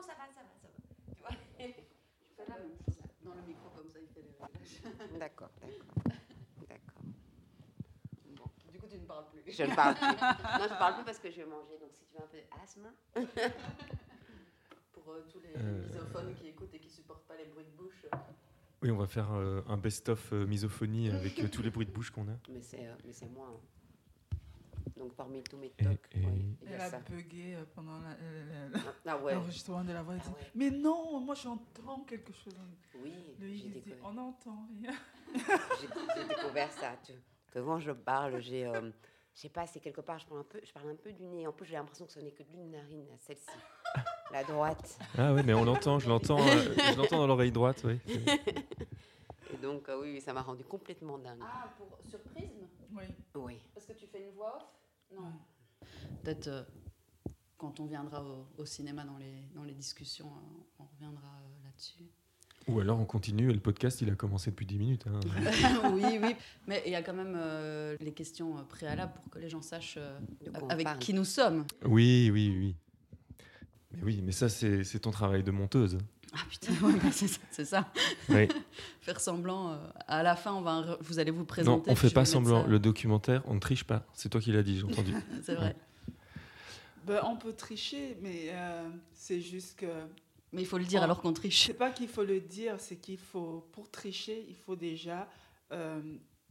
non, ça va, ça va, ça va. Tu vois Je fais la même chose. Dans le micro, comme ça, il fait les réglages. D'accord, d'accord. D'accord. Bon. Du coup, tu ne parles plus. Je ne parle plus. Non, je parle plus parce que je vais manger. Donc, si tu veux un peu d'asthme. Pour euh, tous les Euh. misophones qui écoutent et qui supportent pas les bruits de bouche. Oui, on va faire euh, un best-of euh, misophonie avec euh, tous les bruits de bouche qu'on a. Mais c'est euh, mais c'est moi. hein. Donc, parmi tous mes tocs, et- oui, il y Elle a ça. bugué euh, pendant Ah ouais. l'enregistrement de la voix. Ah ouais. Mais non, moi j'entends quelque chose. Oui, j'ai dit, on n'entend rien. j'ai- découvert ça. Tu, que quand je parle, j'ai. euh, je sais pas, c'est quelque part, je parle un peu, je parle un peu du nez. En plus, j'ai l'impression que ce n'est que d'une narine, celle-ci. La droite. Ah ouais, mais on l'entend, je l'entends, euh, je l'entends dans l'oreille droite, oui. Et donc, euh, oui, oui, ça m'a rendu complètement dingue. Ah, pour surprisme Oui. Oui. Parce que tu fais une voix off? Non. Ouais. Peut-être euh, quand on viendra au, au cinéma dans les, dans les discussions, euh, on reviendra euh, là-dessus. Ou alors on continue et le podcast il a commencé depuis 10 minutes. hein. oui, oui. Mais il y a quand même euh, les questions préalables pour que les gens sachent euh, avec parle. qui nous sommes. Oui, oui, oui. Mais oui, mais ça c'est c'est ton travail de monteuse. Ah putain, ouais, bah, c'est ça. c'est ça. Oui. Faire semblant. euh, à la fin, on va, vous allez vous Non, présenter. on puis fait pas semblant. ça. Le documentaire, on ne triche pas. C'est toi qui l'as dit, j'ai entendu. C'est vrai. Ben, on peut tricher, mais euh, c'est juste que. Mais il faut le dire alors qu'on triche. C'est pas qu'il faut le dire, c'est qu'il faut, pour tricher, il faut déjà euh,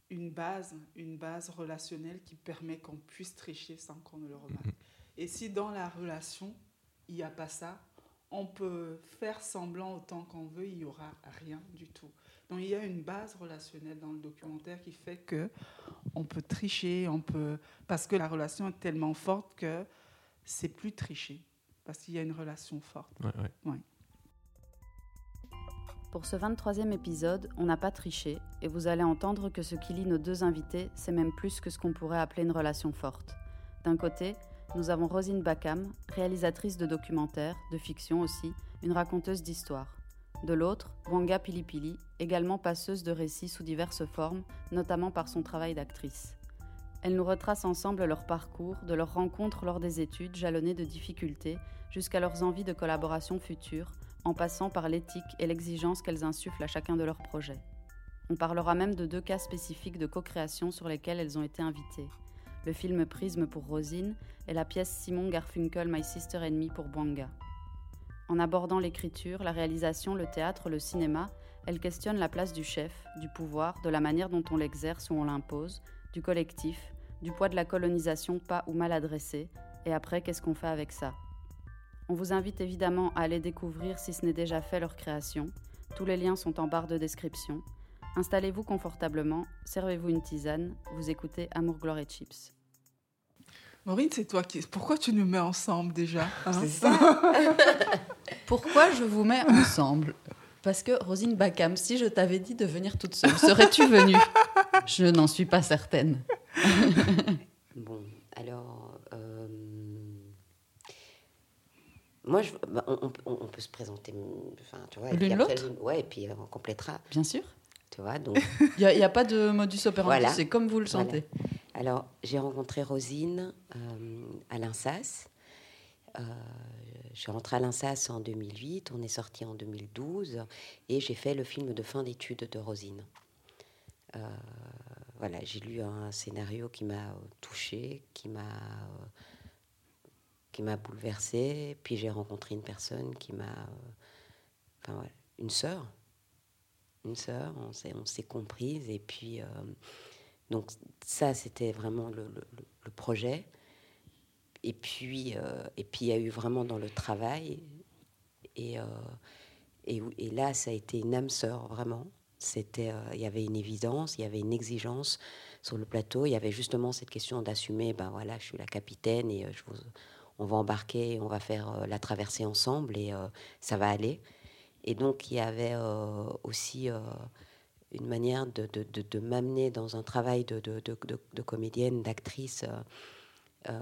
une base, une base relationnelle qui permet qu'on puisse tricher sans qu'on ne le remarque. Mhm. Et si dans la relation, il n'y a pas ça, on peut faire semblant autant qu'on veut, il n'y aura rien du tout. Donc il y a une base relationnelle dans le documentaire qui fait que on peut tricher, on peut parce que la relation est tellement forte que c'est plus tricher parce qu'il y a une relation forte. Ouais, ouais. Pour ce 23e épisode, on n'a pas triché et vous allez entendre que ce qui lie nos deux invités, c'est même plus que ce qu'on pourrait appeler une relation forte. D'un côté, nous avons Rosine Bakam, réalisatrice de documentaires, de fiction aussi, une raconteuse d'histoires. De l'autre, Wanga Pilipili, également passeuse de récits sous diverses formes, notamment par son travail d'actrice. Elles nous retracent ensemble leur parcours, de leurs rencontres lors des études jalonnées de difficultés, jusqu'à leurs envies de collaboration future, en passant par l'éthique et l'exigence qu'elles insufflent à chacun de leurs projets. On parlera même de deux cas spécifiques de co-création sur lesquels elles ont été invitées. Le film Prisme pour Rosine et la pièce Simon Garfunkel My Sister and Me pour Bwanga. En abordant l'écriture, la réalisation, le théâtre, le cinéma, elles questionnent la place du chef, du pouvoir, de la manière dont on l'exerce ou on l'impose, du collectif, du poids de la colonisation pas ou mal adressée, et après qu'est-ce qu'on fait avec ça? On vous invite évidemment à aller découvrir, si ce n'est déjà fait, leur création. Tous les liens sont en barre de description. Installez-vous confortablement, servez-vous une tisane, vous écoutez Amour, Gloire et Chips. Maureen, c'est toi qui. Pourquoi tu nous mets ensemble déjà hein C'est ça. Pourquoi je vous mets ensemble? Parce que Rosine Bakam, si je t'avais dit de venir toute seule, serais-tu venue? Je n'en suis pas certaine. Bon, alors. euh, Moi, je, bah, on, on- on peut se présenter. Enfin, tu vois, L'une l'autre? Ouais, et puis euh, on complétera. Bien sûr. Tu vois, donc. Il n'y a, pas de modus operandi, Voilà. c'est comme vous le Voilà. sentez. Alors, j'ai rencontré Rosine euh, à l'INSAS. Euh, je suis rentrée à l'INSAS en 2008, on est sorti en 2012, et j'ai fait le film de fin d'études de Rosine. Euh, voilà, j'ai lu un scénario qui m'a touchée, qui m'a euh, qui m'a bouleversée, puis j'ai rencontré une personne qui m'a, euh, enfin une sœur, une sœur, on s'est on s'est comprise, et puis euh, donc ça, c'était vraiment le, projet. Et puis, euh, et puis, il y a eu vraiment dans le travail. Et, euh, et, là, ça a été une âme sœur, vraiment. C'était, il y avait une évidence, il y avait une exigence sur le plateau. Il y avait justement cette question d'assumer, ben voilà, je suis la capitaine et je on va embarquer, on va faire la traversée ensemble et ça va aller. Et donc, il y avait euh, aussi euh, une manière de, m'amener dans un travail de, comédienne, d'actrice euh,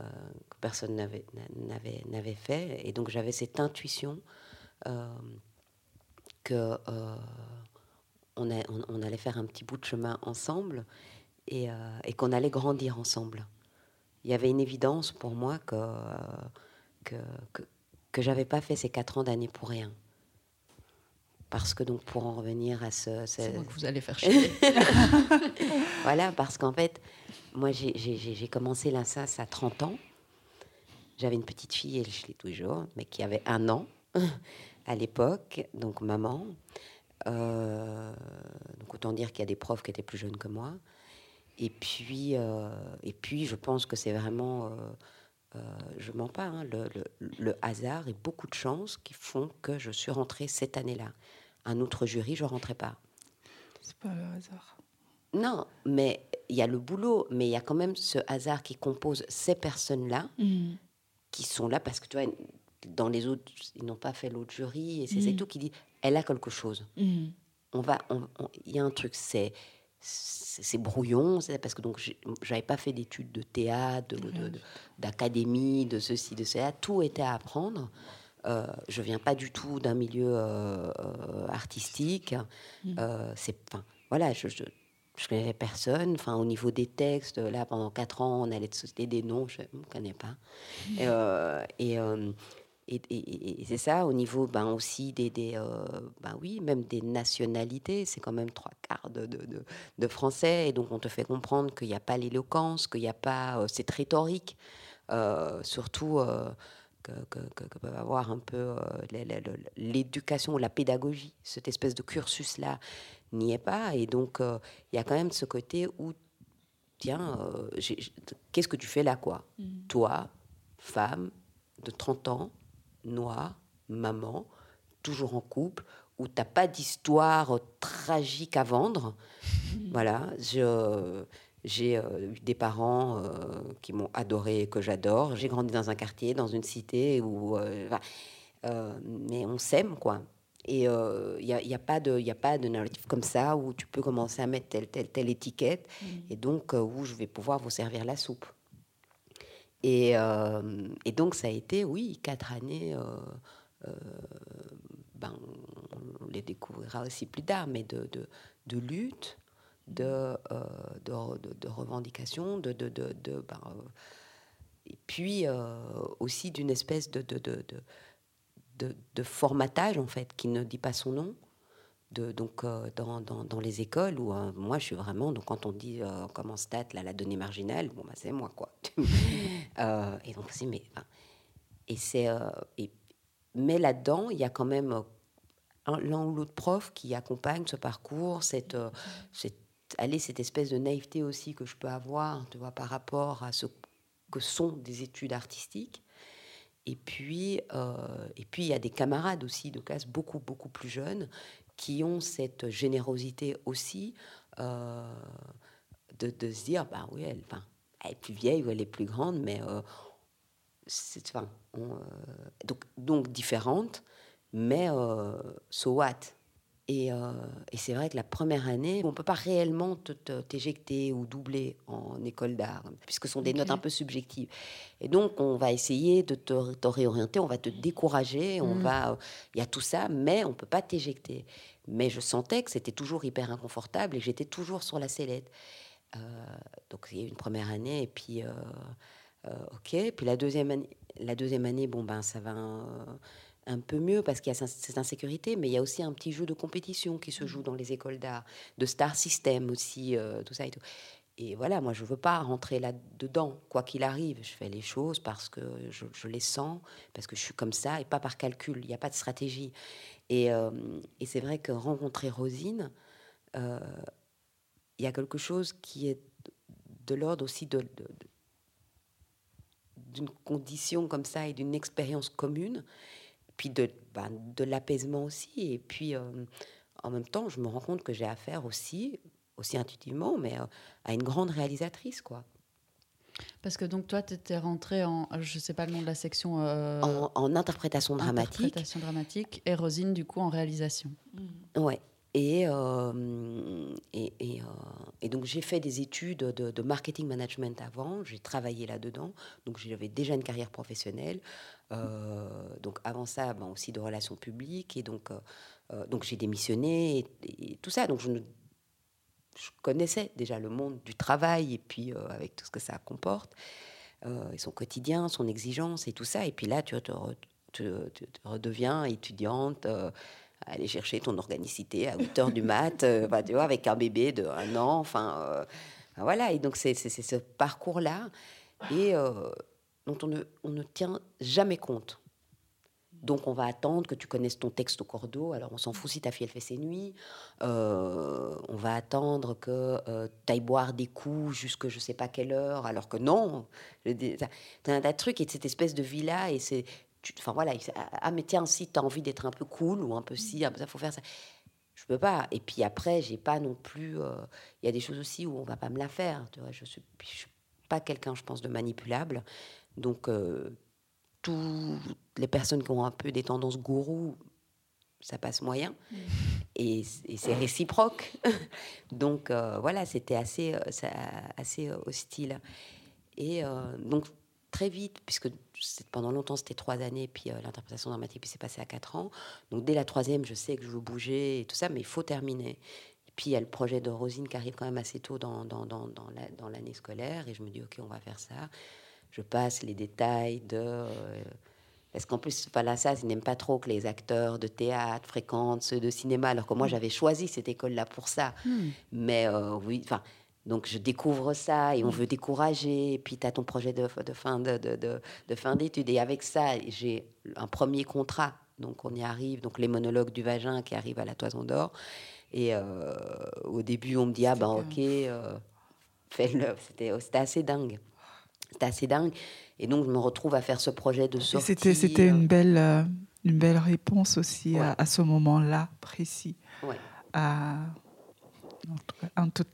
que personne n'avait, fait. Et donc j'avais cette intuition euh, que on, allait faire un petit bout de chemin ensemble et, et qu'on allait grandir ensemble. Il y avait une évidence pour moi que, que, que, que j'avais pas fait ces quatre ans d'année pour rien. Parce que donc pour en revenir à ce... C'est moi que vous allez faire chier. voilà, parce qu'en fait, moi j'ai commencé l'INSAS à 30 ans. J'avais une petite fille, et je l'ai toujours, mais qui avait un an à l'époque, donc maman. Euh, donc autant dire qu'il y a des profs qui étaient plus jeunes que moi. Et puis, euh, et puis je pense que c'est vraiment, euh, je mens pas, hein, le, le, hasard et beaucoup de chance qui font que je suis rentrée cette année-là. Un autre jury, je rentrais pas. C'est pas le hasard. Non, mais il y a le boulot, mais il y a quand même ce hasard qui compose ces personnes-là, mmh. qui sont là parce que tu vois, dans les autres, ils n'ont pas fait l'autre jury, et c'est mmh. tout qui dit, elle a quelque chose. Mmh. On va, il y a un truc, c'est c'est brouillon, c'est parce que donc j'avais pas fait d'études de théâtre, d'académie, de, de, ceci, de cela, tout était à apprendre. Euh, je viens pas du tout d'un milieu euh, euh, artistique. Mmh. Euh, c'est, voilà, je, je, je connais personne. Enfin, au niveau des textes, là, pendant quatre ans, on allait citer des noms, je ne connais pas. et, et, c'est ça, au niveau ben, aussi des, des euh, ben oui, même des nationalités, c'est quand même trois quarts de, de, de, français, et donc on te fait comprendre qu'il n'y a pas l'éloquence, qu'il n'y a pas euh, cette rhétorique, euh, surtout que, que, que, peuvent avoir un peu l'éducation ou la pédagogie, cette espèce de cursus-là n'y est pas, et donc il y a quand même ce côté où, tiens, qu'est-ce que tu fais là, quoi? Mmh. Toi, femme de 30 ans, noire, maman, toujours en couple, où t'as pas d'histoire tragique à vendre. Voilà, j'ai euh, eu des parents euh, qui m'ont adoré et que j'adore. J'ai grandi dans un quartier, dans une cité où, euh, mais on s'aime quoi. Et il n'y a, y a, pas de, y a pas de narratif comme ça où tu peux commencer à mettre telle, telle, telle étiquette mhm. et donc où je vais pouvoir vous servir la soupe. Et, euh, et, donc, ça a été, oui, quatre années. Euh, euh, ben, on les découvrira aussi plus tard, mais de, de, de lutte, de, de, de, revendication, de, de, de, ben, et puis aussi d'une espèce de, de, de, de, formatage, en fait, qui ne dit pas son nom, de, donc euh, dans, dans, les écoles où euh, moi je suis vraiment donc quand on dit euh, comment stat là la donnée marginale bon bah c'est moi quoi. Et donc c'est mais et c'est mais là-dedans il y a quand même l'un ou l'autre prof qui accompagne ce parcours cette allez, cette espèce de naïveté aussi que je peux avoir tu vois par rapport à ce que sont des études artistiques. Et puis, et puis il y a des camarades aussi de classe beaucoup beaucoup plus jeunes qui ont cette générosité aussi euh, de, de, se dire, bah oui, elle, elle, est plus vieille ou elle est plus grande, mais euh, c'est, enfin, euh, donc, donc différente, mais so what? Et, euh, et c'est vrai que la première année, on ne peut pas réellement t'éjecter ou doubler en école d'art, puisque ce sont des notes un peu subjectives. Et donc, on va essayer de te, réorienter, on va te décourager, on mm. va, il y a tout ça, mais on ne peut pas t'éjecter. Mais je sentais que c'était toujours hyper inconfortable et j'étais toujours sur la sellette. Euh, donc, il y a eu une première année, et puis, euh, ok. Puis la deuxième année, la deuxième année bon, ben, ça va un peu mieux parce qu'il y a cette insécurité, mais il y a aussi un petit jeu de compétition qui se joue dans les écoles d'art, de star system aussi, euh, tout ça et tout. Et voilà, moi, je veux pas rentrer là-dedans, quoi qu'il arrive. Je fais les choses parce que je, les sens, parce que je suis comme ça, et pas par calcul. Il n'y a pas de stratégie. Et, euh, et c'est vrai que rencontrer Rosine, euh, il y a quelque chose qui est de l'ordre aussi de, d'une condition comme ça et d'une expérience commune puis de, ben, de l'apaisement aussi. Et puis, euh, en même temps, je me rends compte que j'ai affaire aussi, aussi intuitivement, mais euh, à une grande réalisatrice, quoi. Parce que donc toi, tu étais rentrée en, je sais pas le nom de la section... Euh, en, interprétation dramatique. Interprétation dramatique, et Rosine, du coup, en réalisation. Mmh. Ouais. Et, et, et, et, donc j'ai fait des études de, de marketing management avant, j'ai travaillé là-dedans, donc j'avais déjà une carrière professionnelle. Euh, donc avant ça, ben, aussi de relations publiques. Et donc, euh, euh, donc j'ai démissionné et, tout ça. Donc je, connaissais déjà le monde du travail et puis avec tout ce que ça comporte. son quotidien, son exigence et tout ça. Et puis là, tu redeviens étudiante. Aller chercher ton organicité à 8 heures du mat, euh, avec un bébé de un an. Enfin, voilà. Et donc, c'est ce parcours-là et dont on ne, on ne tient jamais compte. Donc on va attendre que tu connaisses ton texte au cordeau. Alors on s'en fout si ta fille elle fait ses nuits. Euh, on va attendre que euh, tu ailles boire des coups jusque je sais pas quelle heure. Alors que non, tu as un truc et cette espèce de vie là et c'est, enfin voilà, ah mais tiens si as envie d'être un peu cool ou un peu si, ça faut faire ça. Je peux pas. Et puis après j'ai pas non plus. Euh, il y a des choses aussi où on va pas me la faire. Tu vois, je suis, suis pas quelqu'un je pense de manipulable. Donc toutes les personnes qui ont un peu des tendances gourou, ça passe moyen. Mm. Et, c'est réciproque. donc euh, voilà, c'était assez, euh, assez euh, hostile. Et donc très vite, puisque pendant longtemps c'était trois années, puis l'interprétation dramatique puis c'est passé à quatre ans. Donc dès la troisième, je sais que je veux bouger et tout ça, mais il faut terminer. Et puis il y a le projet de Rosine qui arrive quand même assez tôt dans, dans, dans, dans l'année scolaire, et je me dis, ok, on va faire ça je passe les détails de... Euh, parce qu'en plus, ça, ils n'aiment pas trop que les acteurs de théâtre fréquentent ceux de cinéma, alors que moi, mm. j'avais choisi cette école-là pour ça. Mm. Mais euh, oui, enfin, donc je découvre ça et on mm. veut décourager. Et puis tu as ton projet de, de fin de, de, de fin d'études. Et avec ça, j'ai un premier contrat. Donc on y arrive. Donc les monologues du vagin qui arrivent à la Toison d'Or. Et euh, au début, on me dit, ah ben ok, fais-le. C'était assez dingue. C'était assez dingue. Et donc, je me retrouve à faire ce projet de sortie. C'était, c'était une, belle, euh, une belle réponse aussi à, ce moment-là précis. Ouais. À,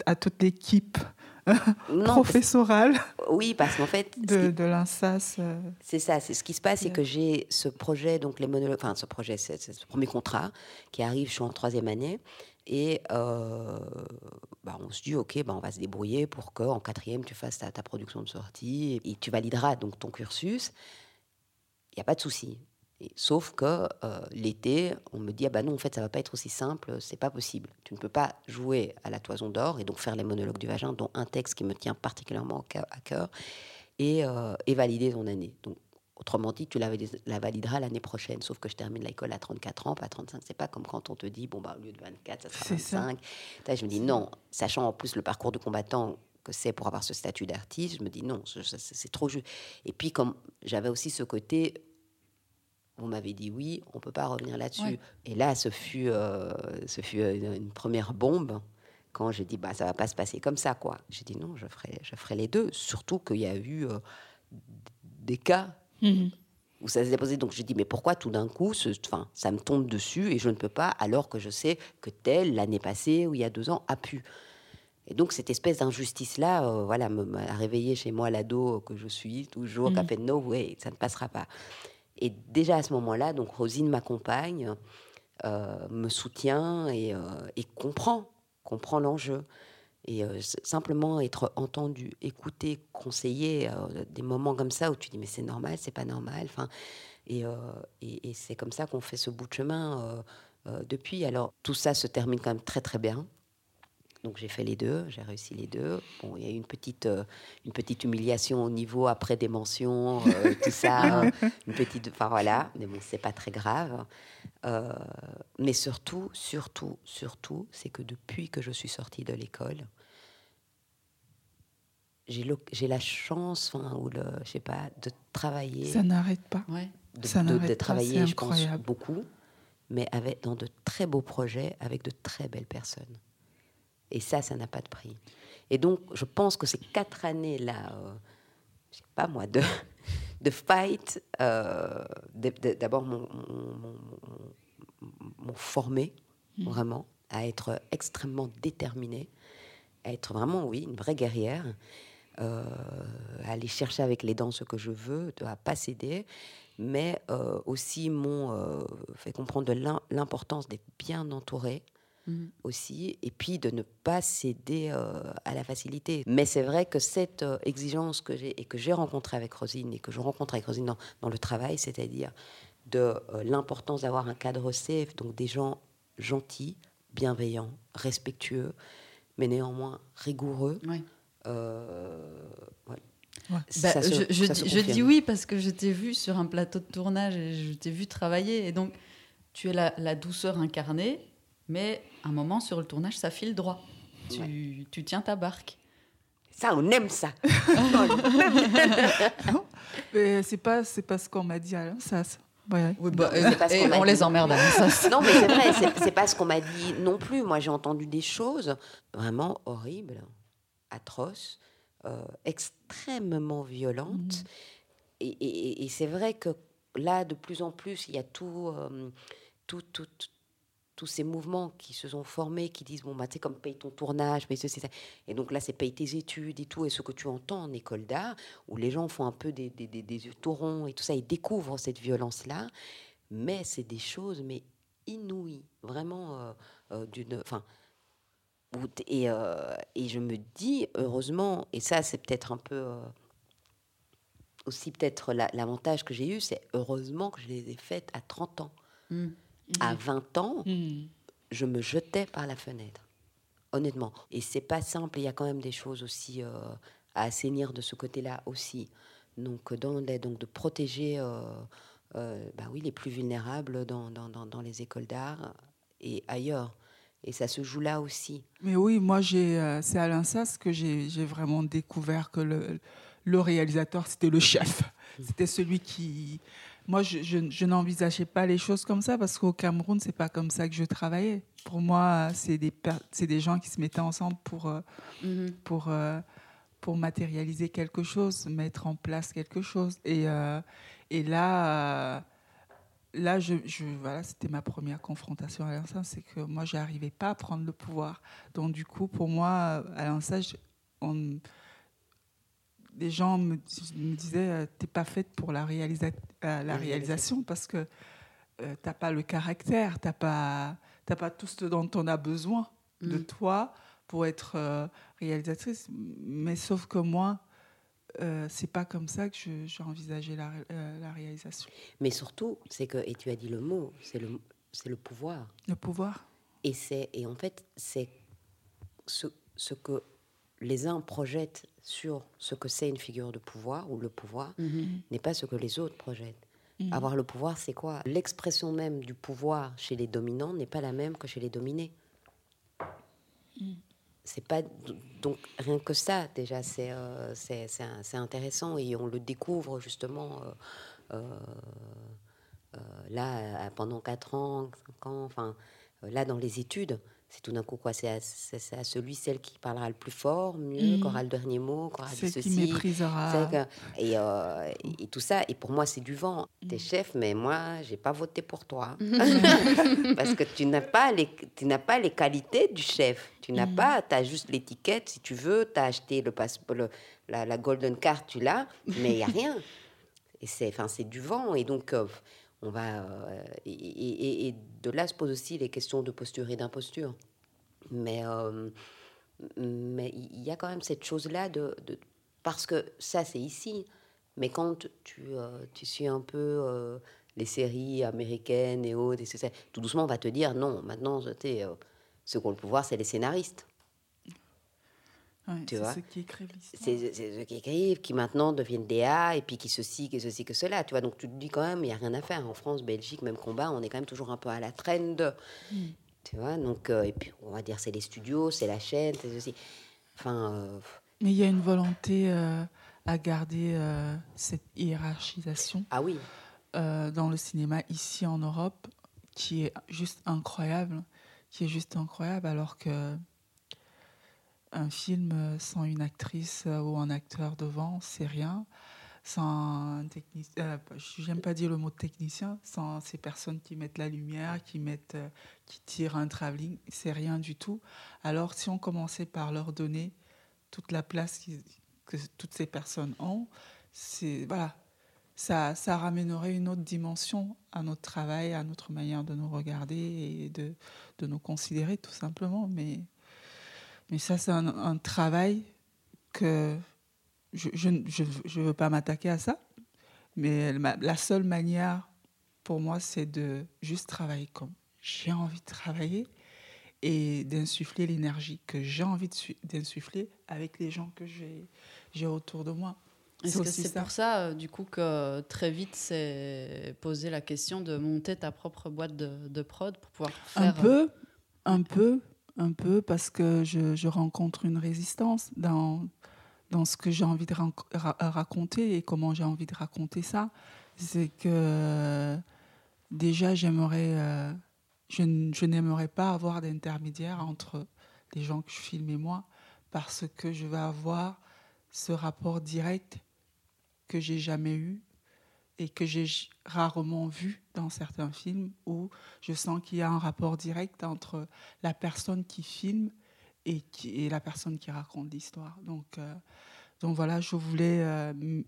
à toute l'équipe professorale. oui, parce qu'en fait. De, de l'INSAS. Euh, c'est ça, c'est ce qui se passe, c'est que j'ai ce projet, donc les monologues, enfin ce projet, c'est, ce premier contrat qui arrive, je suis en troisième année. Et euh, bah, on se dit, OK, bah, on va se débrouiller pour qu'en quatrième, tu fasses ta, production de sortie et tu valideras donc ton cursus. Il n'y a pas de souci. sauf que euh, l'été, on me dit, ah bah non, en fait, ça va pas être aussi simple, c'est pas possible. Tu ne peux pas jouer à la toison d'or et donc faire les monologues du vagin, dont un texte qui me tient particulièrement à cœur, et, euh, et valider ton année. Autrement dit, tu la, la valideras l'année prochaine, sauf que je termine l'école à 34 ans, pas 35. C'est pas comme quand on te dit, bon, bah, au lieu de 24, ça sera 25. je me dis non, sachant en plus le parcours de combattant que c'est pour avoir ce statut d'artiste, je me dis non, c'est trop juste. Et puis, comme j'avais aussi ce côté, on m'avait dit oui, on peut pas revenir là-dessus. Et là, ce fut, euh, ce fut euh, une, première bombe quand j'ai dit bah ça va pas se passer comme ça quoi. J'ai dit non, je ferai, je ferai les deux. Surtout qu'il y a eu euh, des cas Mhm. Où ça s'est posé. Donc je dis, mais pourquoi tout d'un coup, ce, enfin, ça me tombe dessus et je ne peux pas, alors que je sais que tel, l'année passée ou il y a deux ans, a pu. Et donc cette espèce d'injustice-là, euh, voilà, m'a réveillé chez moi l'ado que je suis toujours, qui a mhm. fait no way, ça ne passera pas. Et déjà à ce moment-là, donc Rosine m'accompagne, euh, me soutient et, euh, et comprend, comprend l'enjeu. Et euh, simplement être entendu, écouté, conseillé, euh, des moments comme ça où tu dis mais c'est normal, c'est pas normal. Enfin, et, euh, et, et c'est comme ça qu'on fait ce bout de chemin depuis. Alors tout ça se termine quand même très très bien. Donc j'ai fait les deux, j'ai réussi les deux. Bon, il y a eu une petite, une petite humiliation au niveau après des mentions, tout ça, une petite, enfin voilà, mais bon, c'est pas très grave. Euh, mais surtout, surtout, surtout, c'est que depuis que je suis sortie de l'école, j'ai la chance, ou le, je sais pas, de travailler. Ça n'arrête pas. Ouais. De, Ça de, de travailler, je pense, beaucoup, mais avec, dans de très beaux projets, avec de très belles personnes. Et ça, ça n'a pas de prix. Et donc, je pense que ces quatre années-là, euh, je sais pas moi, de, de fight, euh, d'abord m'ont formé mmh. vraiment à être extrêmement déterminée, à être vraiment, oui, une vraie guerrière, euh, à aller chercher avec les dents ce que je veux, de ne pas céder, mais euh, aussi m'ont fait comprendre l'importance d'être bien entourée, Mhm. aussi, et puis de ne pas céder euh, à la facilité. Mais c'est vrai que cette euh, exigence que j'ai et que j'ai rencontrée avec Rosine et que je rencontre avec Rosine dans, le travail, c'est-à-dire de euh, l'importance d'avoir un cadre safe, donc des gens gentils, bienveillants, respectueux, mais néanmoins rigoureux. Bah, je, dis, oui parce que je t'ai vu sur un plateau de tournage et je t'ai vu travailler. Et donc, tu es la, douceur incarnée, mais un moment sur le tournage, ça file droit. Tu, tu tiens ta barque. Ça, on aime ça. c'est pas, c'est pas ce qu'on m'a dit à ça. Ouais. Bah, et on les emmerde à. Non, mais c'est vrai, c'est pas ce qu'on m'a dit non plus. Moi, j'ai entendu des choses vraiment horribles, atroces, euh, extrêmement violentes. Mhm. Et, et, c'est vrai que là, de plus en plus, il y a tout, euh, tout, tout, tous ces mouvements qui se sont formés, qui disent bon bah tu comme paye ton tournage, paye ceci, ça. Et donc là c'est paye tes études et tout, et ce que tu entends en école d'art, où les gens font un peu des, des, des, des taurons et tout ça, ils découvrent cette violence là, mais c'est des choses mais inouïes, vraiment euh, euh, d'une, enfin. Et, euh, et, je me dis, heureusement, et ça c'est peut-être un peu aussi peut-être l'avantage que j'ai eu, c'est heureusement que je les ai faites à 30 ans. Mmh. À 20 ans, hmm. je me jetais par la fenêtre, honnêtement. Et c'est pas simple, il y a quand même des choses aussi euh, à assainir de ce côté-là aussi. Donc, dans donc de protéger euh, euh, bah oui, les plus vulnérables dans, dans, dans, les écoles d'art et ailleurs. Et ça se joue là aussi. Mais oui, moi, j'ai, c'est à l'INSAS que j'ai, vraiment découvert que le, le réalisateur, c'était le chef. Hmm. C'était celui qui, moi, je, n'envisageais pas les choses comme ça parce qu'au Cameroun, c'est pas comme ça que je travaillais. Pour moi, c'est des, des gens qui se mettaient ensemble pour, euh, mhm. pour, euh, pour matérialiser quelque chose, mettre en place quelque chose. Et, euh, et là, là je, voilà, c'était ma première confrontation à l'instant, c'est que moi, j'arrivais pas à prendre le pouvoir. Donc, du coup, pour moi, à l'instant, on les gens me, disaient euh, t'es pas faite pour la, euh, la réalisation parce que euh, t'as pas le caractère, t'as pas t'as pas tout ce dont on a besoin de mm. toi pour être réalisatrice. Mais sauf que moi, c'est pas comme ça que j'ai envisagé la, la, réalisation. Mais surtout, c'est que et tu as dit le mot, c'est le c'est le pouvoir. Le pouvoir. Et c'est et en fait c'est ce, ce que les uns projettent sur ce que c'est une figure de pouvoir ou le pouvoir mhm. n'est pas ce que les autres projettent. Mhm. Avoir le pouvoir, c'est quoi? L'expression même du pouvoir chez les dominants n'est pas la même que chez les dominés. Mhm. C'est pas donc rien que ça déjà c'est euh, c'est intéressant et on le découvre justement euh, euh, là pendant 4 ans, 5 ans, enfin là dans les études c'est tout d'un coup quoi c'est à, celui celle qui parlera le plus fort mieux mmh. aura le dernier mot qui aura dit ceci qui méprisera. Et, euh, et, tout ça et pour moi c'est du vent. Mmh. t'es chef mais moi j'ai pas voté pour toi. Parce que tu n'as pas les tu n'as pas les qualités du chef. Tu n'as mmh. pas tu as juste l'étiquette si tu veux tu as acheté le passeport la, la, golden card tu l'as mais il y a rien. Et c'est enfin c'est du vent et donc euh, on va euh, et, de là se posent aussi les questions de posture et d'imposture. Mais euh, mais il y a quand même cette chose là de, parce que ça c'est ici. Mais quand tu, euh, tu suis un peu les séries américaines et autres, et tout doucement on va te dire non, maintenant ce qu'on le pouvoir c'est les scénaristes tu vois? ceux qui écrivent C'est ceux qui écrivent, qui maintenant deviennent DA, et puis qui ceci, que ceci, que cela. Tu vois, donc tu te dis quand même, il n'y a rien à faire. En France, Belgique, même combat, on est quand même toujours un peu à la trend. Hmm. Tu vois, donc, euh, et puis on va dire, c'est les studios, c'est la chaîne, c'est ceci. Enfin. Euh, Mais il y a une volonté euh, à garder cette hiérarchisation. Ah oui. dans le cinéma ici en Europe, qui est juste incroyable, qui est juste incroyable, alors que un film euh, sans une actrice euh, ou un acteur devant, c'est rien. Sans un technicien, euh, j'aime pas dire le mot technicien, sans ces personnes qui mettent la lumière, qui mettent, qui tirent un travelling, c'est rien du tout. Alors si on commençait par leur donner toute la place que toutes ces personnes ont, c'est voilà, ça, ça ramènerait une autre dimension à notre travail, à notre manière de nous regarder et de, de nous considérer tout simplement. Mais mais ça, c'est un, travail que je ne je, je, veux pas m'attaquer à ça. Mais la seule manière pour moi, c'est de juste travailler comme j'ai envie de travailler et d'insuffler l'énergie que j'ai envie d'insuffler avec les gens que j'ai autour de moi. Est-ce que c'est pour ça, euh, du coup, que très vite s'est posé la question de monter ta propre boîte de, prod pour pouvoir faire... Un peu, un peu, un peu, parce que je, rencontre une résistance dans, dans ce que j'ai envie de raconter et comment j'ai envie de raconter ça. C'est que déjà, j'aimerais... Euh, je, n'aimerais pas avoir d'intermédiaire entre les gens que je filme et moi, parce que je vais avoir ce rapport direct que j'ai jamais eu et que j'ai rarement vu dans certains films où je sens qu'il y a un rapport direct entre la personne qui filme et, qui, et la personne qui raconte l'histoire. Donc, euh, donc voilà, je voulais euh,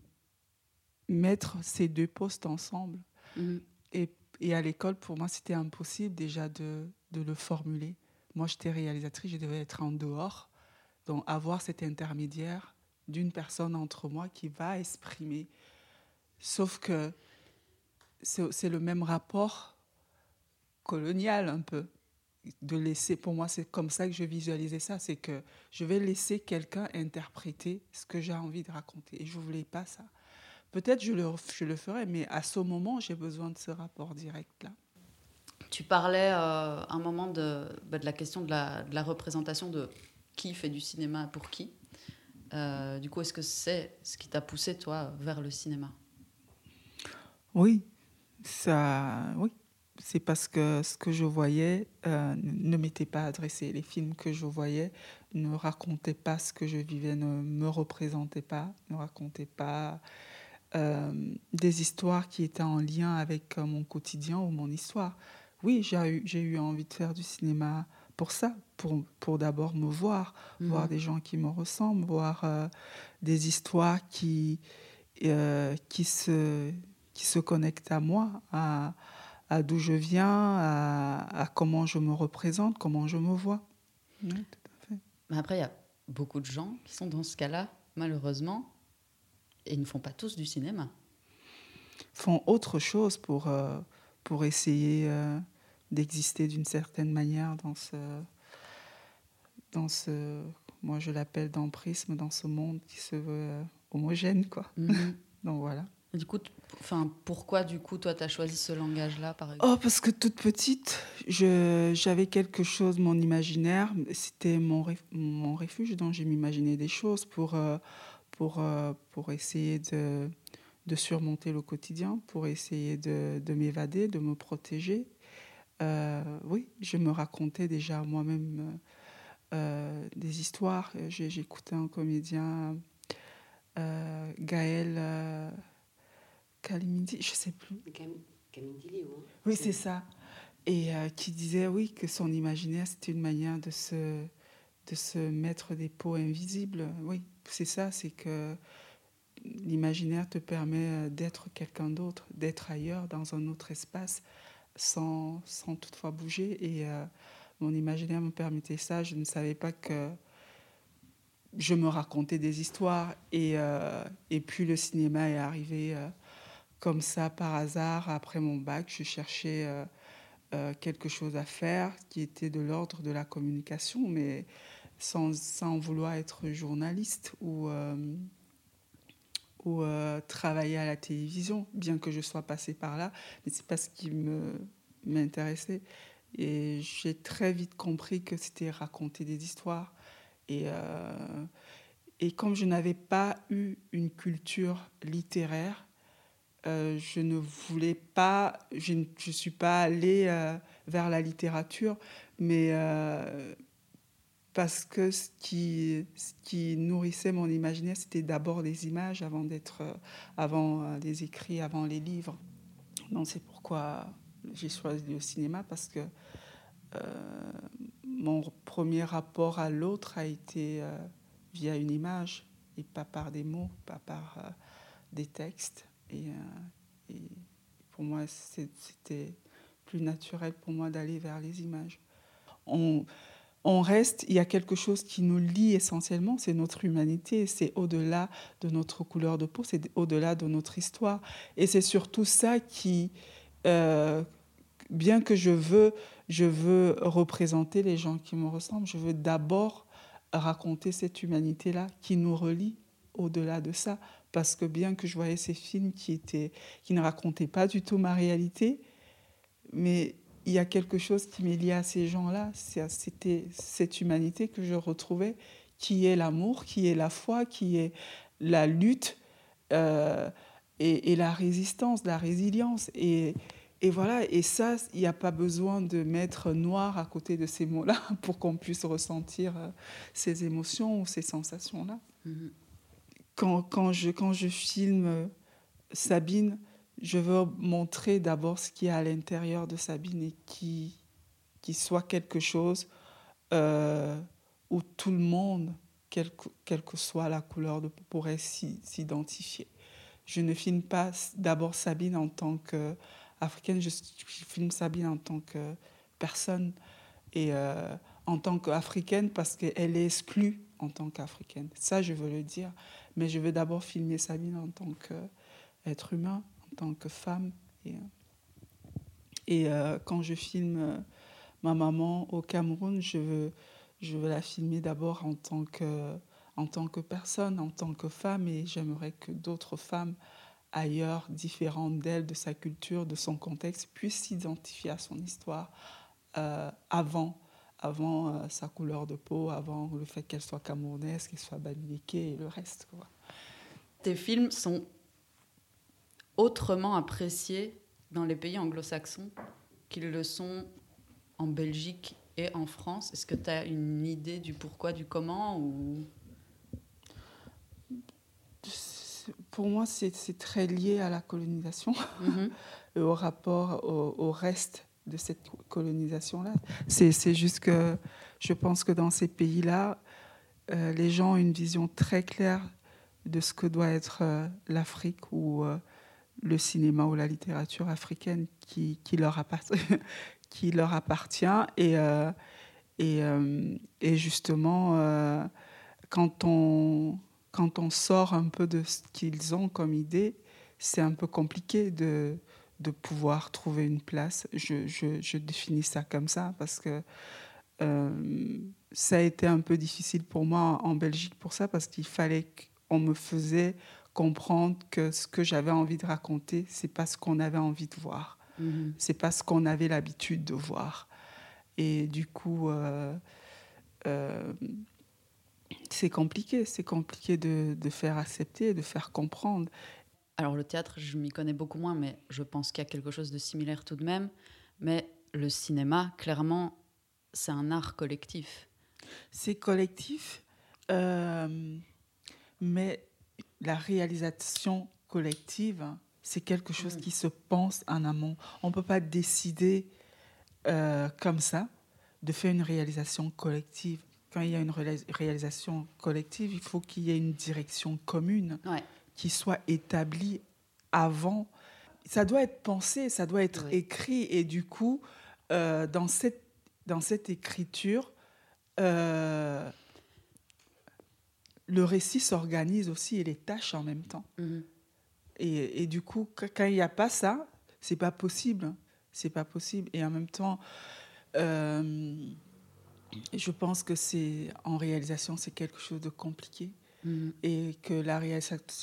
mettre ces deux postes ensemble. Mm-hmm. Et, et, à l'école, pour moi, c'était impossible déjà de, de, le formuler. Moi, j'étais réalisatrice, je devais être en dehors. Donc avoir cet intermédiaire d'une personne entre moi qui va exprimer. Sauf que c'est le même rapport colonial un peu. De laisser, pour moi, c'est comme ça que je visualisais ça, c'est que je vais laisser quelqu'un interpréter ce que j'ai envie de raconter. Et je ne voulais pas ça. Peut-être je le, je le ferai, mais à ce moment, j'ai besoin de ce rapport direct-là. Tu parlais euh, un moment de, bah, la question de la, de la représentation de qui fait du cinéma pour qui. Euh, du coup, est-ce que c'est ce qui t'a poussé, toi, vers le cinéma? Oui, ça, oui. C'est parce que ce que je voyais euh, ne m'était pas adressé. Les films que je voyais ne racontaient pas ce que je vivais, ne me représentaient pas, ne racontaient pas euh, des histoires qui étaient en lien avec mon quotidien ou mon histoire. Oui, j'ai eu, j'ai eu envie de faire du cinéma pour ça, pour, pour d'abord me voir, mhm. voir des gens qui me ressemblent, voir euh, des histoires qui, euh, qui, se, qui se connectent à moi, à, à d'où je viens, à, à, comment je me représente, comment je me vois. tout à fait. Mais après, il y a beaucoup de gens qui sont dans ce cas-là, malheureusement, et ils ne font pas tous du cinéma. Font autre chose pour, euh, pour essayer d'exister d'une certaine manière dans ce, dans ce, moi je l'appelle dans prisme, dans ce monde qui se veut euh, homogène, quoi. Mhm. Donc voilà. du coup, enfin, pourquoi du coup toi tu as choisi ce langage-là, par exemple? Oh, parce que toute petite, j'avais quelque chose, mon imaginaire, c'était mon, mon refuge, dont j'ai m'imaginé des choses pour, euh, pour, euh, pour essayer de, de surmonter le quotidien, pour essayer de, de m'évader, de me protéger. Euh, oui, je me racontais déjà moi-même des histoires. J'écoutais un comédien, Gaël Kalimindi, je ne sais plus. Kalimindi, Oui, c'est ça. Et qui disait, oui, que son imaginaire, c'était une manière de se, de se mettre des peaux invisibles. Oui, c'est ça, c'est que l'imaginaire te permet d'être quelqu'un d'autre, d'être ailleurs, dans un autre espace sans, sans toutefois bouger. Et euh, mon imaginaire me permettait ça. Je ne savais pas que je me racontais des histoires. Et, euh, et puis le cinéma est arrivé euh, comme ça par hasard. Après mon bac, je cherchais quelque chose à faire qui était de l'ordre de la communication, mais sans, sans vouloir être journaliste ou ou euh, travailler à la télévision, bien que je sois passée par là, mais c'est pas ce qui m'intéressait. Et j'ai très vite compris que c'était raconter des histoires. Et, euh, et comme je n'avais pas eu une culture littéraire, euh, je ne voulais pas, je ne suis pas allée vers la littérature, mais parce que ce qui, ce qui nourrissait mon imaginaire, c'était d'abord les images avant d'être, euh, avant euh, les écrits, avant les livres. Donc c'est pourquoi j'ai choisi le cinéma parce que euh, mon premier rapport à l'autre a été via une image et pas par des mots, pas par des textes. Et, et pour moi, c'était plus naturel pour moi d'aller vers les images. On, on reste, il y a quelque chose qui nous lie essentiellement, c'est notre humanité, c'est au-delà de notre couleur de peau, c'est au-delà de notre histoire. Et c'est surtout ça qui, euh, bien que je veux, je veux représenter les gens qui me ressemblent, je veux d'abord raconter cette humanité-là qui nous relie au-delà de ça, parce que bien que je voyais ces films qui, étaient, qui ne racontaient pas du tout ma réalité, mais il y a quelque chose qui m'est lié à ces gens-là. C'était cette humanité que je retrouvais, qui est l'amour, qui est la foi, qui est la lutte euh, et, la résistance, la résilience. Et, voilà, et ça, il n'y a pas besoin de mettre noir à côté de ces mots-là pour qu'on puisse ressentir euh, ces émotions ou ces sensations-là. Mm-hmm quand, quand, je, quand je filme euh, Sabine, je veux montrer d'abord ce qui est à l'intérieur de Sabine et qui, qui soit quelque chose euh, où tout le monde, quelle que, soit la couleur, de, pourrait s'identifier. Je ne filme pas d'abord Sabine en tant qu'Africaine, je, filme Sabine en tant que personne et euh, en tant qu'Africaine parce qu'elle est exclue en tant qu'Africaine. Ça, je veux le dire. Mais je veux d'abord filmer Sabine en tant qu'être humain, en tant que femme. Et, euh, quand je filme euh, ma maman au Cameroun, je veux, la filmer d'abord en, tant que, en tant que personne, en tant que femme. Et j'aimerais que d'autres femmes ailleurs, différentes d'elle, de sa culture, de son contexte, puissent s'identifier à son histoire euh, avant avant euh, sa couleur de peau, avant le fait qu'elle soit camerounaise, qu'elle soit bamileke et le reste. Quoi. Tes films sont autrement appréciés dans les pays anglo-saxons qu'ils le sont en Belgique et en France? Est-ce que tu as une idée du pourquoi, du comment ou... Pour moi, c'est très lié à la colonisation mm-hmm. et au rapport au, au reste de cette colonisation-là. C'est juste que je pense que dans ces pays-là, euh, les gens ont une vision très claire de ce que doit être euh, l'Afrique ou euh, le cinéma ou la littérature africaine qui, qui, leur, appartient, qui leur appartient. Et, et, et, justement, quand, on, quand on sort un peu de ce qu'ils ont comme idée, c'est un peu compliqué de, de pouvoir trouver une place. Je, je, définis ça comme ça parce que euh, ça a été un peu difficile pour moi en Belgique pour ça parce qu'il fallait qu'on me faisait comprendre que ce que j'avais envie de raconter, c'est pas ce qu'on avait envie de voir. Mm-hmm. C'est pas ce qu'on avait l'habitude de voir. Et du coup, euh, euh, c'est compliqué. C'est compliqué de, de, faire accepter, de faire comprendre. Alors le théâtre, je m'y connais beaucoup moins, mais je pense qu'il y a quelque chose de similaire tout de même. Mais le cinéma, clairement, c'est un art collectif. C'est collectif, euh, mais la réalisation collective, c'est quelque chose mm. qui se pense en amont. On ne peut pas décider euh, comme ça de faire une réalisation collective. Quand il y a une réalisation collective, il faut qu'il y ait une direction commune. Ouais qui soit établi avant. Ça doit être pensé, ça doit être écrit. Et du coup, euh, dans, cette, dans cette écriture, euh, le récit s'organise aussi et les tâches en même temps. Mhm. Et, et, du coup, quand il n'y a pas ça, c'est pas possible. C'est pas possible. Et en même temps, euh, je pense que c'est en réalisation, c'est quelque chose de compliqué. Mm. Et que la,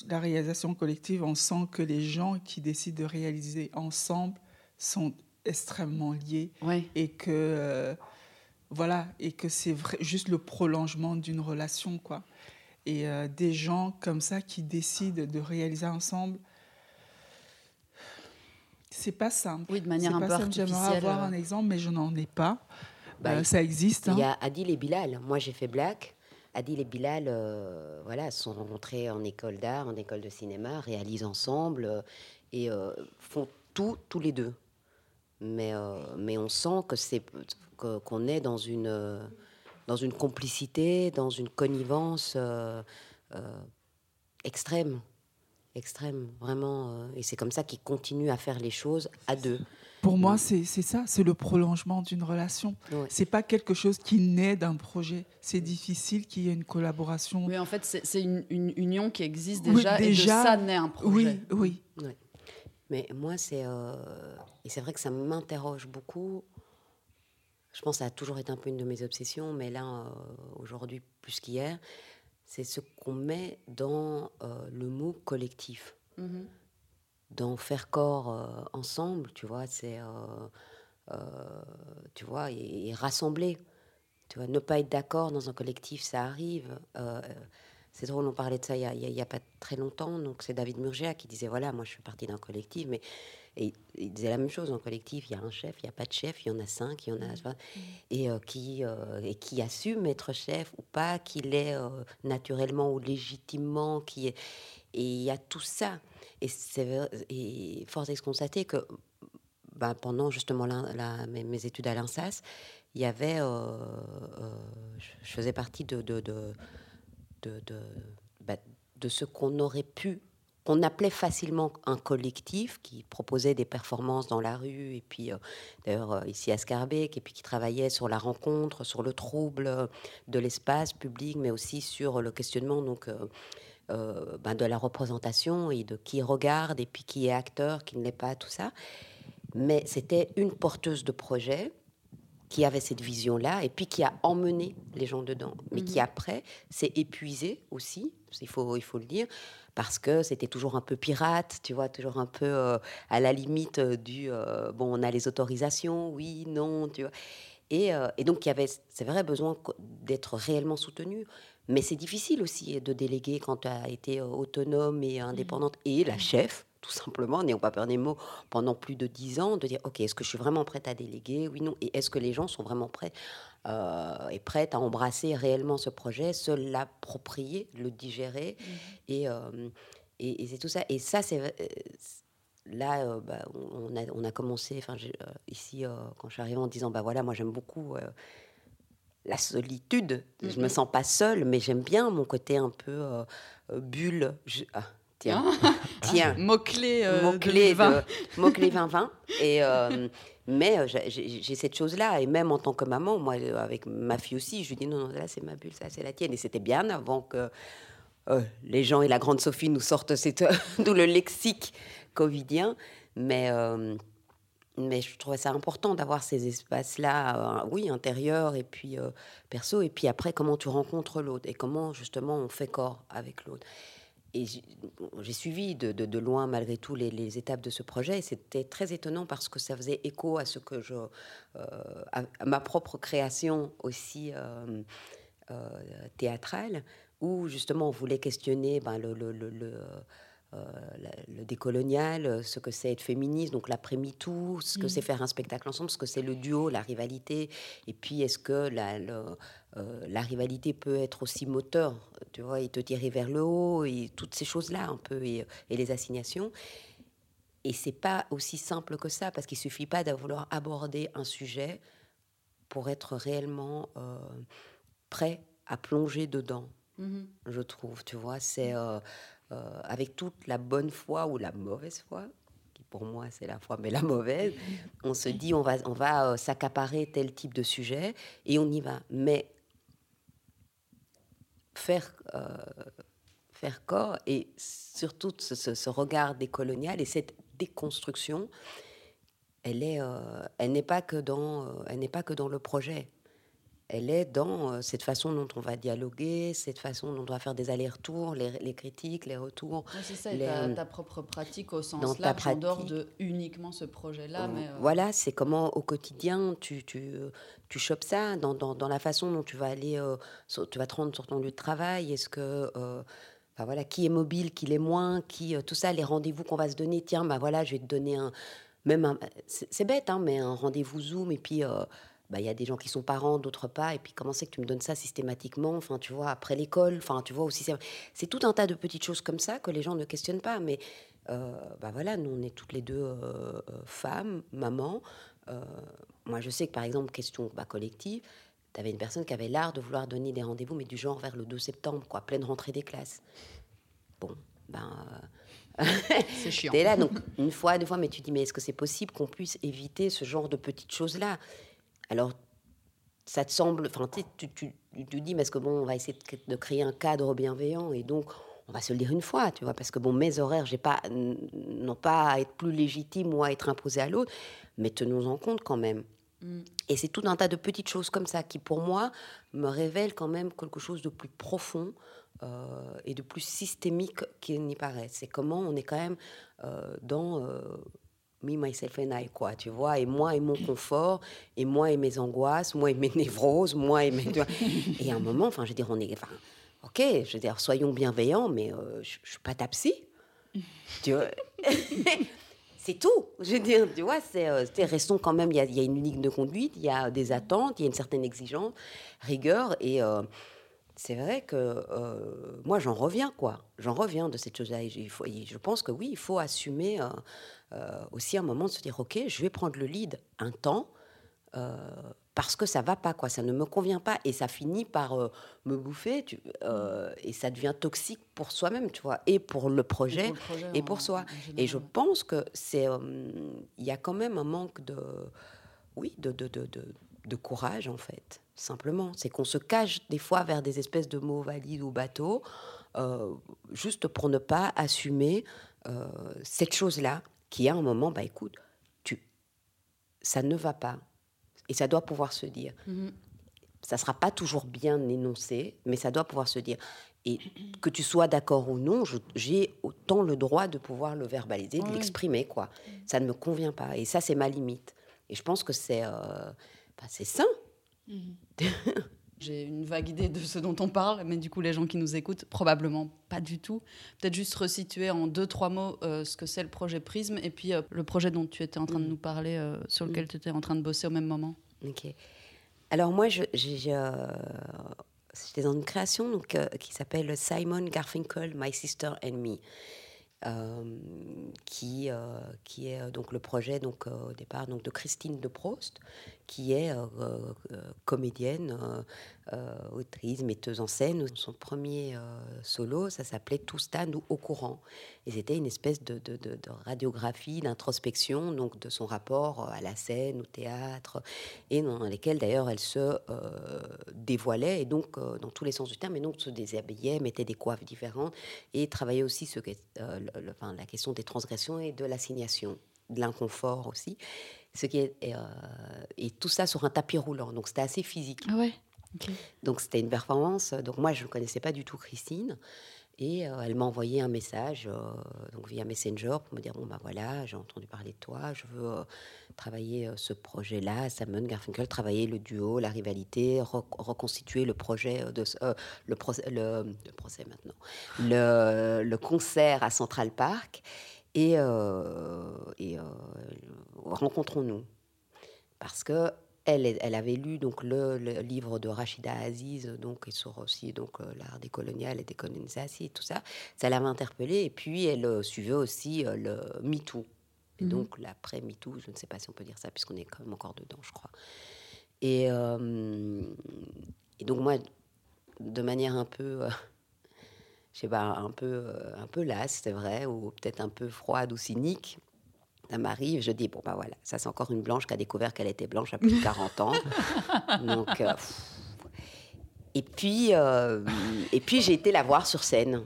la réalisation collective, on sent que les gens qui décident de réaliser ensemble sont extrêmement liés et que euh, voilà et que c'est juste le prolongement d'une relation quoi. Et euh, des gens comme ça qui décident de réaliser ensemble c'est pas simple. Oui de manière un peu j'aimerais avoir un exemple mais je n'en ai pas. Bah, euh, ça existe il y a hein. Adil et Bilal. Moi j'ai fait Black Adil et Bilal euh, voilà, sont rencontrés en école d'art, en école de cinéma, réalisent ensemble euh, et euh, font tout tous les deux. Mais, mais on sent que c'est qu'on est dans une, dans une complicité, dans une connivence extrême extrême, vraiment. et c'est comme ça qu'ils continuent à faire les choses à deux. Pour moi, c'est ça, c'est le prolongement d'une relation. Ce C'est pas quelque chose qui naît d'un projet. C'est difficile qu'il y ait une collaboration. Oui, en fait, c'est une, union qui existe déjà, et de ça naît un projet. Oui, oui. Mais moi, c'est euh, et c'est vrai que ça m'interroge beaucoup. Je pense que ça a toujours été un peu une de mes obsessions, mais là, euh, aujourd'hui, plus qu'hier, c'est ce qu'on met dans euh, le mot collectif. Mhm. Dans faire corps euh, ensemble, tu vois, c'est. euh, euh, tu vois, et, et rassembler. Tu vois, ne pas être d'accord dans un collectif, ça arrive. C'est drôle, on parlait de ça il y a, pas très longtemps. Donc, c'est David Murgia qui disait voilà, moi, je fais partie d'un collectif, mais. Et il disait la même chose, en collectif, il y a un chef, il n'y a pas de chef, il y en a cinq, il y en a... vois, Et, euh, qui, euh, et qui assume être chef ou pas, qu'il est euh, naturellement ou légitimement, qui est... Et il y a tout ça. Et, c'est force est de constater que ben, pendant justement mes, études à l'INSAS, il y avait... euh, euh, je, faisais partie de, de, ce qu'on aurait pu qu'on appelait facilement un collectif qui proposait des performances dans la rue, et puis euh, d'ailleurs ici à Scarbeck, et puis qui travaillait sur la rencontre, sur le trouble de l'espace public, mais aussi sur le questionnement euh, ben, de la représentation et de qui regarde, et puis qui est acteur, qui ne l'est pas, tout ça. Mais c'était une porteuse de projet qui avait cette vision-là et puis qui a emmené les gens dedans, mais qui après s'est épuisé aussi, il faut, il faut le dire, parce que c'était toujours un peu pirate, tu vois, toujours un peu euh, à la limite euh, du euh, bon, on a les autorisations, oui, non, tu vois. Et, euh, et donc il y avait, c'est vrai, besoin d'être réellement soutenu. Mais c'est difficile aussi de déléguer quand tu as été euh, autonome et indépendante. Et la chef, tout simplement, n'ayons pas peur des mots, pendant plus de dix ans, de dire, OK, est-ce que je suis vraiment prête à déléguer? Oui, non. Et est-ce que les gens sont vraiment prêts euh, et prêtes à embrasser réellement ce projet, se l'approprier, le digérer? Et, euh, et, et c'est tout ça. Et ça, c'est... euh, Là, euh, bah, on, a, on a commencé, enfin, euh, ici, euh, quand je suis arrivée en disant, bah voilà, moi j'aime beaucoup la solitude. Je me sens pas seule, mais j'aime bien mon côté un peu euh, euh, bulle. Je- ah, tiens, tiens, Mot-clé euh, mot-clé 2020. de- mot-clé 2020. Et, euh, mais j'ai- cette chose-là. Et même en tant que maman, moi, avec ma fille aussi, je lui dis non, non, là, c'est ma bulle, ça, c'est la tienne. Et c'était bien avant que les gens et la grande Sophie nous sortent cette, d'où le lexique covidien. Mais, mais je trouvais ça important d'avoir ces espaces-là, euh, oui, intérieurs et puis euh, perso. Et puis après, comment tu rencontres l'autre et comment justement on fait corps avec l'autre. Et j'ai suivi de, loin, malgré tout, les, étapes de ce projet. Et c'était très étonnant parce que ça faisait écho à ce que je. euh, à, ma propre création aussi théâtrale, où justement on voulait questionner ben, le. La- le décolonial, euh, ce que c'est être féministe, donc l'après-MeToo, ce que c'est faire un spectacle ensemble, ce que c'est le duo, la rivalité, et puis est-ce que la, le- euh, la rivalité peut être aussi moteur, tu vois, et te tirer vers le haut, et toutes ces choses-là un peu, et, et les assignations. Et c'est pas aussi simple que ça, parce qu'il suffit pas de vouloir aborder un sujet pour être réellement euh, prêt à plonger dedans Mhm. je trouve, tu vois. C'est euh, euh, avec toute la bonne foi ou la mauvaise foi, qui pour moi c'est la foi, mais la mauvaise, on se dit on va, on va euh, s'accaparer tel type de sujet et on y va. Mais faire, euh, faire corps et surtout ce, ce- regard décolonial et cette déconstruction, elle est, euh, pas que elle n'est pas que dans le projet. Elle est dans euh, cette façon dont on va dialoguer, cette façon dont on va faire des allers-retours, les, les critiques, les retours. Ouais, c'est ça, les- ta, ta propre pratique au sens large, en dehors de uniquement ce projet-là. Mais, euh, Voilà, c'est comment au quotidien tu, tu, tu chopes ça, dans, dans, dans la façon dont tu vas aller, euh, sur- tu vas te rendre sur ton lieu de travail. Est-ce que, euh, enfin, voilà, qui est mobile, qui l'est moins, qui, euh, tout ça, les rendez-vous qu'on va se donner. Tiens, bah voilà, je vais te donner un, même un, c'est c'est bête, hein, mais un rendez-vous Zoom et puis. euh, bah, il y a des gens qui sont parents, d'autres pas, et puis comment c'est que tu me donnes ça systématiquement, enfin, tu vois, après l'école, enfin, tu vois, aussi, c'est- tout un tas de petites choses comme ça que les gens ne questionnent pas, mais euh, bah voilà, nous, on est toutes les deux euh, euh, femmes, mamans, euh, moi, je sais que, par exemple, question bah, collective, tu avais une personne qui avait l'art de vouloir donner des rendez-vous, mais du genre vers le 2 septembre, quoi, pleine rentrée des classes. Bon, ben... euh, c'est chiant. T'es là, donc une fois, deux fois, mais tu dis, mais est-ce que c'est possible qu'on puisse éviter ce genre de petites choses-là? Alors, ça te semble, enfin, tu, tu, tu, tu te dis, mais est-ce que bon, on va essayer de, de créer un cadre bienveillant et donc on va se le dire une fois, tu vois, parce que bon, mes horaires, j'ai pas, n'ont pas à être plus légitimes ou à être imposés à l'autre, mais tenons en compte quand même. Mm. Et c'est tout un tas de petites choses comme ça qui, pour moi, me révèlent quand même quelque chose de plus profond euh, et de plus systémique qu'il n'y paraît. C'est comment on est quand même euh, dans euh, me, myself and I, quoi, tu vois, et moi et mon confort, et moi et mes angoisses, moi et mes névroses, moi et mes... et à un moment, enfin, je veux dire, on est... Enfin, ok, je veux dire, soyons bienveillants, mais je ne suis pas ta psy. tu vois c'est tout. Je veux dire, tu vois, c'est, euh, restons quand même, il y, a, une ligne de conduite, il y a des attentes, il y a une certaine exigence, rigueur, et euh, c'est vrai que euh, moi, j'en reviens, quoi. J'en reviens de cette chose-là. je pense que oui, il faut assumer aussi un moment de se dire, OK, je vais prendre le lead un temps parce que ça va pas quoi, ça ne me convient pas et ça finit par euh, me bouffer tu, euh, et ça devient toxique pour soi-même, tu vois, et pour le projet et pour, soi. et je pense que c'est, euh, il y a quand même un manque de, oui, de, de, de, de, courage en fait, simplement. C'est qu'on se cache des fois vers des espèces de mots valides ou bateaux, juste pour ne pas assumer cette chose-là qui à un moment, bah écoute, tu, ça ne va pas et ça doit pouvoir se dire. Mhm. Ça ne sera pas toujours bien énoncé, mais ça doit pouvoir se dire. Et que tu sois d'accord ou non, j'ai autant le droit de pouvoir le verbaliser, de l'exprimer. quoi. Ça ne me convient pas. Et ça, c'est ma limite. Et je pense que c'est euh, c'est sain. Mhm. J'ai une vague idée de ce dont on parle, mais du coup, les gens qui nous écoutent, probablement pas du tout. Peut-être juste resituer en deux, trois mots euh, ce que c'est le projet Prisme et puis euh, le projet dont tu étais en train de mm. nous parler, euh, sur lequel mm. tu étais en train de bosser au même moment. Ok. Alors, moi, j'étais dans une création donc, qui s'appelle Simon Garfinkel, My Sister and Me. Qui, qui est donc le projet donc, au départ donc, de Christine de Prost, qui est comédienne, autrice, metteuse en scène. Son premier solo, ça s'appelait Tout ou Au courant. Et c'était une espèce de, radiographie, d'introspection, donc de son rapport à la scène, au théâtre, et dans lesquels d'ailleurs elle se dévoilait, et donc dans tous les sens du terme, et donc se déshabillait, mettait des coiffes différentes, et travaillait aussi la question des transgressions et de l'assignation, de l'inconfort aussi. Ce qui est, euh, et tout ça sur un tapis roulant. Donc c'était assez physique. Ah ouais. Donc c'était une performance. Donc moi je ne connaissais pas du tout Christine. Et euh, elle m'a envoyé un message euh, donc via Messenger pour me dire bon bah voilà j'ai entendu parler de toi je veux travailler ce projet là Simon Garfunkel travailler le duo la rivalité reconstituer le projet de le, procès, le, le, procès maintenant le, le, concert à Central Park et, et rencontrons-nous parce que elle, elle, avait lu donc le, livre de Rachida Aziz, donc et sur aussi donc euh, l'art des coloniales et des colonisations et tout ça. Ça l'avait interpellée et puis elle euh, suivait aussi euh, le MeToo. Et mhm. donc l'après MeToo, je ne sais pas si on peut dire ça puisqu'on est quand même encore dedans, je crois. Et, et donc moi, de manière un peu, je sais pas, un peu, un peu lasse, c'est vrai, ou peut-être un peu froide ou cynique ça m'arrive, je dis, bon, bah voilà, ça c'est encore une blanche qui a découvert qu'elle était blanche à plus de 40 ans. Donc, euh, et puis, euh, et puis j'ai été la voir sur scène.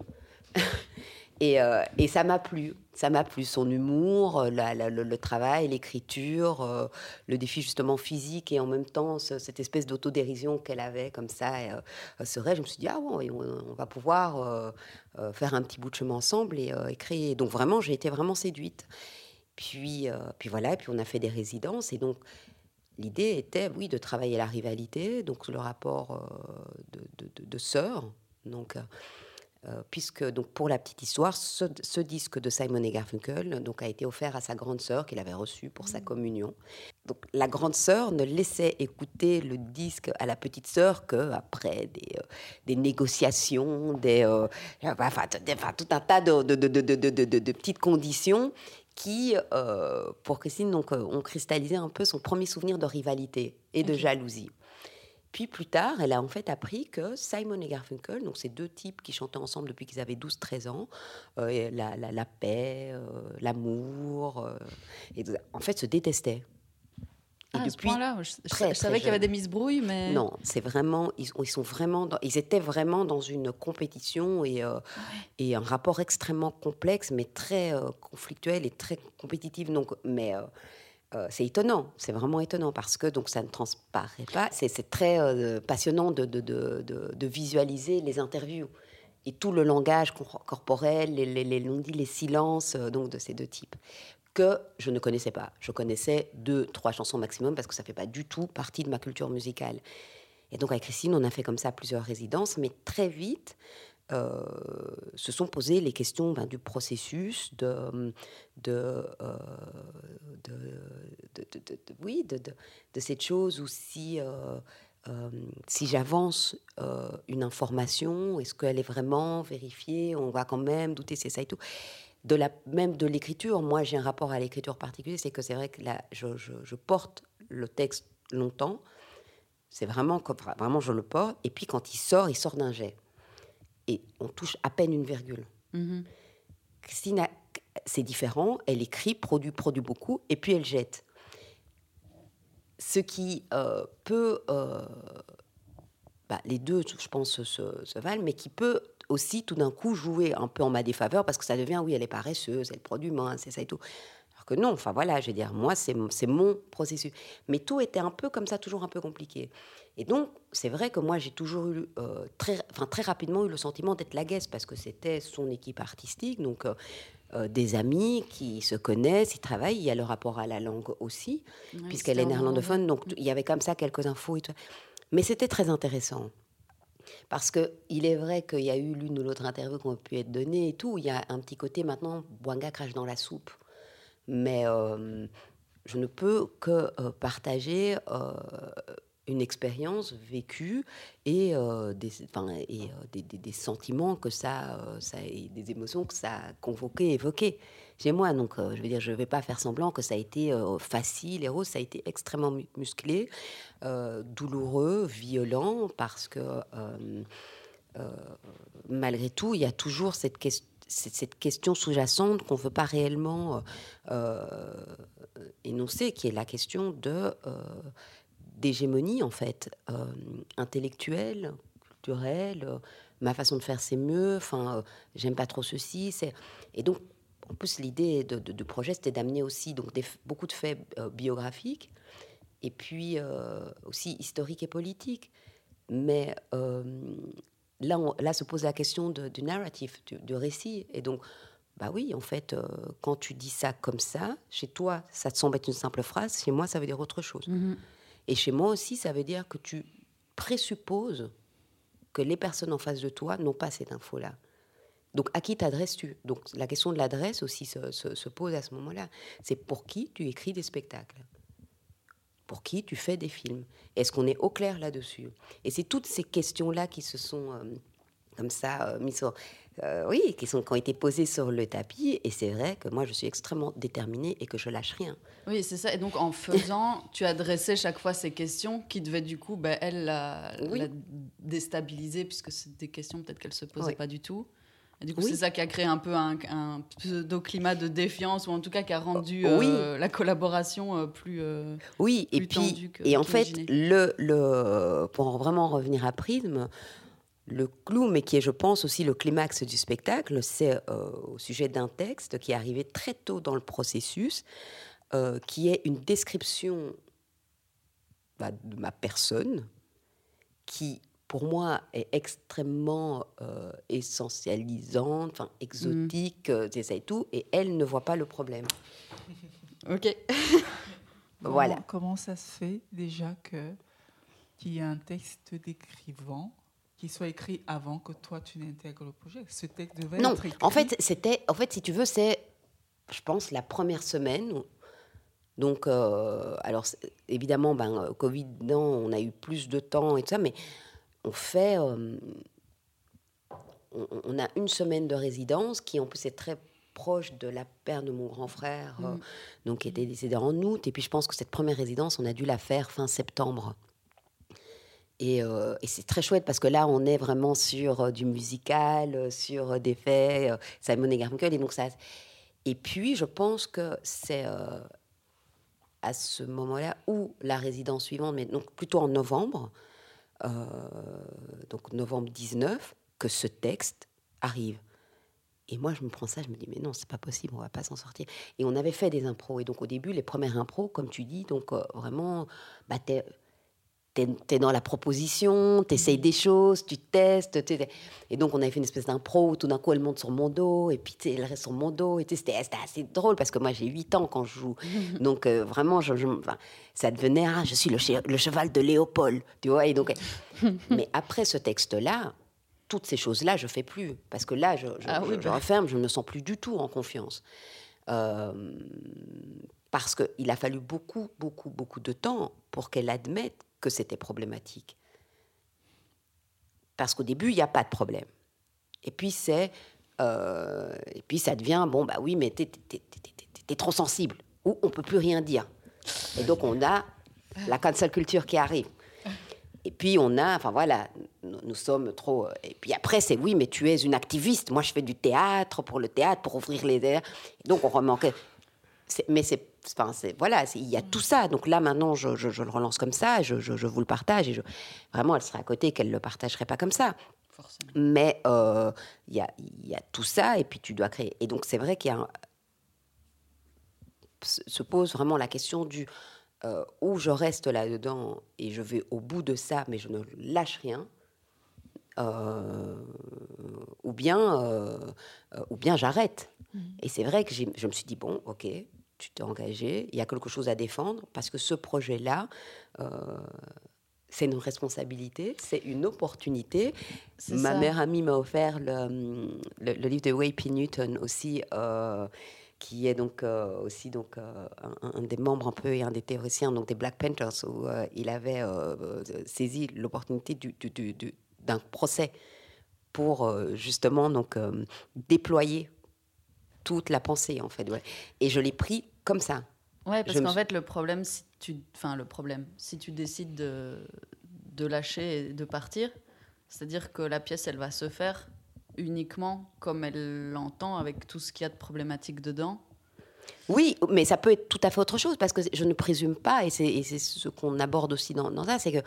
Et, euh, et, ça m'a plu. Ça m'a plu, son humour, le, travail, l'écriture, le défi justement physique et en même temps cette espèce d'autodérision qu'elle avait comme ça serait. Je me suis dit, ah bon, on, va pouvoir faire un petit bout de chemin ensemble et, et créer. Donc vraiment, j'ai été vraiment séduite. Puis, euh, voilà, et puis on a fait des résidences. Et donc, l'idée était, oui, de travailler la rivalité, donc le rapport euh, de, de, de, sœurs. Donc, euh, puisque donc pour la petite histoire, ce, disque de Simon et Garfunkel donc a été offert à sa grande sœur qu'il avait reçu pour sa mmh. communion. Donc la grande sœur ne laissait écouter le disque à la petite sœur que après des, des négociations, des enfin, tout un tas de, de petites conditions qui, euh, pour Christine, donc, euh, ont cristallisé un peu son premier souvenir de rivalité et de jalousie. Puis plus tard, elle a en fait appris que Simon et Garfunkel, donc ces deux types qui chantaient ensemble depuis qu'ils avaient 12-13 ans, euh, la, la, paix, l'amour, en fait se détestaient. Ah, à ce point-là, je, savais qu'il y avait des mises brouilles, mais non, c'est vraiment ils, ils, sont vraiment ils étaient vraiment dans une compétition et euh, et un rapport extrêmement complexe, mais très euh, conflictuel et très compétitif. Donc, mais euh, c'est étonnant, c'est vraiment étonnant parce que donc ça ne transparaît pas. C'est très euh, passionnant de, de, de, de, visualiser les interviews et tout le langage corporel, les, les, les, dit, les silences euh, donc de ces deux types que je ne connaissais pas. Je connaissais deux, trois chansons maximum parce que ça fait pas du tout partie de ma culture musicale. Et donc avec Christine, on a fait comme ça plusieurs résidences, mais très vite, euh, se sont posées les questions ben, du processus, de, de, euh, de, de, oui, de, cette chose où si, euh, si j'avance une information, est-ce qu'elle est vraiment vérifiée On va quand même douter, c'est ça et tout. De la, même de l'écriture, moi j'ai un rapport à l'écriture particulier, c'est que c'est vrai que là, je, je, je porte le texte longtemps, c'est vraiment comme vraiment je le porte, et puis quand il sort, il sort d'un jet et on touche à peine une virgule. Mhm. Christine, c'est différent. Elle écrit, produit, produit beaucoup, et puis elle jette. Ce qui euh, peut, euh, bah, les deux, je pense, se, valent, mais qui peut aussi tout d'un coup jouer un peu en ma défaveur parce que ça devient, oui, elle est paresseuse, elle produit moins, c'est ça et tout. Que non, enfin voilà, je veux dire, moi, c'est mon processus. Mais tout était un peu comme ça, toujours un peu compliqué. Et donc, c'est vrai que moi, j'ai toujours eu, euh, très, enfin, très rapidement eu le sentiment d'être la guest parce que c'était son équipe artistique, donc euh, euh, des amis qui se connaissent, ils travaillent. Il y a le rapport à la langue aussi, puisqu'elle est néerlandophone, donc il y avait comme ça quelques infos. Et tout. Mais c'était très intéressant. Parce qu'il est vrai qu'il y a eu l'une ou l'autre interview qui a pu être donnée et tout. Il y a un petit côté maintenant, Boanga crache dans la soupe. Mais je ne peux que partager une expérience vécue et, euh, des, euh, sentiments que euh, ça, et des émotions que ça a convoqué, évoqué chez moi. Donc, je veux dire, je ne vais pas faire semblant que ça a été facile et rose, ça a été extrêmement musclé, douloureux, violent, parce que malgré tout, il y a toujours cette question cette question sous-jacente qu'on ne veut pas réellement énoncer, qui est la question de d'hégémonie, en fait, euh, intellectuelle, culturelle. Euh, ma façon de faire, c'est mieux. Enfin, euh, j'aime pas trop ceci. C'est et donc, en plus, l'idée de, de, projet, c'était d'amener aussi donc des, beaucoup de faits biographiques et puis aussi historiques et politiques. Mais là, là se pose la question du narratif, du, récit. Et donc, bah oui, en fait, quand tu dis ça comme ça, chez toi, ça te semble être une simple phrase. Chez moi, ça veut dire autre chose. Mm-hmm. Et chez moi aussi, ça veut dire que tu présupposes que les personnes en face de toi n'ont pas cette info-là. Donc, à qui t'adresses-tu? Donc, la question de l'adresse aussi se, pose à ce moment-là. C'est pour qui tu écris des spectacles? Pour qui tu fais des films? Est-ce qu'on est au clair là-dessus? Et c'est toutes ces questions-là qui se sont euh, comme ça euh, mises sur euh, oui, qui, sont, qui ont été posées sur le tapis. Et c'est vrai que moi, je suis extrêmement déterminée et que je lâche rien. Oui, c'est ça. Et donc, en faisant, tu adressais chaque fois ces questions qui devaient, du coup, ben, elle, la, déstabiliser, puisque c'est des questions peut-être qu'elle ne se posait pas du tout. Et du coup, c'est ça qui a créé un peu un, pseudo-climat de défiance, ou en tout cas qui a rendu euh, la collaboration euh, plus. oui, et puis. et en fait, le, le, pour vraiment revenir à Prisme, le clou, mais qui est, je pense, aussi le climax du spectacle, c'est euh, au sujet d'un texte qui est arrivé très tôt dans le processus, euh, qui est une description bah, de ma personne, qui, pour moi, est extrêmement euh, essentialisante, enfin, exotique, c'est ça et tout, et elle ne voit pas le problème. ok. voilà. Comment ça se fait déjà que qu'il y a un texte décrivant qu'il soit écrit avant que toi tu n'intègres le projet? Ce texte devait non, être écrit. en fait, c'était, en fait, si tu veux, c'est, je pense, la première semaine. Donc, euh, alors évidemment, ben, euh, Covid, non, on a eu plus de temps et tout ça, mais on fait, euh, on, a une semaine de résidence qui en plus est très proche de la père de mon grand frère, mm. donc qui était décédé en août. Et puis je pense que cette première résidence, on a dû la faire fin septembre. Euh, et, c'est très chouette parce que là, on est vraiment sur euh, du musical, euh, sur des faits, Simon et Garfunkel. Et, donc ça... et puis, je pense que c'est à ce moment-là où la résidence suivante, mais donc plutôt en novembre, donc novembre 19, que ce texte arrive. Et moi, je me prends ça, je me dis, mais non, c'est pas possible, on va pas s'en sortir. Et on avait fait des impros. Et donc, au début, les premières impros, comme tu dis, donc euh, vraiment, bah, t'es es, dans la proposition, tu essayes des choses, tu testes. Et donc, on avait fait une espèce d'impro où tout d'un coup, elle monte sur mon dos, et puis elle reste sur mon dos. Et c'était assez drôle parce que moi, j'ai 8 ans quand je joue. Donc, euh, vraiment, je, ça devenait, ah, je suis le, le, cheval de Léopold, tu vois. Et donc, mais après ce texte-là, toutes ces choses-là, je fais plus. Parce que là, je, je, ah bah. referme, je ne me sens plus du tout en confiance. Euh, parce qu'il a fallu beaucoup, beaucoup, beaucoup de temps pour qu'elle admette que c'était problématique. Parce qu'au début, il n'y a pas de problème. Et puis, c'est. Euh, et puis, ça devient bon, bah oui, mais t'es es, trop sensible. Ou on peut plus rien dire. Et donc, on a la cancel culture qui arrive. Et puis on a, enfin voilà, nous, sommes trop. Et puis après, c'est oui, mais tu es une activiste. Moi, je fais du théâtre pour le théâtre, pour ouvrir les airs. Donc on remanquait. Mais c'est, enfin, voilà, il y a tout ça. Donc là, maintenant, je, je, le relance comme ça, je, je, vous le partage. Et vraiment, elle serait à côté qu'elle ne le partagerait pas comme ça. Forcément. Mais euh, il y, a, y, a, tout ça, et puis tu dois créer. Et donc, c'est vrai qu'il y a. se pose vraiment la question du euh, où je reste là-dedans et je vais au bout de ça, mais je ne lâche rien, euh, ou bien, euh, ou bien j'arrête. Mmh. Et c'est vrai que je me suis dit, bon, ok, tu t'es engagé, il y a quelque chose à défendre, parce que ce projet-là, c'est une responsabilité, c'est une opportunité. Ma mère amie m'a offert le, le, livre de Way P. Newton aussi qui est donc euh, aussi donc, euh, un, des membres un peu et un des théoriciens donc des Black Panthers, où euh, il avait saisi l'opportunité du, d'un procès pour justement donc, déployer toute la pensée, en fait. Et je l'ai pris comme ça. Ouais, parce qu'en fait, le problème, si tu, enfin, le problème, si tu décides de, de lâcher et de partir, c'est-à-dire que la pièce, elle va se faire uniquement comme elle l'entend, avec tout ce qu'il y a de problématique dedans oui, mais ça peut être tout à fait autre chose, parce que je ne présume pas, et c'est ce qu'on aborde aussi dans, dans ça, c'est que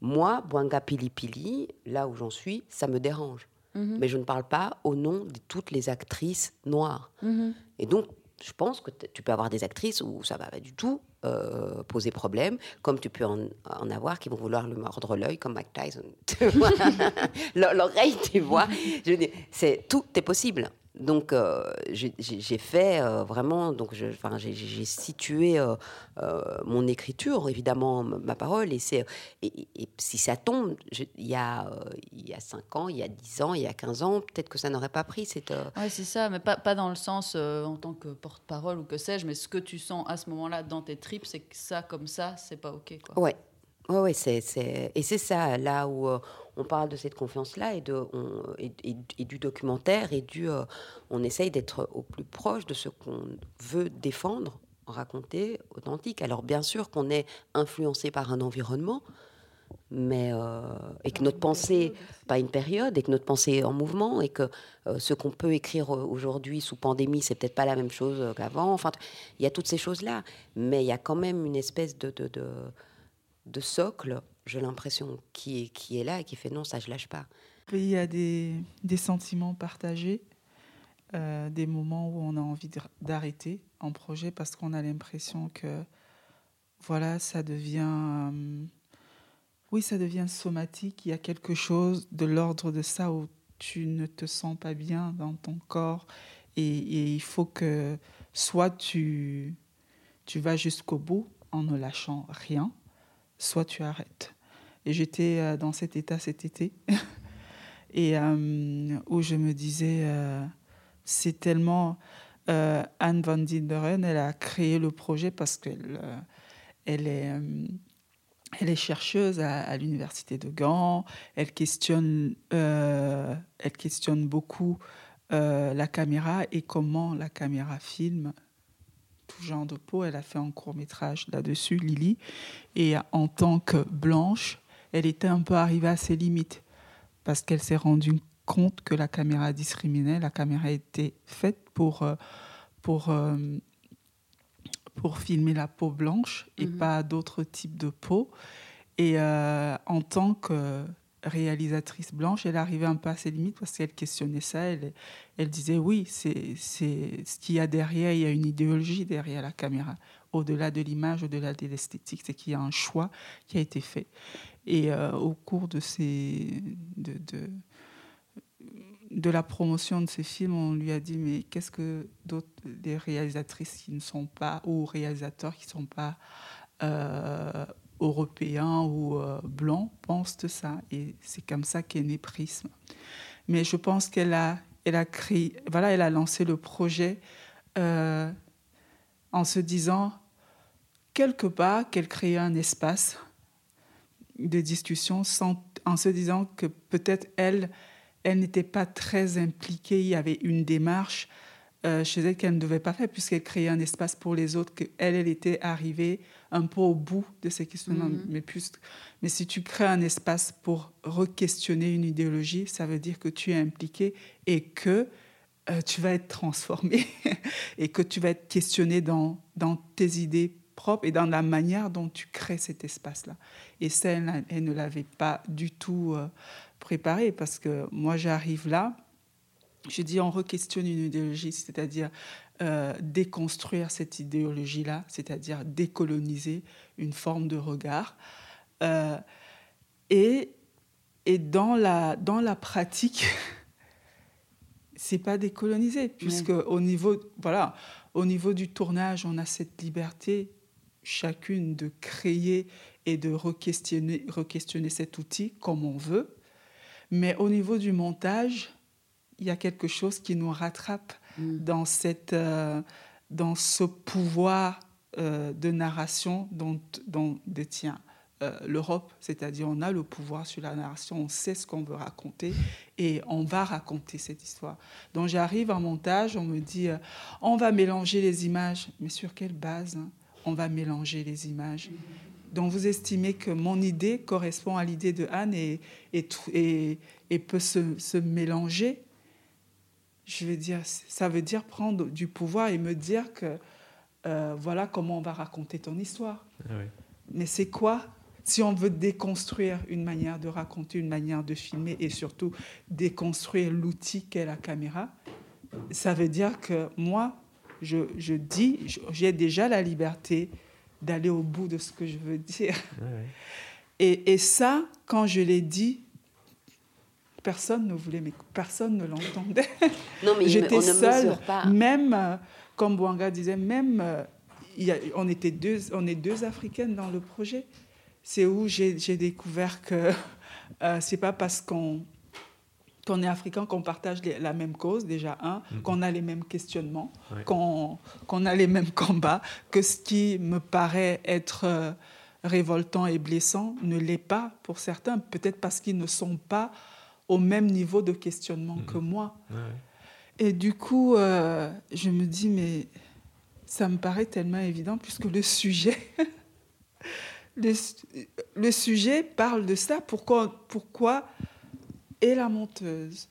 moi, Boanga Pili Pili, là où j'en suis, ça me dérange. Mhm. Mais je ne parle pas au nom de toutes les actrices noires. Mhm. Et donc, je pense que tu peux avoir des actrices où ça va pas du tout euh, poser problème, comme tu peux en, avoir qui vont vouloir lui mordre l'œil, comme Mike Tyson. L'oreille, tu vois? Je c'est tout est possible. Donc, euh, j'ai fait euh, vraiment, donc j'ai situé euh, mon écriture, évidemment, ma parole, et, et, et si ça tombe, il y, a, il y a 5 ans, il y a 10 ans, il y a 15 ans, peut-être que ça n'aurait pas pris. Oui, c'est ça, mais pas, pas dans le sens en tant que porte-parole ou que sais-je, mais ce que tu sens à ce moment-là dans tes tripes, c'est que ça, comme ça, c'est pas OK. Quoi. Ouais, oui, ouais, c'est, et c'est ça, là où euh, on parle de cette confiance-là et, de, et, du documentaire, et du, euh, on essaye d'être au plus proche de ce qu'on veut défendre, raconter, authentique. Alors bien sûr qu'on est influencé par un environnement, mais euh, et que notre pensée, pas une période, et que notre pensée est en mouvement, et que ce qu'on peut écrire aujourd'hui sous pandémie, c'est peut-être pas la même chose qu'avant. Enfin, il y a toutes ces choses-là, mais il y a quand même une espèce de, de de socle, j'ai l'impression, qui qui est là et qui fait non, ça je lâche pas. Il y a des, des sentiments partagés, euh, des moments où on a envie d'arrêter un projet parce qu'on a l'impression que voilà, ça devient, euh, oui, ça devient somatique. Il y a quelque chose de l'ordre de ça où tu ne te sens pas bien dans ton corps et, et il faut que soit tu, tu vas jusqu'au bout en ne lâchant rien, soit tu arrêtes. Et j'étais euh, dans cet état cet été, et euh, où je me disais, euh, c'est tellement... Anne van Dinderen, elle a créé le projet parce qu'elle elle est, elle est chercheuse à, l'université de Gand. Elle questionne, elle questionne beaucoup la caméra et comment la caméra filme tout genre de peau. Elle a fait un court métrage là-dessus, Lily. Et en tant que blanche, elle était un peu arrivée à ses limites parce qu'elle s'est rendue compte que la caméra discriminait. La caméra était faite pour, euh, pour, euh, pour filmer la peau blanche et mhm. pas d'autres types de peau. Et euh, en tant que réalisatrice blanche, elle arrivait un peu à ses limites parce qu'elle questionnait ça. Elle, disait oui, c'est ce qu'il y a derrière, il y a une idéologie derrière la caméra. Au-delà de l'image, au-delà de l'esthétique, c'est qu'il y a un choix qui a été fait. Et euh, au cours de, ces, de, de, de, la promotion de ces films, on lui a dit mais qu'est-ce que d'autres des réalisatrices qui ne sont pas, ou réalisateurs qui ne sont pas euh, européens ou euh, blancs pensent de ça. Et c'est comme ça qu'est né Prisme. Mais je pense qu'elle a, elle a créé, voilà, elle a lancé le projet euh, en se disant quelque part qu'elle créait un espace de discussion sans, en se disant que peut-être elle, elle n'était pas très impliquée. Il y avait une démarche euh, chez elle qu'elle ne devait pas faire puisqu'elle créait un espace pour les autres, qu'elle, elle était arrivée un peu au bout de ces questionnements. Mhm. Mais, plus, mais si tu crées un espace pour re-questionner une idéologie, ça veut dire que tu es impliqué et que euh, tu vas être transformé et que tu vas être questionné dans, dans tes idées propres et dans la manière dont tu crées cet espace-là. Et ça, elle, ne l'avait pas du tout euh, préparé parce que moi, j'arrive là je dis on re-questionne une idéologie, c'est-à-dire euh, déconstruire cette idéologie-là, c'est-à-dire décoloniser une forme de regard. Euh, et, et dans, la, dans la pratique, c'est pas décoloniser, puisque au, niveau, voilà, au niveau du tournage, on a cette liberté chacune de créer et de re-questionner, re-questionner cet outil comme on veut. Mais au niveau du montage, il y a quelque chose qui nous rattrape mm. dans, cette, euh, dans ce pouvoir euh, de narration dont, dont détient euh, l'Europe, c'est-à-dire on a le pouvoir sur la narration, on sait ce qu'on veut raconter et on va raconter cette histoire. Donc j'arrive en montage, on me dit on va mélanger les images, mais sur quelle base hein, on va mélanger les images? Donc vous estimez que mon idée correspond à l'idée de Anne et, et, et, et peut se, se, mélanger je veux dire, ça veut dire prendre du pouvoir et me dire que euh, voilà comment on va raconter ton histoire. Ah Mais c'est quoi si on veut déconstruire une manière de raconter, une manière de filmer et surtout déconstruire l'outil qu'est la caméra, ça veut dire que moi, je, je dis, j'ai déjà la liberté d'aller au bout de ce que je veux dire. Ah et, et, ça, quand je l'ai dit, personne ne voulait, mais personne ne l'entendait. Non, mais j'étais seule. Même, euh, comme Bouanga disait, même, euh, on était deux, on est deux africaines dans le projet. C'est où j'ai découvert que euh, c'est pas parce qu'on qu'on est africain qu'on partage la même cause, déjà, un, mm-hmm. qu'on a les mêmes questionnements, qu'on a les mêmes combats, que ce qui me paraît être révoltant et blessant ne l'est pas pour certains, peut-être parce qu'ils ne sont pas au même niveau de questionnement que mhm. moi. Et du coup, euh, je me dis, mais ça me paraît tellement évident puisque le sujet, le, sujet parle de ça. Pourquoi, pourquoi et la monteuse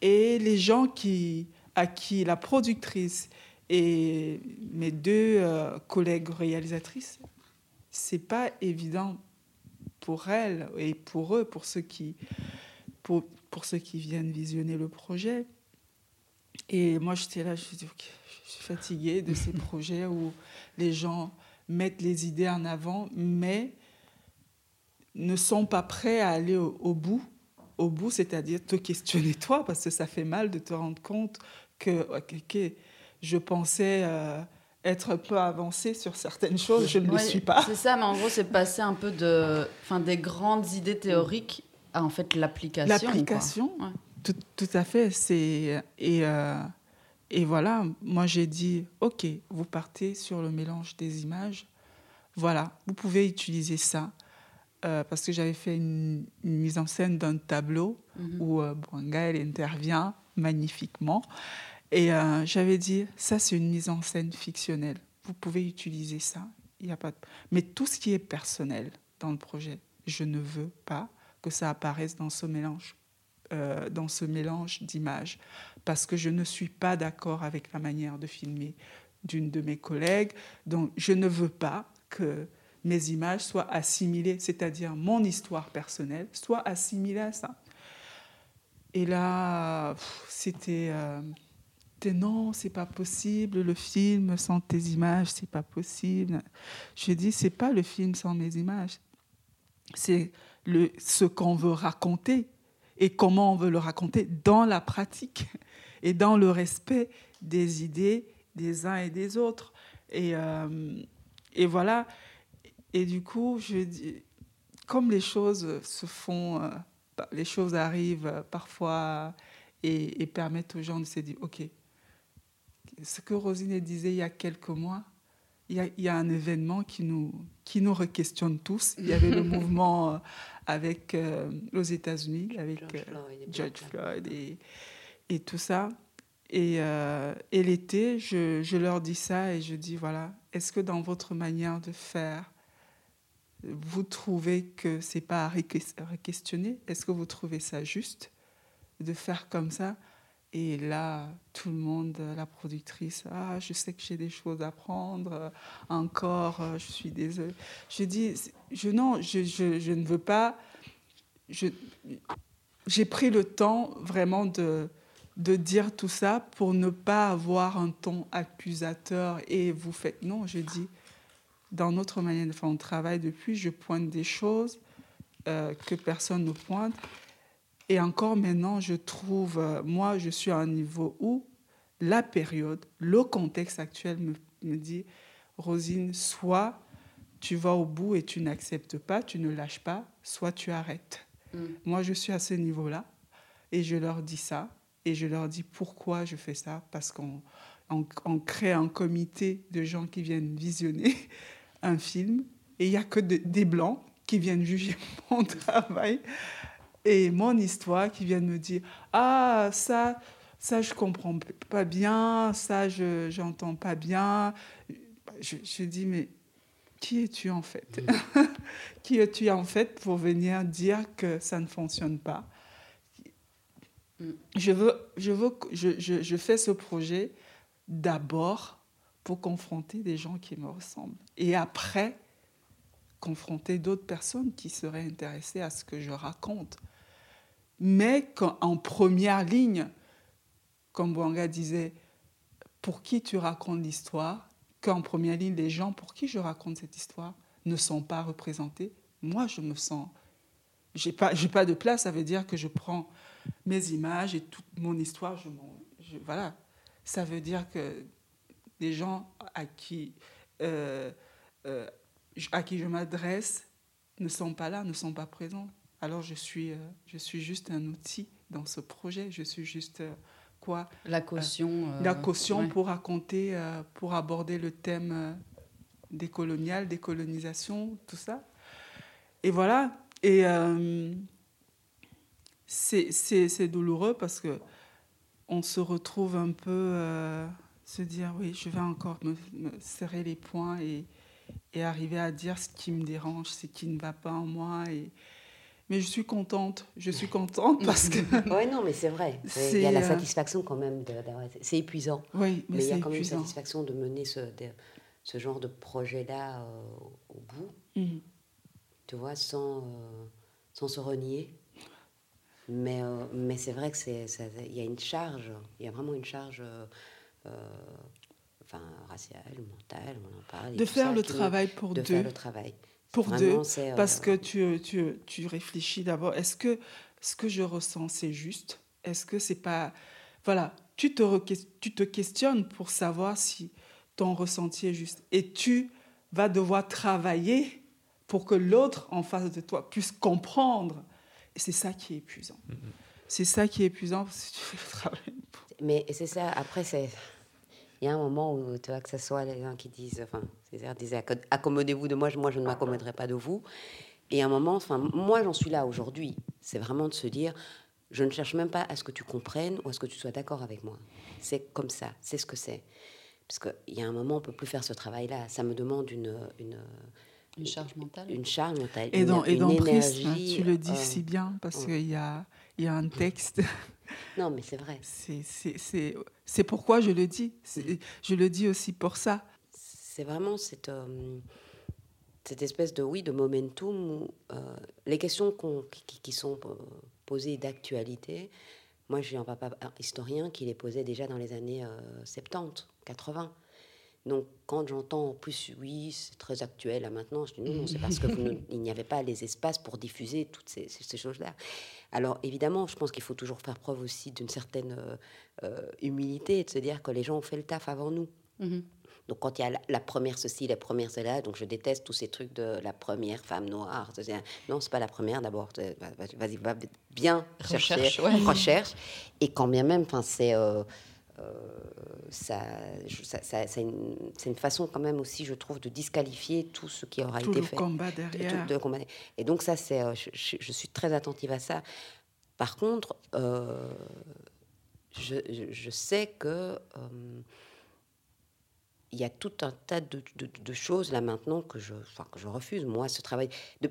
et les gens qui, à qui la productrice et mes deux euh, collègues réalisatrices, c'est pas évident pour elles et pour eux, pour ceux qui, pour, pour ceux qui viennent visionner le projet. Et moi, j'étais là, je, suis fatiguée de ces projets où les gens mettent les idées en avant, mais ne sont pas prêts à aller au, bout. Au bout, c'est-à-dire te questionner toi, parce que ça fait mal de te rendre compte que je pensais euh, être un peu avancé sur certaines choses, je ne le suis pas. C'est ça, mais en gros, c'est passer un peu de, enfin, des grandes idées théoriques en fait l'application. L'application, tout, tout, à fait. C'est et euh, et voilà, moi j'ai dit ok, vous partez sur le mélange des images. Voilà, vous pouvez utiliser ça. Euh, parce que j'avais fait une, mise en scène d'un tableau mhm. où euh, elle intervient magnifiquement. Et euh, j'avais dit, ça c'est une mise en scène fictionnelle. Vous pouvez utiliser ça. Il y a pas Mais tout ce qui est personnel dans le projet, je ne veux pas que ça apparaisse dans ce mélange, euh, dans ce mélange d'images, parce que je ne suis pas d'accord avec la manière de filmer d'une de mes collègues. Donc, je ne veux pas que mes images soient assimilées, c'est-à-dire mon histoire personnelle, soit assimilée à ça. Et là, c'était euh, non, c'est pas possible, le film sans tes images, c'est pas possible. Je dis, c'est pas le film sans mes images, c'est le, ce qu'on veut raconter et comment on veut le raconter dans la pratique et dans le respect des idées des uns et des autres. Et, euh, et voilà. Et du coup, je dis, comme les choses se font, euh, les choses arrivent parfois et, et, permettent aux gens de se dire, OK, ce que Rosine disait il y a quelques mois, il y a, il y a un événement qui nous, qui nous re-questionne tous. Il y avait le mouvement euh, avec, euh, aux États-Unis, avec George Floyd, George Floyd et, et, tout ça. Et, euh, et l'été, je, je, leur dis ça et je dis, voilà, est-ce que dans votre manière de faire, vous trouvez que c'est pas à re-questionner? Est-ce que vous trouvez ça juste de faire comme ça? Et là, tout le monde, la productrice, ah, je sais que j'ai des choses à prendre, encore, je suis désolée. Je dis, je, non, je, je, ne veux pas. J'ai pris le temps vraiment de, de dire tout ça pour ne pas avoir un ton accusateur et vous faites. Non, je dis, dans notre manière de faire, on travaille depuis, je pointe des choses euh, que personne ne pointe. Et encore maintenant, je trouve, euh, moi, je suis à un niveau où la période, le contexte actuel me, me dit, Rosine, soit tu vas au bout et tu n'acceptes pas, tu ne lâches pas, soit tu arrêtes. Mm. Moi, je suis à ce niveau-là et je leur dis ça et je leur dis pourquoi je fais ça, parce qu'on on, on crée un comité de gens qui viennent visionner un film et il n'y a que de, des blancs qui viennent juger mon travail et mon histoire qui vient me dire ah ça ça je comprends pas bien ça je j'entends pas bien je, je, dis mais qui es-tu en fait qui es-tu en fait pour venir dire que ça ne fonctionne pas? Mm. je veux je veux je, je, je fais ce projet d'abord pour confronter des gens qui me ressemblent et après confronter d'autres personnes qui seraient intéressées à ce que je raconte mais en première ligne, comme Bouanga disait, pour qui tu racontes l'histoire, qu'en première ligne, les gens pour qui je raconte cette histoire ne sont pas représentés, moi je me sens. J'ai pas, pas de place, ça veut dire que je prends mes images et toute mon histoire, je, voilà. Ça veut dire que les gens euh, euh, à qui je m'adresse ne sont pas là, ne sont pas présents alors je suis, euh, je suis juste un outil dans ce projet. Je suis juste euh, quoi La caution. Euh, la caution ouais. pour raconter, pour aborder le thème décolonial, décolonisation, tout ça. Et voilà. Et c'est douloureux parce que on se retrouve un peu se dire oui, je vais encore me, me serrer les poings et, et, arriver à dire ce qui me dérange, ce qui ne va pas en moi et mais je suis contente. Je suis contente parce que. oui, non, mais c'est vrai. Il y a la euh, satisfaction quand même. C'est épuisant. Oui, mais, mais il y a quand même une satisfaction de mener ce, de, ce genre de projet-là euh, au bout. Mm. Tu vois, sans, euh, sans se renier. Mais, euh, mais c'est vrai qu'il y a une charge. Il y a vraiment une charge. Enfin, raciale, mentale, on en parle. De faire le travail pour de deux. faire le travail pour Vraiment, deux, euh... parce que tu, tu, tu réfléchis d'abord, est-ce que ce que je ressens, c'est juste? Est-ce que c'est pas... Voilà, tu te, tu te questionnes pour savoir si ton ressenti est juste. Et tu vas devoir travailler pour que l'autre en face de toi puisse comprendre. Et c'est ça qui est épuisant. Mm -hmm. C'est ça qui est épuisant parce que tu fais le travail. Mais c'est ça, après, c'est il y a un moment où tu vois que ce soit les gens qui disent, enfin, Césaire disait accommodez-vous de moi, moi je ne m'accommoderai pas de vous. Et à un moment, enfin, moi j'en suis là aujourd'hui. C'est vraiment de se dire, je ne cherche même pas à ce que tu comprennes ou à ce que tu sois d'accord avec moi. C'est comme ça, c'est ce que c'est. Parce qu'il y a un moment, on peut plus faire ce travail-là. Ça me demande une, une une charge mentale. Une charge mentale. Et dans, une, et dans une Prisme, énergie, tu le dis euh, si bien, parce euh, qu'il y a, il y a un texte. Non, mais c'est vrai. C'est pourquoi je le dis. Je le dis aussi pour ça. C'est vraiment cette. Euh, cette espèce de oui de momentum où euh, les questions qu'on- qui, qui sont euh, posées d'actualité. Moi, j'ai un papa historien qui les posait déjà dans les années euh, 70, 80. Donc, quand j'entends en plus, oui, c'est très actuel là maintenant, je dis non, non, c'est parce que vous ne- il n'y avait pas les espaces pour diffuser toutes ces, choses-là. Alors, évidemment, je pense qu'il faut toujours faire preuve aussi d'une certaine euh, euh, humilité et de se dire que les gens ont fait le taf avant nous. Mhm. Donc quand il y a la, la première ceci, la première cela, donc je déteste tous ces trucs de la première femme noire. Non, c'est pas la première d'abord. Vas-y, va bien chercher, Recherche, ouais. recherche. Et quand bien même, c'est euh, ça, je- ça- ça- c'est une, façon quand même aussi, je trouve, de disqualifier tout ce qui aura Tout été le fait. combat de- derrière. de. Et donc ça, c'est, euh, je, suis très attentive à ça. Par contre, euh, je, sais que euh, il y a tout un tas de, de- choses là maintenant que je, enfin, que je refuse. Moi, ce travail.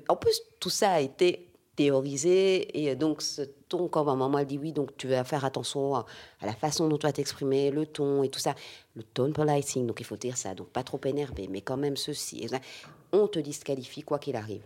en plus, tout ça a été théorisé et donc ce ton, quand ma maman elle dit oui, donc tu vas faire attention à, la façon dont tu vas t'exprimer, le ton et tout ça, le tone policing, donc il faut dire ça, donc pas trop énervé, mais quand même ceci. On te disqualifie quoi qu'il arrive.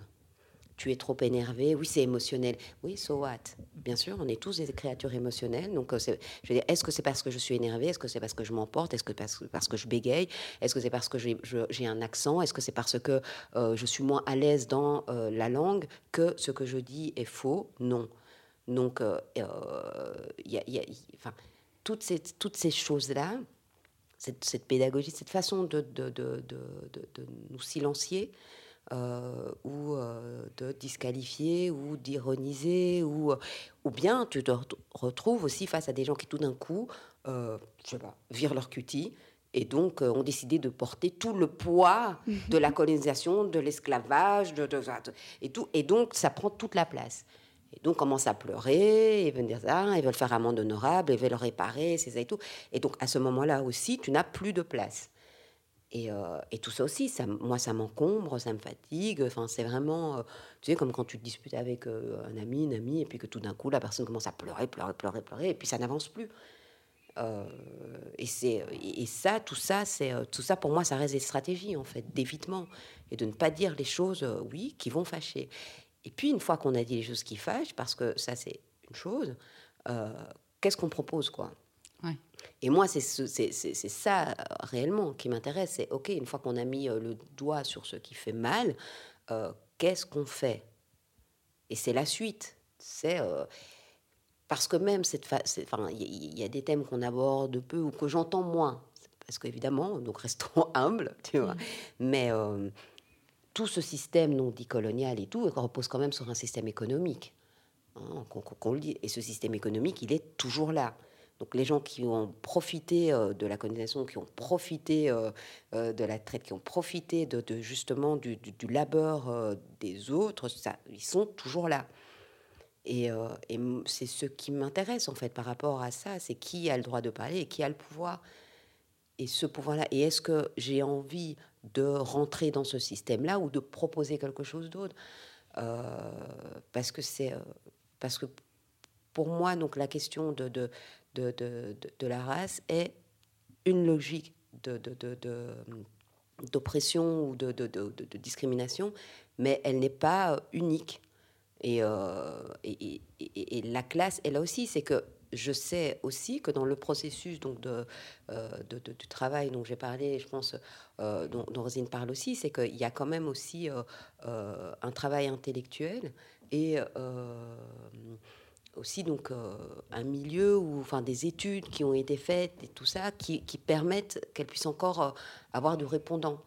Tu es trop énervé, oui, c'est émotionnel. Oui, so what? Bien sûr, on est tous des créatures émotionnelles. Donc, euh, c'est- je veux dire, est-ce que c'est parce que je suis énervé Est-ce que c'est parce que je m'emporte? Est-ce que parce, parce que je bégaye? Est-ce que c'est parce que j'ai un accent? Est-ce que c'est parce que euh, je suis moins à l'aise dans euh, la langue que ce que je dis est faux? Non. Donc, toutes ces, toutes ces choses-là, cette, pédagogie, cette façon de, de, de- de nous silencier, euh, ou euh, de disqualifier, ou d'ironiser, ou, ou bien tu te ret- retrouves aussi face à des gens qui tout d'un coup, euh, je sais pas, virent leur cutie, et donc euh, ont décidé de porter tout le poids de la colonisation, de l'esclavage, de, de- de- et tout, et donc ça prend toute la place. Et donc commencent à pleurer, ils veulent dire ça, ils veulent faire amende honorable, ils veulent réparer, c'est ça et tout. Et donc à ce moment-là aussi, tu n'as plus de place. Et, euh, et tout ça aussi, moi, ça m'encombre, ça me fatigue. Enfin, c'est vraiment, euh, tu sais, comme quand tu te disputes avec euh, un ami, une amie, et puis que tout d'un coup, la personne commence à pleurer, pleurer, pleurer, pleurer, et puis ça n'avance plus. Et, c'est, ça, tout ça, c'est, tout ça, pour moi, ça reste des stratégies, en fait, d'évitement, et de ne pas dire les choses, oui, qui vont fâcher. Et puis, une fois qu'on a dit les choses qui fâchent, parce que ça, c'est une chose, qu'est-ce qu'on propose, quoi? Ouais. Et moi, c'est ce- c'est c'est- c'est ça euh, réellement qui m'intéresse. C'est OK, une fois qu'on a mis euh, le doigt sur ce qui fait mal, euh, qu'est-ce qu'on fait? Et c'est la suite. C'est euh, parce que même cette, enfin, il y, a des thèmes qu'on aborde peu ou que j'entends moins. Parce qu'évidemment, donc restons humbles, tu vois. Mais euh, tout ce système non dit colonial et tout repose quand même sur un système économique. hein, qu'on qu'on- qu'on le dit. Et ce système économique, il est toujours là. Donc les gens qui ont profité euh, de la colonisation, qui ont profité euh, euh, de la traite, qui ont profité de, justement du, labeur des autres, ça, ils sont toujours là. Et, c'est ce qui m'intéresse en fait par rapport à ça, c'est qui a le droit de parler et qui a le pouvoir. Et ce pouvoir-là, et est-ce que j'ai envie de rentrer dans ce système-là ou de proposer quelque chose d'autre? Parce que c'est parce que pour moi, donc la question de, de, la race est une logique d'oppression ou de, discrimination, mais elle n'est pas euh, unique. Et, euh, et, la classe, elle aussi, c'est que je sais aussi que dans le processus donc de, euh, du travail dont j'ai parlé, je pense, dont, dont Rosine parle aussi, c'est qu'il y a quand même aussi un travail intellectuel et aussi donc euh, un milieu ou enfin des études qui ont été faites et tout ça qui, qui permettent qu'elles puissent encore euh, avoir du répondant.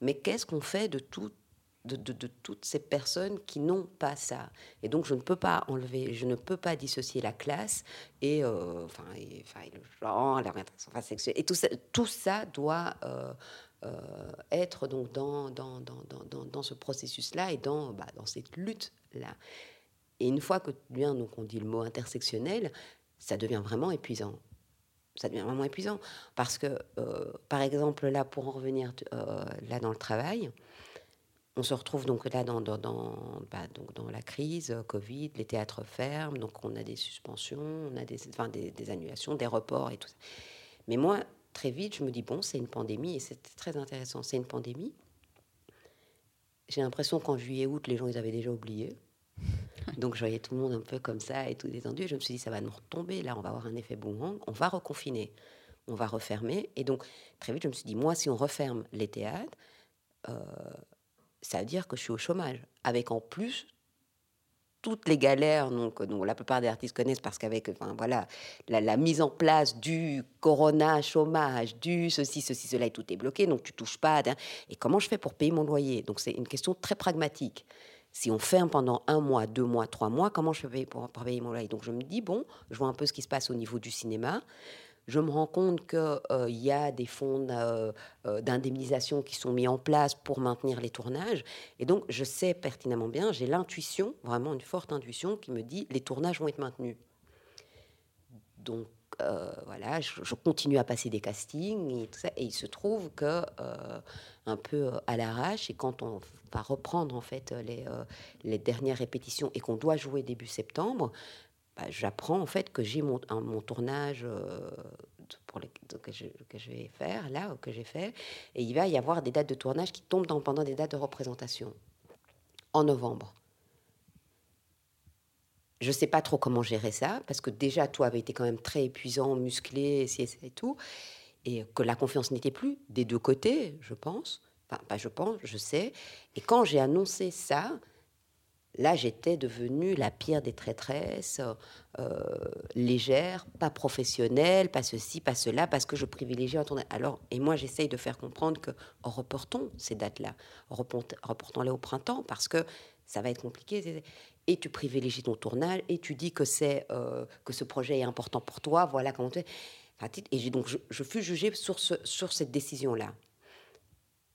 Mais qu'est-ce qu'on fait de tout de, de- de toutes ces personnes qui n'ont pas ça? Et donc, je ne peux pas enlever, je ne peux pas dissocier la classe et, euh, enfin, et, enfin, et le genre, l'orientation sexuelle. Et tout ça, tout ça doit euh, euh, être donc dans, dans, dans, dans, dans, ce processus-là et dans, bah, dans cette lutte-là. Et une fois que bien, donc, on dit le mot intersectionnel, ça devient vraiment épuisant. Ça devient vraiment épuisant. Parce que, euh, par exemple, là, pour en revenir euh, là dans le travail, on se retrouve donc là dans, dans, bah, donc dans la crise euh, Covid, les théâtres ferment, donc on a des suspensions, on a des, enfin, des annulations, des reports et tout ça. Mais moi, très vite, je me dis, bon, c'est une pandémie, et c'est très intéressant, c'est une pandémie. j'ai l'impression qu'en juillet-août, les gens, ils avaient déjà oublié. Donc je voyais tout le monde un peu comme ça et tout détendu. Je me suis dit, ça va nous retomber. Là, on va avoir un effet boomerang. On va reconfiner. On va refermer. Et donc, très vite, je me suis dit, moi, si on referme les théâtres, euh, ça veut dire que je suis au chômage. Avec en plus toutes les galères donc, dont la plupart des artistes connaissent parce qu'avec enfin, voilà, la, mise en place du corona, chômage, du ceci, ceci, cela, et tout est bloqué, donc tu touches pas. Et comment je fais pour payer mon loyer? Donc c'est une question très pragmatique. Si on ferme pendant un mois, deux mois, trois mois, comment je fais pour, pour payer mon loyer? Donc je me dis, bon, je vois un peu ce qui se passe au niveau du cinéma je me rends compte qu'il euh, y a des fonds euh, euh, d'indemnisation qui sont mis en place pour maintenir les tournages. Et donc, je sais pertinemment bien, j'ai l'intuition, vraiment une forte intuition, qui me dit les tournages vont être maintenus. Donc, voilà, je, continue à passer des castings et tout ça. Et il se trouve que, un peu à l'arrache, et quand on va reprendre en fait les, les dernières répétitions et qu'on doit jouer début septembre, bah, j'apprends en fait que j'ai mon, mon tournage euh, pour que, je, que, je, vais faire là, que j'ai fait, et il va y avoir des dates de tournage qui tombent dans, pendant des dates de représentation en novembre. Je ne sais pas trop comment gérer ça, parce que déjà, tout avait été quand même très épuisant, musclé, et tout, et que la confiance n'était plus des deux côtés, je pense. Enfin, pas je pense, je sais. Et quand j'ai annoncé ça, Là, j'étais devenue la pire des traîtresses, euh, légère, pas professionnelle, pas ceci, pas cela, parce que je privilégiais un tournage. Alors, et moi, j'essaye de faire comprendre que reportons ces dates-là, reportons-les au printemps, parce que ça va être compliqué. Et tu privilégies ton tournage, et tu dis que c'est euh, que ce projet est important pour toi. Voilà comment tu Et donc, je, je, fus jugée sur, ce, sur cette décision-là.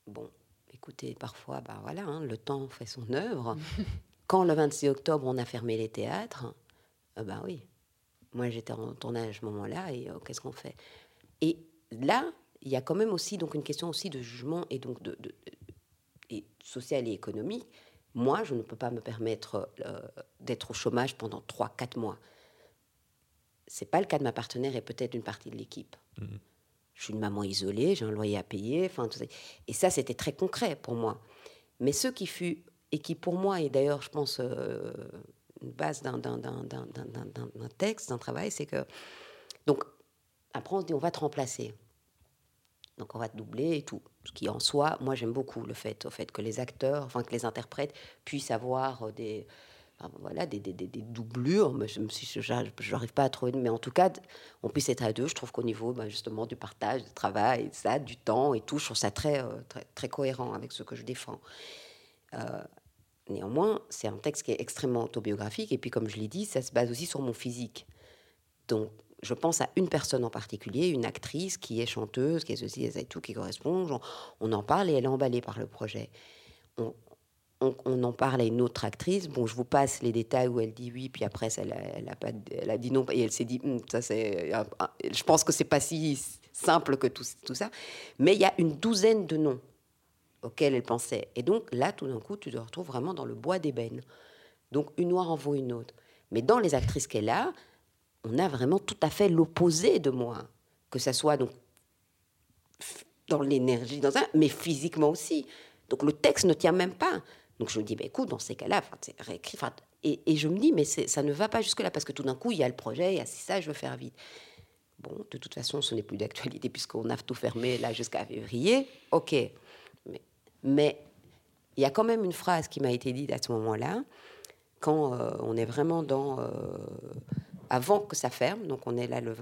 Bon, écoutez, parfois, ben voilà, hein, le temps fait son œuvre. Quand le 26 octobre, on a fermé les théâtres, ben oui, moi j'étais en tournage à ce moment-là, et euh, qu'est-ce qu'on fait? Et là, il y a quand même aussi donc une question aussi de jugement et donc de, et social et économique. Moi, je ne peux pas me permettre euh, d'être au chômage pendant 3-4 mois. C'est pas le cas de ma partenaire et peut-être une partie de l'équipe. Mmh. Je suis une maman isolée, j'ai un loyer à payer, enfin tout ça. Et ça, c'était très concret pour moi. Mais ce qui fut et qui pour moi est d'ailleurs, je pense, euh, une base d'un texte, d'un travail, c'est que... Donc, après, on se dit, on va te remplacer. Donc, on va te doubler et tout. Ce qui, en soi, moi, j'aime beaucoup le fait, au fait que les acteurs, enfin, que les interprètes puissent avoir des... voilà, des, des, des, doublures, mais je n'arrive pas à trouver, mais en tout cas, on puisse être à deux. Je trouve qu'au niveau ben, justement du partage, du travail, ça, du temps et tout, je trouve ça très, euh, très cohérent avec ce que je défends. Euh, néanmoins, c'est un texte qui est extrêmement autobiographique, et puis comme je l'ai dit, ça se base aussi sur mon physique. Donc, je pense à une personne en particulier, une actrice qui est chanteuse, qui est ceci, et tout, qui correspond. on en parle et elle est emballée par le projet. On, en parle à une autre actrice. Bon, je vous passe les détails où elle dit oui, puis après, elle elle a, dit non, et elle s'est dit, hum, ça c'est. Je pense que c'est pas si simple que tout, tout ça. Mais il y a une douzaine de noms auquel elle pensait. Et donc là, tout d'un coup, tu te retrouves vraiment dans le bois d'ébène. Donc une noire en vaut une autre. Mais dans les actrices qu'elle a, on a vraiment tout à fait l'opposé de moi. Que ça soit donc dans l'énergie, dans un, mais physiquement aussi. Donc le texte ne tient même pas. Donc je me dis, bah, écoute, dans ces cas-là, réécrit. Et, et, je me dis, mais ça ne va pas jusque-là, parce que tout d'un coup, il y a le projet, il y a ça, je veux faire vite. Bon, de toute façon, ce n'est plus d'actualité, puisqu'on a tout fermé là jusqu'à février. OK. Mais il y a quand même une phrase qui m'a été dite à ce moment-là, quand euh, on est vraiment dans... Euh, avant que ça ferme, donc on est là, le,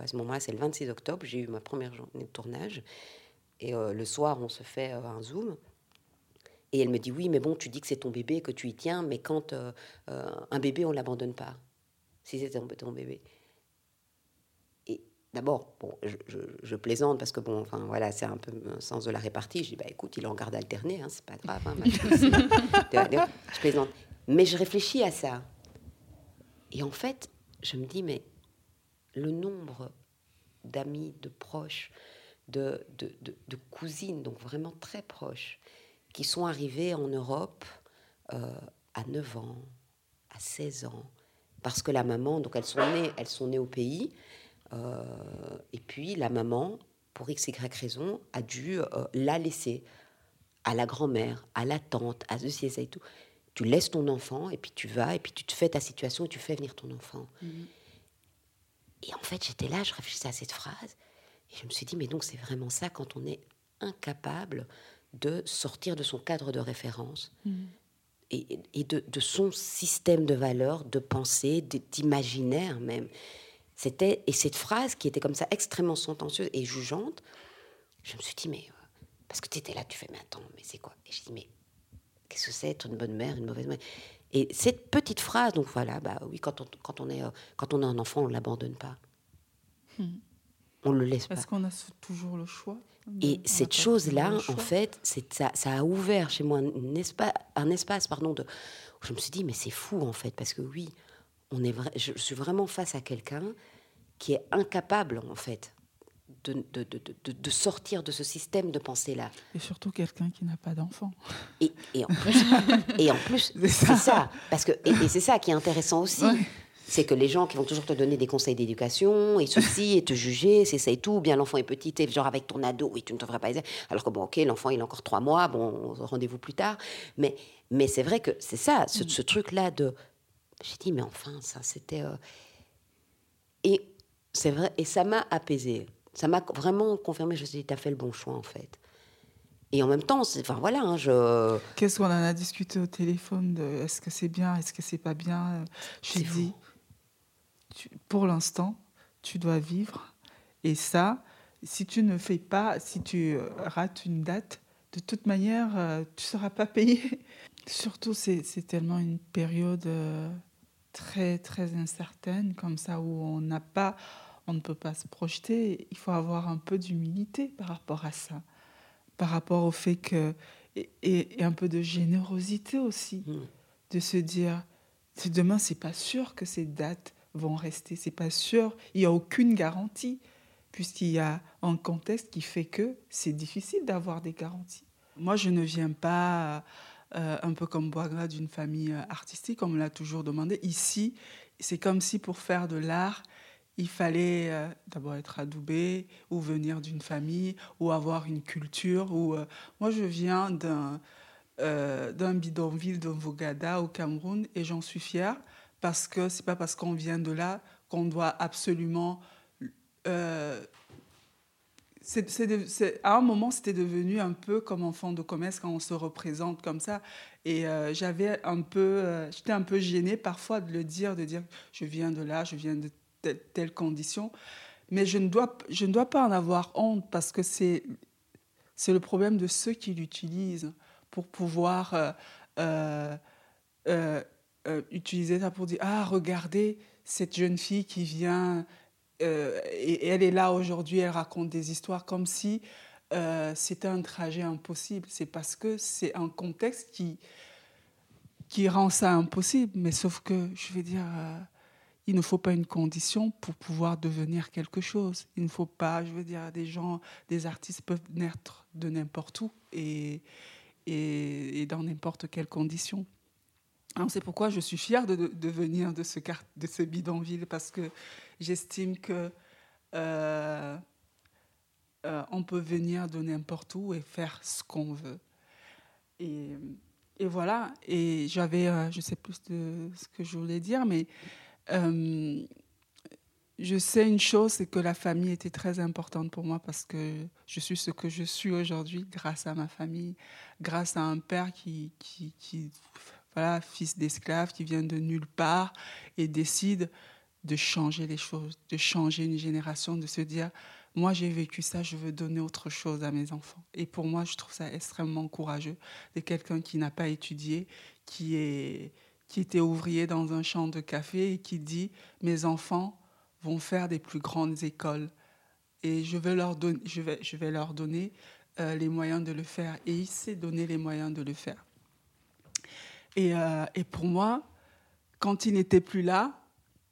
à ce moment-là, c'est le 26 octobre, j'ai eu ma première journée de tournage, et euh, le soir, on se fait un Zoom. Et elle me dit, oui, mais bon, tu dis que c'est ton bébé, que tu y tiens, mais quand un bébé, on l'abandonne pas. Si c'est ton bébé. D'abord, bon, je, plaisante parce que bon, enfin voilà, c'est un peu le sens de la répartie. Je dis bah écoute, il est en garde alternée, hein, c'est pas grave. Hein, je plaisante, mais je réfléchis à ça. Et en fait, je me dis mais le nombre d'amis, de proches, de, de, de, cousines, donc vraiment très proches, qui sont arrivés en Europe euh, à 9 ans, à 16 ans, parce que la maman, donc elles sont nées, elles sont nées au pays, euh, et puis la maman, pour x, raison, a dû euh, la laisser à la grand-mère, à la tante, à ceci et ça et tout. Tu laisses ton enfant et puis tu vas et puis tu te fais ta situation et tu fais venir ton enfant. Mhm. Et en fait, j'étais là, je réfléchissais à cette phrase et je me suis dit, mais donc c'est vraiment ça quand on est incapable de sortir de son cadre de référence Mhm. et, et de, de son système de valeurs, de pensée, d'imaginaire même. C'était et cette phrase qui était comme ça extrêmement sentencieuse et jugeante, je me suis dit mais euh, parce que tu étais là, tu fais mais attends, mais c'est quoi? Et je dis mais qu'est-ce que c'est être une bonne mère, une mauvaise mère Et cette petite phrase, donc voilà, bah oui, quand on, quand on est euh, quand on a un enfant, on l'abandonne pas, Hmm. on le laisse pas. Est-ce qu'on a toujours le choix Et On cette pas chose-là, en fait, c'est ça, ça a ouvert chez moi un espace, un espace pardon, de, où je me suis dit, mais c'est fou, en fait, parce que oui, on est je suis vraiment face à quelqu'un qui est incapable, en fait, de, de, de, de- de sortir de ce système de pensée-là. Et surtout quelqu'un qui n'a pas d'enfant. Et, et en plus, et en plus C'est ça. ça. Parce que, et, et c'est ça qui est intéressant aussi. Ouais. C'est que les gens qui vont toujours te donner des conseils d'éducation et ceci et te juger, c'est ça et tout. ou Bien l'enfant est petit, et genre avec ton ado, oui, tu ne devrais pas. aider. Alors que bon, ok, l'enfant il a encore trois mois, bon, rendez-vous plus tard. Mais, mais c'est vrai que c'est ça, ce, ce truc-là de. J'ai dit, mais enfin, ça c'était. euh, Et c'est vrai, et ça m'a apaisé. Ça m'a vraiment confirmé. Je me suis dit, t'as fait le bon choix en fait. Et en même temps, c'est- enfin voilà, hein, je. Qu'est-ce qu'on en a discuté au téléphone de est-ce que c'est bien, est-ce que c'est pas bien? C'est fou. dit, tu- pour l'instant, tu dois vivre. Et ça, si tu ne fais pas, si tu euh, rates une date, de toute manière, euh, tu ne seras pas payé. Surtout, c'est c'est tellement une période euh, très, très incertaine, comme ça, où on n'a pas, on ne peut pas se projeter. Il faut avoir un peu d'humilité par rapport à ça, par rapport au fait que et, et- et un peu de générosité aussi, Mm. de se dire, demain, c'est pas sûr que ces dates vont rester, c'est pas sûr, il n'y a aucune garantie, puisqu'il y a un contexte qui fait que c'est difficile d'avoir des garanties. Moi, je ne viens pas euh, un peu comme Boagra d'une famille euh, artistique, on me l'a toujours demandé. Ici, c'est comme si pour faire de l'art, il fallait euh, d'abord être adoubé ou venir d'une famille ou avoir une culture. Ou, euh, moi, je viens d'un euh, bidonville de Vogada au Cameroun et j'en suis fière parce que c'est pas parce qu'on vient de là qu'on doit absolument. euh, de- c'est- à un moment, c'était devenu un peu comme enfant de commerce quand on se représente comme ça. Et j'avais un peu, j'étais un peu gênée parfois de le dire, de dire je viens de là, je viens de telle, condition. Mais je ne, dois, je ne dois pas en avoir honte parce que c'est, le problème de ceux qui l'utilisent pour pouvoir euh, euh, euh, utiliser ça pour dire Ah, regardez cette jeune fille qui vient et, elle est là aujourd'hui, elle raconte des histoires comme si c'était un trajet impossible. C'est parce que c'est un contexte qui, qui rend ça impossible. Mais sauf que, je vais dire, il ne faut pas une condition pour pouvoir devenir quelque chose. Il ne faut pas, je veux dire, des gens, des artistes peuvent naître de n'importe où et, et, dans n'importe quelle condition. C'est pourquoi je suis fière de, venir de ce, de ce bidonville parce que j'estime que euh, euh, on peut venir de n'importe où et faire ce qu'on veut. Et, et voilà. Et j'avais, euh, je sais plus de ce que je voulais dire, mais euh, je sais une chose, c'est que la famille était très importante pour moi parce que je suis ce que je suis aujourd'hui grâce à ma famille, grâce à un père qui, qui, qui voilà, fils d'esclave, qui vient de nulle part et décide de changer les choses, de changer une génération, de se dire, moi j'ai vécu ça, je veux donner autre chose à mes enfants. Et pour moi, je trouve ça extrêmement courageux de quelqu'un qui n'a pas étudié, qui, est, qui était ouvrier dans un champ de café et qui dit, mes enfants vont faire des plus grandes écoles et je vais leur, don je vais, je vais leur donner euh, les moyens de le faire. Et il sait donner les moyens de le faire. Et, euh, et pour moi, quand il n'était plus là,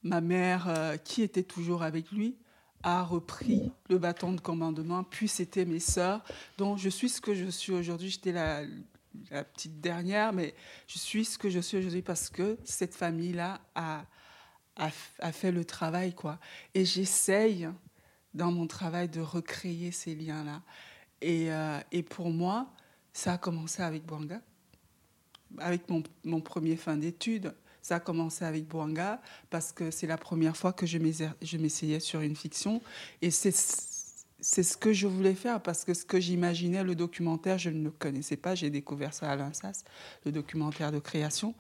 ma mère, euh, qui était toujours avec lui, a repris le bâton de commandement, puis c'était mes sœurs. Donc je suis ce que je suis aujourd'hui. J'étais la, la, petite dernière, mais je suis ce que je suis aujourd'hui parce que cette famille-là a, a, fait le travail. quoi. Et j'essaye, dans mon travail, de recréer ces liens-là. Et, euh, et pour moi, Ça a commencé avec Bouanga, avec mon, mon premier fin d'études. Ça a commencé avec Bouanga parce que c'est la première fois que je m'essayais sur une fiction. Et c'est c'est ce que je voulais faire parce que ce que j'imaginais, le documentaire, je ne le connaissais pas. J'ai découvert ça à l'INSAS, le documentaire de création.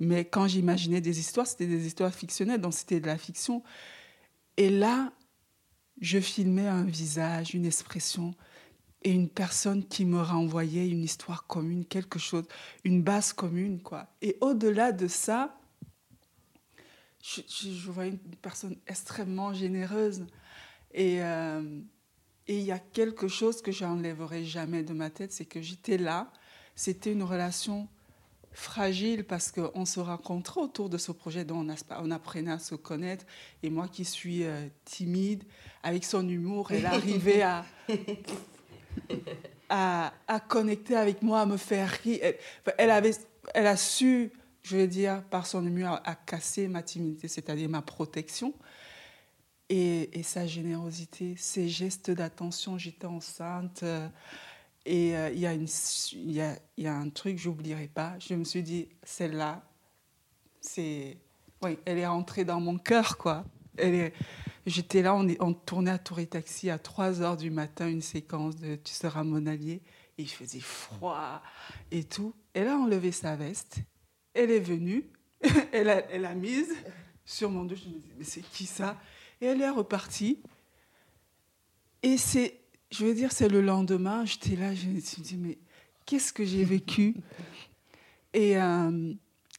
Mais quand j'imaginais des histoires, c'était des histoires fictionnelles, donc c'était de la fiction. Et là, je filmais un visage, une expression et une personne qui me renvoyait une histoire commune, quelque chose, une base commune, quoi. Et au-delà de ça, je, je, voyais une personne extrêmement généreuse. Et, euh, et il y a quelque chose que j'enlèverai jamais de ma tête, c'est que j'étais là. C'était une relation fragile parce qu'on se rencontrait autour de ce projet dont on, apprenait à se connaître. Et moi qui suis euh, timide, avec son humour, elle arrivait à, à, connecter avec moi, à me faire rire. Elle, avait, elle a su, je veux dire, par son humour, à casser ma timidité, c'est-à-dire ma protection. Et, sa générosité, ses gestes d'attention, j'étais enceinte. Euh, et euh, il y, a y, a, y a un truc, j'oublierai pas. Je me suis dit, celle-là, c'est. Oui, elle est rentrée dans mon cœur, quoi. Elle est... J'étais là, on, est, on tournait à Tour Taxi à 3 h du matin, une séquence de Tu seras mon allié. Et il faisait froid et tout. Elle a enlevé sa veste. Elle est venue. elle, a, elle a mise sur mon dos. Je me dis, mais c'est qui ça? Et elle est repartie. Et c'est, je veux dire, c'est le lendemain, j'étais là, je me suis dit, mais qu'est-ce que j'ai vécu? Et, euh,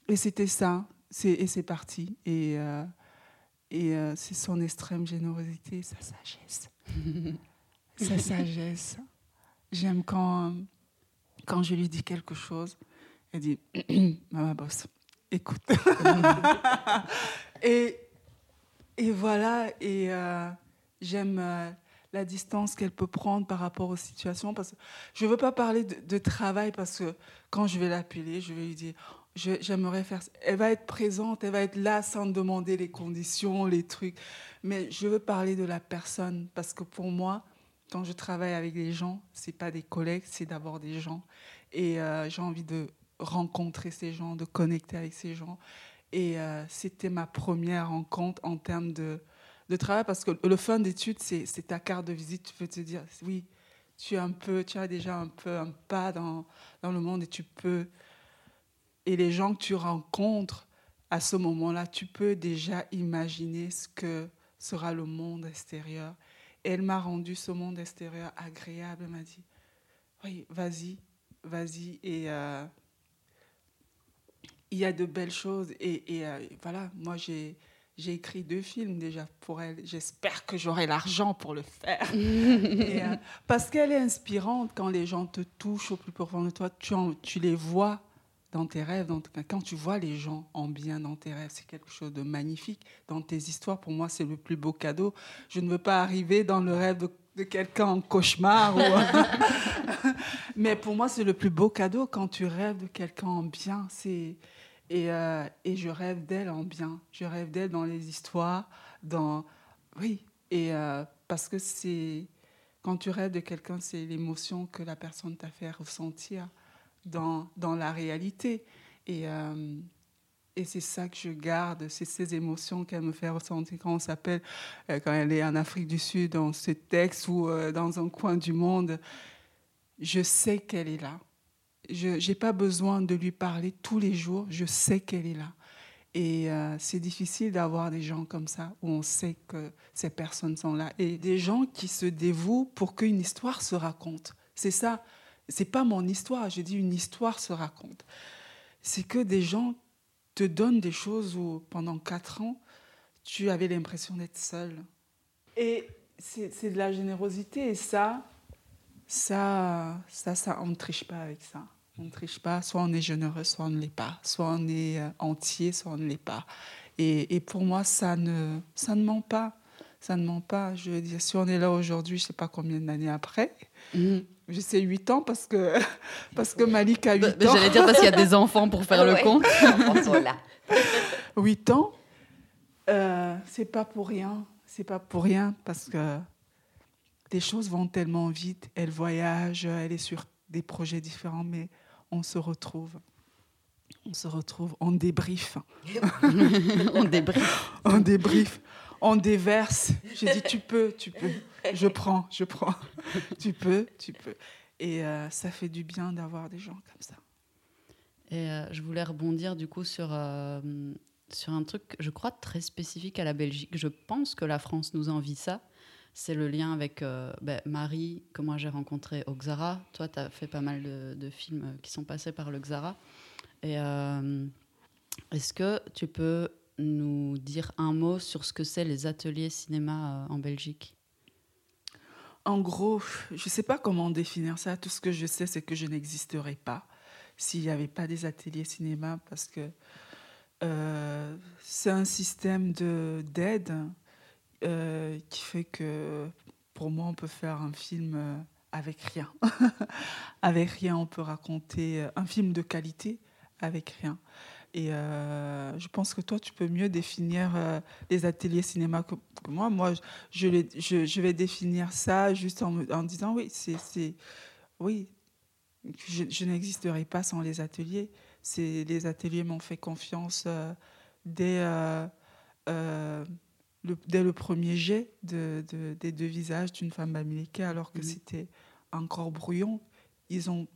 et c'était ça, et c'est parti. Et, euh, et euh, c'est son extrême générosité, sa sagesse. sa sagesse. J'aime quand, quand je lui dis quelque chose, elle dit, maman bosse, écoute. et et voilà, et euh, j'aime euh, la distance qu'elle peut prendre par rapport aux situations. Parce que je ne veux pas parler de, travail parce que quand je vais l'appeler, je vais lui dire, j'aimerais faire... Elle va être présente, elle va être là sans demander les conditions, les trucs. Mais je veux parler de la personne parce que pour moi, quand je travaille avec les gens, c'est pas des collègues, c'est d'abord des gens. Et euh, j'ai envie de rencontrer ces gens, de connecter avec ces gens. Et euh, c'était ma première rencontre en termes de, de travail, parce que le fin d'études, c'est ta carte de visite. Tu peux te dire, oui, tu, es un peu, tu as déjà un peu un pas dans, dans le monde et tu peux... Et les gens que tu rencontres à ce moment-là, tu peux déjà imaginer ce que sera le monde extérieur. Et elle m'a rendu ce monde extérieur agréable. Elle m'a dit, oui, vas-y, vas-y. Euh, il y a de belles choses. Et, et euh, voilà, moi, j'ai, j'ai écrit deux films déjà pour elle. J'espère que j'aurai l'argent pour le faire. Euh, parce qu'elle est inspirante quand les gens te touchent au plus profond de toi. Tu, tu les vois dans tes rêves. quand tu vois les gens en bien dans tes rêves, c'est quelque chose de magnifique. Dans tes histoires, pour moi, c'est le plus beau cadeau. Je ne veux pas arriver dans le rêve de, de quelqu'un en cauchemar. Ou... Mais pour moi, c'est le plus beau cadeau quand tu rêves de quelqu'un en bien. C'est et, euh, et je rêve d'elle en bien. Je rêve d'elle dans les histoires, dans... Oui, et euh, parce que c'est... Quand tu rêves de quelqu'un, c'est l'émotion que la personne t'a fait ressentir dans, dans la réalité. Et, euh, et c'est ça que je garde, c'est ces émotions qu'elle me fait ressentir quand on s'appelle, quand elle est en Afrique du Sud, dans ce texte ou dans un coin du monde. Je sais qu'elle est là je n'ai pas besoin de lui parler tous les jours, je sais qu'elle est là. Et euh, c'est difficile d'avoir des gens comme ça, où on sait que ces personnes sont là. Et des gens qui se dévouent pour qu'une histoire se raconte. C'est ça. C'est pas mon histoire. J'ai dit une histoire se raconte. C'est que des gens te donnent des choses où pendant quatre ans, tu avais l'impression d'être seul. Et c'est de la générosité. Et ça, ça, ça, ça, on ne triche pas avec ça. On ne triche pas, soit on est généreux, soit on ne l'est pas, soit on est euh, entier, soit on ne l'est pas. Et, et, pour moi, ça ne, ça ne ment pas. Ça ne ment pas. Je veux dire, si on est là aujourd'hui, je ne sais pas combien d'années après, mm. Je sais 8 ans parce que, parce que Malik a 8 bah, ans. J'allais dire parce qu'il y a des enfants pour faire le compte. 8 ans, euh, c'est pas pour rien. C'est pas pour rien parce que les choses vont tellement vite. Elle voyage, elle est sur des projets différents, mais on se retrouve. On se retrouve, on débrief. on débrief. on débrief. On déverse. J'ai dit, tu peux, tu peux. Je prends, je prends. tu peux, tu peux. Et euh, ça fait du bien d'avoir des gens comme ça. Et euh, je voulais rebondir du coup sur, euh, sur un truc, je crois, très spécifique à la Belgique. Je pense que la France nous envie ça. C'est le lien avec ben, Marie, que moi j'ai rencontré au Xara. Toi, tu as fait pas mal de, de, films qui sont passés par le Xara. Et est-ce que tu peux nous dire un mot sur ce que c'est les ateliers cinéma en Belgique? En gros, je ne sais pas comment définir ça. Tout ce que je sais, c'est que je n'existerais pas s'il n'y avait pas des ateliers cinéma parce que euh, c'est un système d'aide euh, qui fait que pour moi, on peut faire un film euh, avec rien. avec rien, on peut raconter un film de qualité avec rien. Et je pense que toi, tu peux mieux définir les ateliers cinéma que, moi. Moi, je, je, je, vais définir ça juste en, en disant oui, c'est oui, je, n'existerai pas sans les ateliers. Les ateliers m'ont fait confiance euh, dès, euh, euh, le, dès le premier jet de, des deux visages d'une femme bamileke, alors que c'était encore brouillon. Ils ont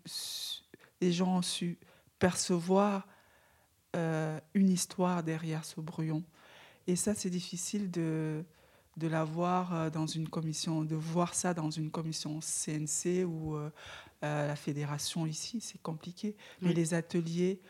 les gens ont su percevoir une histoire derrière ce brouillon. Et ça, c'est difficile de, de l'avoir dans une commission, de voir ça dans une commission CNC ou euh, la fédération ici, c'est compliqué. Mais les ateliers,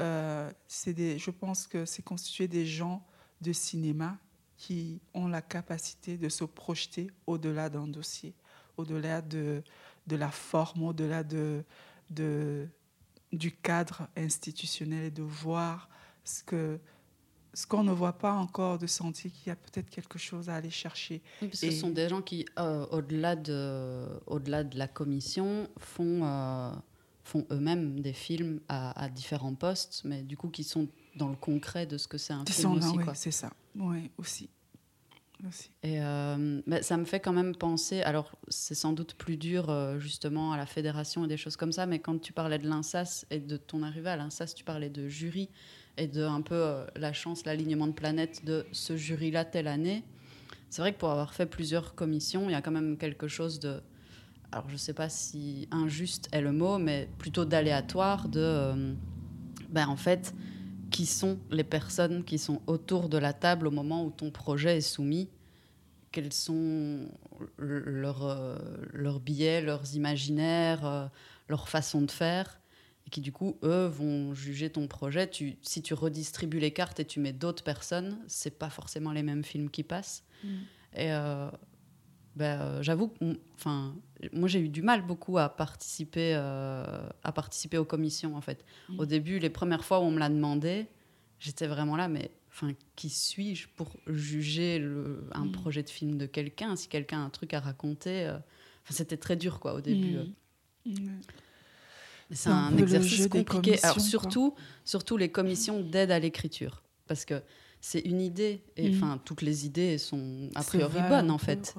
euh, des, je pense que c'est constitué des gens de cinéma qui ont la capacité de se projeter au-delà d'un dossier, au-delà de, de la forme, au-delà de, de, du cadre institutionnel et de voir ce que ce qu'on ne voit pas encore, de sentir qu'il y a peut-être quelque chose à aller chercher. Oui, parce que ce sont des gens qui, euh, au-delà de, au -delà de la commission, font, euh, font eux-mêmes des films à, différents postes, mais du coup qui sont dans le concret de ce que c'est un film aussi. Oui, c'est ça. Oui, aussi. Et euh, ça me fait quand même penser, alors c'est sans doute plus dur justement à la fédération et des choses comme ça, mais quand tu parlais de l'INSAS et de ton arrivée à l'INSAS, tu parlais de jury et de un peu euh, la chance, l'alignement de planète de ce jury-là telle année. C'est vrai que pour avoir fait plusieurs commissions, il y a quand même quelque chose de, alors je ne sais pas si injuste est le mot, mais plutôt d'aléatoire de, euh, ben en fait, qui sont les personnes qui sont autour de la table au moment où ton projet est soumis quels sont leurs, euh, leurs biais, leurs imaginaires, leur façon de faire et qui du coup, eux, vont juger ton projet. Tu, si tu redistribues les cartes et tu mets d'autres personnes, c'est pas forcément les mêmes films qui passent. Mm. Et euh, ben, euh, j'avoue, enfin, moi j'ai eu du mal beaucoup à participer, euh, à participer aux commissions en fait. Mm. Au début, les premières fois où on me l'a demandé, j'étais vraiment là, mais enfin, qui suis-je pour juger le, un mm. projet de film de quelqu'un? Si quelqu'un a un truc à raconter, c'était très dur quoi au début. C'est un, exercice compliqué. Alors surtout, surtout les commissions d'aide à l'écriture, parce que c'est une idée, et mm. enfin toutes les idées sont a priori bonnes en fait.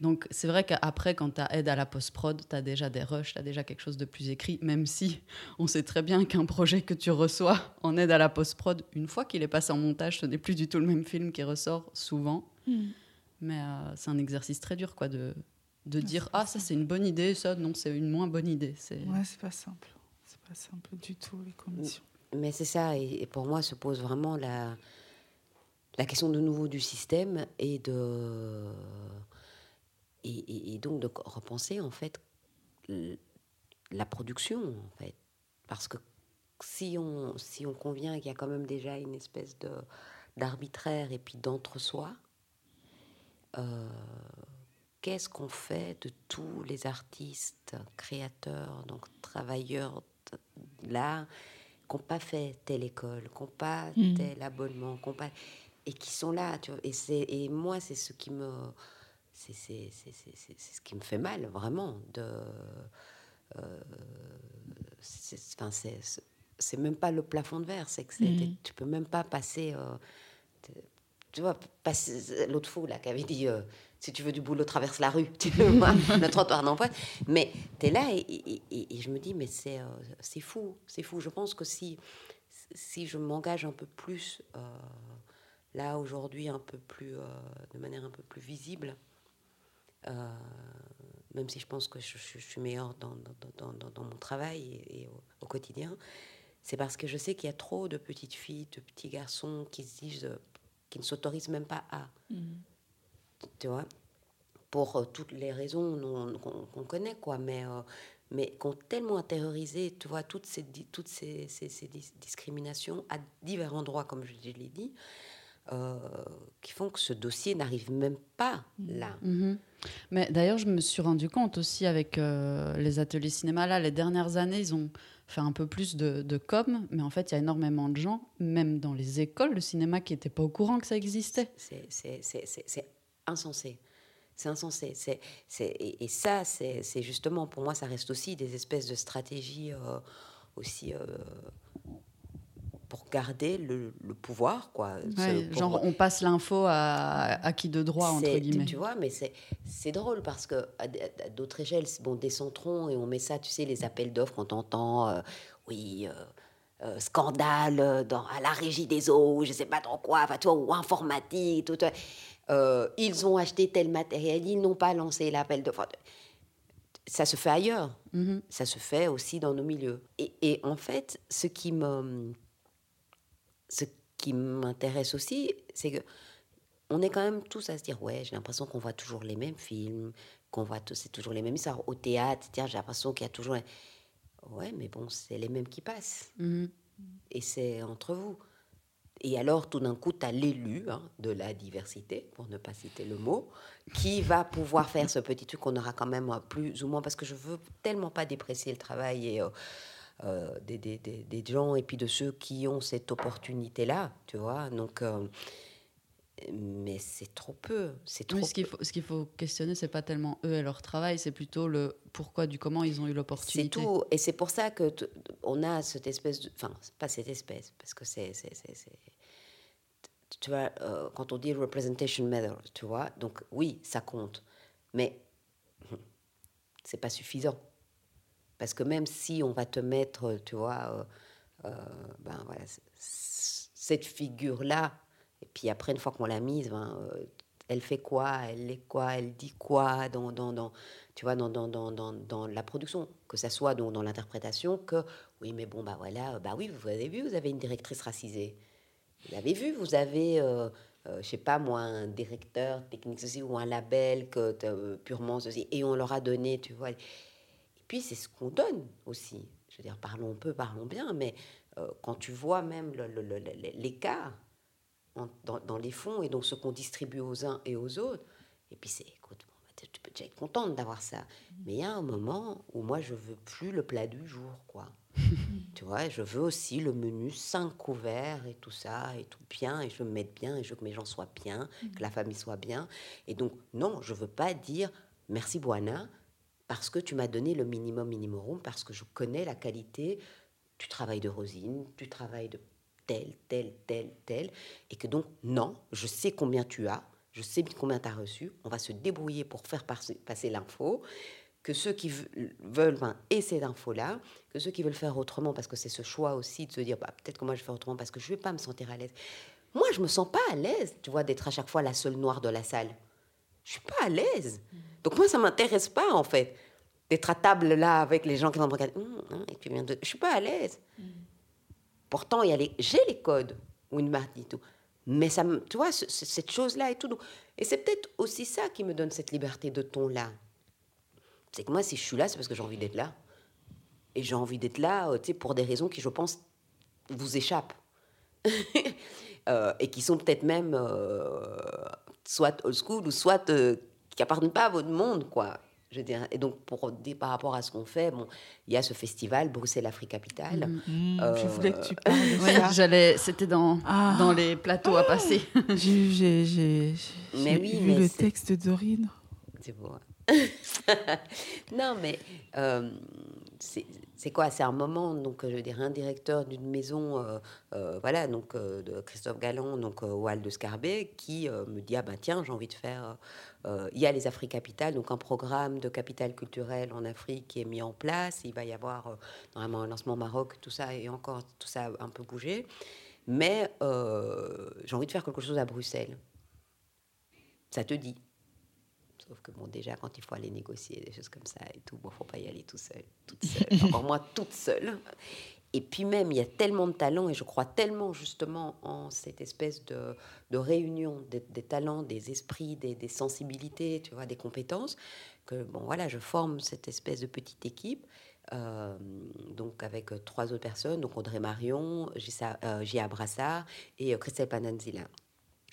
Donc c'est vrai qu'après, quand tu as aide à la post-prod, tu as déjà des rushs, tu as déjà quelque chose de plus écrit, même si on sait très bien qu'un projet que tu reçois en aide à la post-prod, une fois qu'il est passé en montage, ce n'est plus du tout le même film qui ressort souvent. Mm. Mais euh, c'est un exercice très dur quoi, de, de dire ah ça c'est une bonne idée, ça non c'est une moins bonne idée. C'est ouais c'est pas simple, c'est pas simple du tout les commissions. Mais c'est ça et, pour moi se pose vraiment la la question de nouveau du système et de et, donc de repenser en fait la production en fait parce que si on si on convient qu'il y a quand même déjà une espèce de d'arbitraire et puis d'entre-soi euh, qu'est-ce qu'on fait de tous les artistes, créateurs, donc travailleurs là, qui n'ont pas fait telle école, qui n'ont pas mm. tel abonnement, pas, et qui sont là. Tu vois, et, et moi, c'est ce qui me. C'est ce qui me fait mal, vraiment. De, euh, c'est même pas le plafond de verre, c'est que mm. tu peux même pas passer. Euh, tu vois, l'autre fou là qui avait dit. Euh, Si tu veux du boulot, traverse la rue, tu vois, le trottoir d'emploi. Mais tu es là et, et, je me dis, mais c'est c'est fou, c'est fou. Je pense que si, si je m'engage un peu plus, là, aujourd'hui, un peu plus, de manière un peu plus visible, même si je pense que je, suis meilleure dans, dans, dans, dans, mon travail et, au, quotidien, c'est parce que je sais qu'il y a trop de petites filles, de petits garçons qui se disent, euh, qui ne s'autorisent même pas à. Mm. Tu vois? Pour euh, toutes les raisons qu'on connaît, quoi. Mais, euh, mais qui ont tellement intériorisé, tu vois, toutes ces, toutes ces, ces, ces discriminations à divers endroits, comme je l'ai dit, qui font que ce dossier n'arrive même pas là. Mm-hmm. Mais d'ailleurs, je me suis rendu compte aussi avec euh, les ateliers cinéma, là, les dernières années, ils ont fait un peu plus de, de com, mais en fait, il y a énormément de gens, même dans les écoles de cinéma, qui n'étaient pas au courant que ça existait. C'est insensé. C'est insensé. C'est, et, et, ça, c'est justement, pour moi, ça reste aussi des espèces de stratégies euh, aussi euh, pour garder le, pouvoir, quoi. Genre, on passe l'info à, à, qui de droit, entre guillemets. Tu vois, mais c'est drôle parce que à, d'autres échelles, bon, des centrons et on met ça, tu sais, les appels d'offres, on entend, euh, oui, euh, euh, scandale dans, à la régie des eaux, je sais pas trop quoi, enfin, toi, ou informatique, tout. ils ont acheté tel matériel, ils n'ont pas lancé l'appel d'offres. Ça se fait ailleurs. Mm-hmm. Ça se fait aussi dans nos milieux. Et, et en fait, ce qui me ce qui m'intéresse aussi, c'est que on est quand même tous à se dire ouais, j'ai l'impression qu'on voit toujours les mêmes films, qu'on voit c'est toujours les mêmes histoires au théâtre. J'ai l'impression qu'il y a toujours ouais, mais bon, c'est les mêmes qui passent. Mhm. Et c'est entre vous. Et alors, tout d'un coup, tu as l'élu hein, de la diversité, pour ne pas citer le mot, qui va pouvoir faire ce petit truc qu'on aura quand même plus ou moins, parce que je veux tellement pas déprécier le travail et euh, euh, des, des, des, gens et puis de ceux qui ont cette opportunité-là, tu vois. Donc, euh, mais c'est trop peu. C'est trop. ce qu'il faut, ce qu'il faut questionner, c'est pas tellement eux et leur travail, c'est plutôt le pourquoi du comment ils ont eu l'opportunité. C'est tout, et c'est pour ça que on a cette espèce de, enfin, pas cette espèce, parce que c'est, c'est, tu vois, euh, quand on dit representation matters, tu vois, donc oui, ça compte, mais c'est pas suffisant. Parce que même si on va te mettre, tu vois, euh, euh, ben voilà, cette figure-là, et puis après, une fois qu'on l'a mise, ben, euh, elle fait quoi, elle est quoi, elle dit quoi dans, dans, dans tu vois, dans, dans, dans, dans, la production, que ça soit dans, dans l'interprétation, que oui, mais bon, bah voilà, bah oui, vous avez vu, vous avez une directrice racisée. Vous l'avez vu, vous avez, euh, je sais pas moi, un directeur technique ceci ou un label que purement ceci, et on leur a donné, tu vois puis c'est ce qu'on donne aussi. Je veux dire, parlons peu, parlons bien, mais euh, quand tu vois même l'écart dans, dans, les fonds et donc ce qu'on distribue aux uns et aux autres, et puis c'est, écoute, bah, tu peux déjà être contente d'avoir ça. Mais il y a un moment où moi, je veux plus le plat du jour, quoi. tu vois, je veux aussi le menu cinq couverts et tout ça, et tout bien, et je veux me mettre bien, et je veux que mes gens soient bien, que la famille soit bien. Et donc, non, je veux pas dire merci Boana, parce que tu m'as donné le minimum minimum, parce que je connais la qualité du travail de Rosine, du travail de tel, tel, tel, tel, et que donc, non, je sais combien tu as, je sais combien tu as reçu, on va se débrouiller pour faire passer, l'info, que ceux qui veulent ben, aient ces infos-là, que ceux qui veulent faire autrement, parce que c'est ce choix aussi de se dire, bah, peut-être que moi je vais faire autrement parce que je ne vais pas me sentir à l'aise. Moi, je me sens pas à l'aise, tu vois, d'être à chaque fois la seule noire de la salle. Je suis pas à l'aise. Donc moi, ça m'intéresse pas, en fait, d'être à table là avec les gens qui vont me regarder. Hum, hum, et puis, je suis pas à l'aise. Pourtant, il y a les, j'ai les codes, ou une et tout. Mais ça tu vois, cette chose-là et tout. Et c'est peut-être aussi ça qui me donne cette liberté de ton-là. C'est que moi, si je suis là, c'est parce que j'ai envie d'être là. Et j'ai envie d'être là, euh, tu sais, pour des raisons qui, je pense, vous échappent. Euh, et qui sont peut-être même euh, soit old school ou soit qui appartiennent pas à votre monde, quoi. Je veux et donc, pour dire par rapport à ce qu'on fait, bon, il y a ce festival Bruxelles Afrique Capitale. Mm. Mm. Euh, je voulais que tu parles J'allais, c'était dans, ah. dans les plateaux à passer. j'ai, j'ai, vu le texte de Dorine. C'est beau. non, mais euh, c'est quoi? C'est un moment, donc je veux dire, un directeur d'une maison, euh, euh, voilà, donc euh, de Christophe Galland, donc au Hall de Scarbet, qui me dit ah ben tiens, j'ai envie de faire. il y a les Afriques Capitales, donc un programme de capital culturel en Afrique qui est mis en place. Il va y avoir normalement un lancement au Maroc, tout ça et encore tout ça un peu bougé. Mais j'ai envie de faire quelque chose à Bruxelles. Ça te dit? Sauf que bon, déjà, quand il faut aller négocier des choses comme ça et tout, bon, faut pas y aller tout seul, toute seule, encore moi toute seule. Et puis même, il y a tellement de talents et je crois tellement justement en cette espèce de, réunion des, talents, des esprits, des, sensibilités, tu vois, des compétences, que bon, voilà, je forme cette espèce de petite équipe. Euh, donc avec trois autres personnes, donc Audrey Marion, Gia euh, Brassard et euh, Christelle Pananzila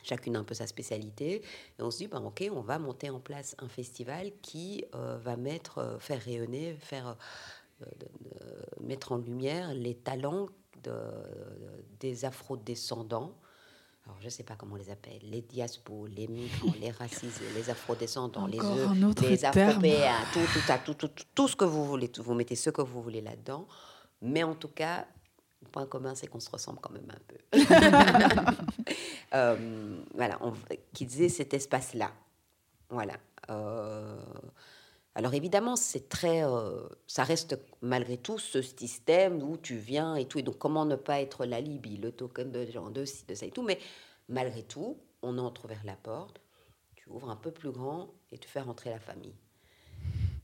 chacune un peu sa spécialité. Et on se dit, ben, ok, on va monter en place un festival qui euh, va mettre, euh, faire rayonner, faire euh, mettre en lumière les talents de, des afro-descendants. Alors, je ne sais pas comment on les appelle, les diaspos, les migrants, les racistes, les afro-descendants, les, les afropéens, tout, tout, tout, tout, tout, ce que vous voulez, vous mettez ce que vous voulez là-dedans. Mais en tout cas, le point commun, c'est qu'on se ressemble quand même un peu. euh, voilà, qu'ils aient cet espace-là. Voilà. Euh, alors évidemment, c'est très, euh, ça reste malgré tout ce système où tu viens et tout. Et donc comment ne pas être la Libye, le token de genre de, de ça et tout. Mais malgré tout, on entre vers la porte, tu ouvres un peu plus grand et tu fais rentrer la famille.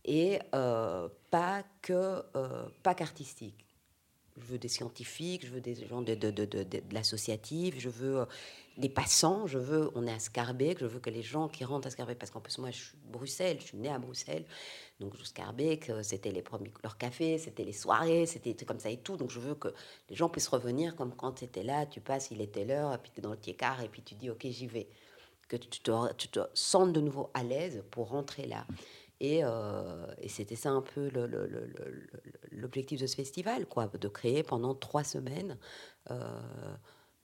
Et pas que, pas qu'artistique je veux des scientifiques, je veux des gens de, de, de, de l'associatif, je veux euh, des passants, je veux, on est à Scarbeck, je veux que les gens qui rentrent à Scarbeck, parce qu'en plus moi je suis Bruxelles, je suis née à Bruxelles, donc Scarbeck, euh, c'était les premiers, leur café, c'était les soirées, c'était comme ça et tout, donc je veux que les gens puissent revenir comme quand tu étais là, tu passes, il était l'heure, puis tu es dans le tiers et puis tu dis ok j'y vais, que tu te, tu te sentes de nouveau à l'aise pour rentrer là. Euh, et, c'était ça un peu l'objectif de ce festival, quoi, de créer pendant trois semaines euh,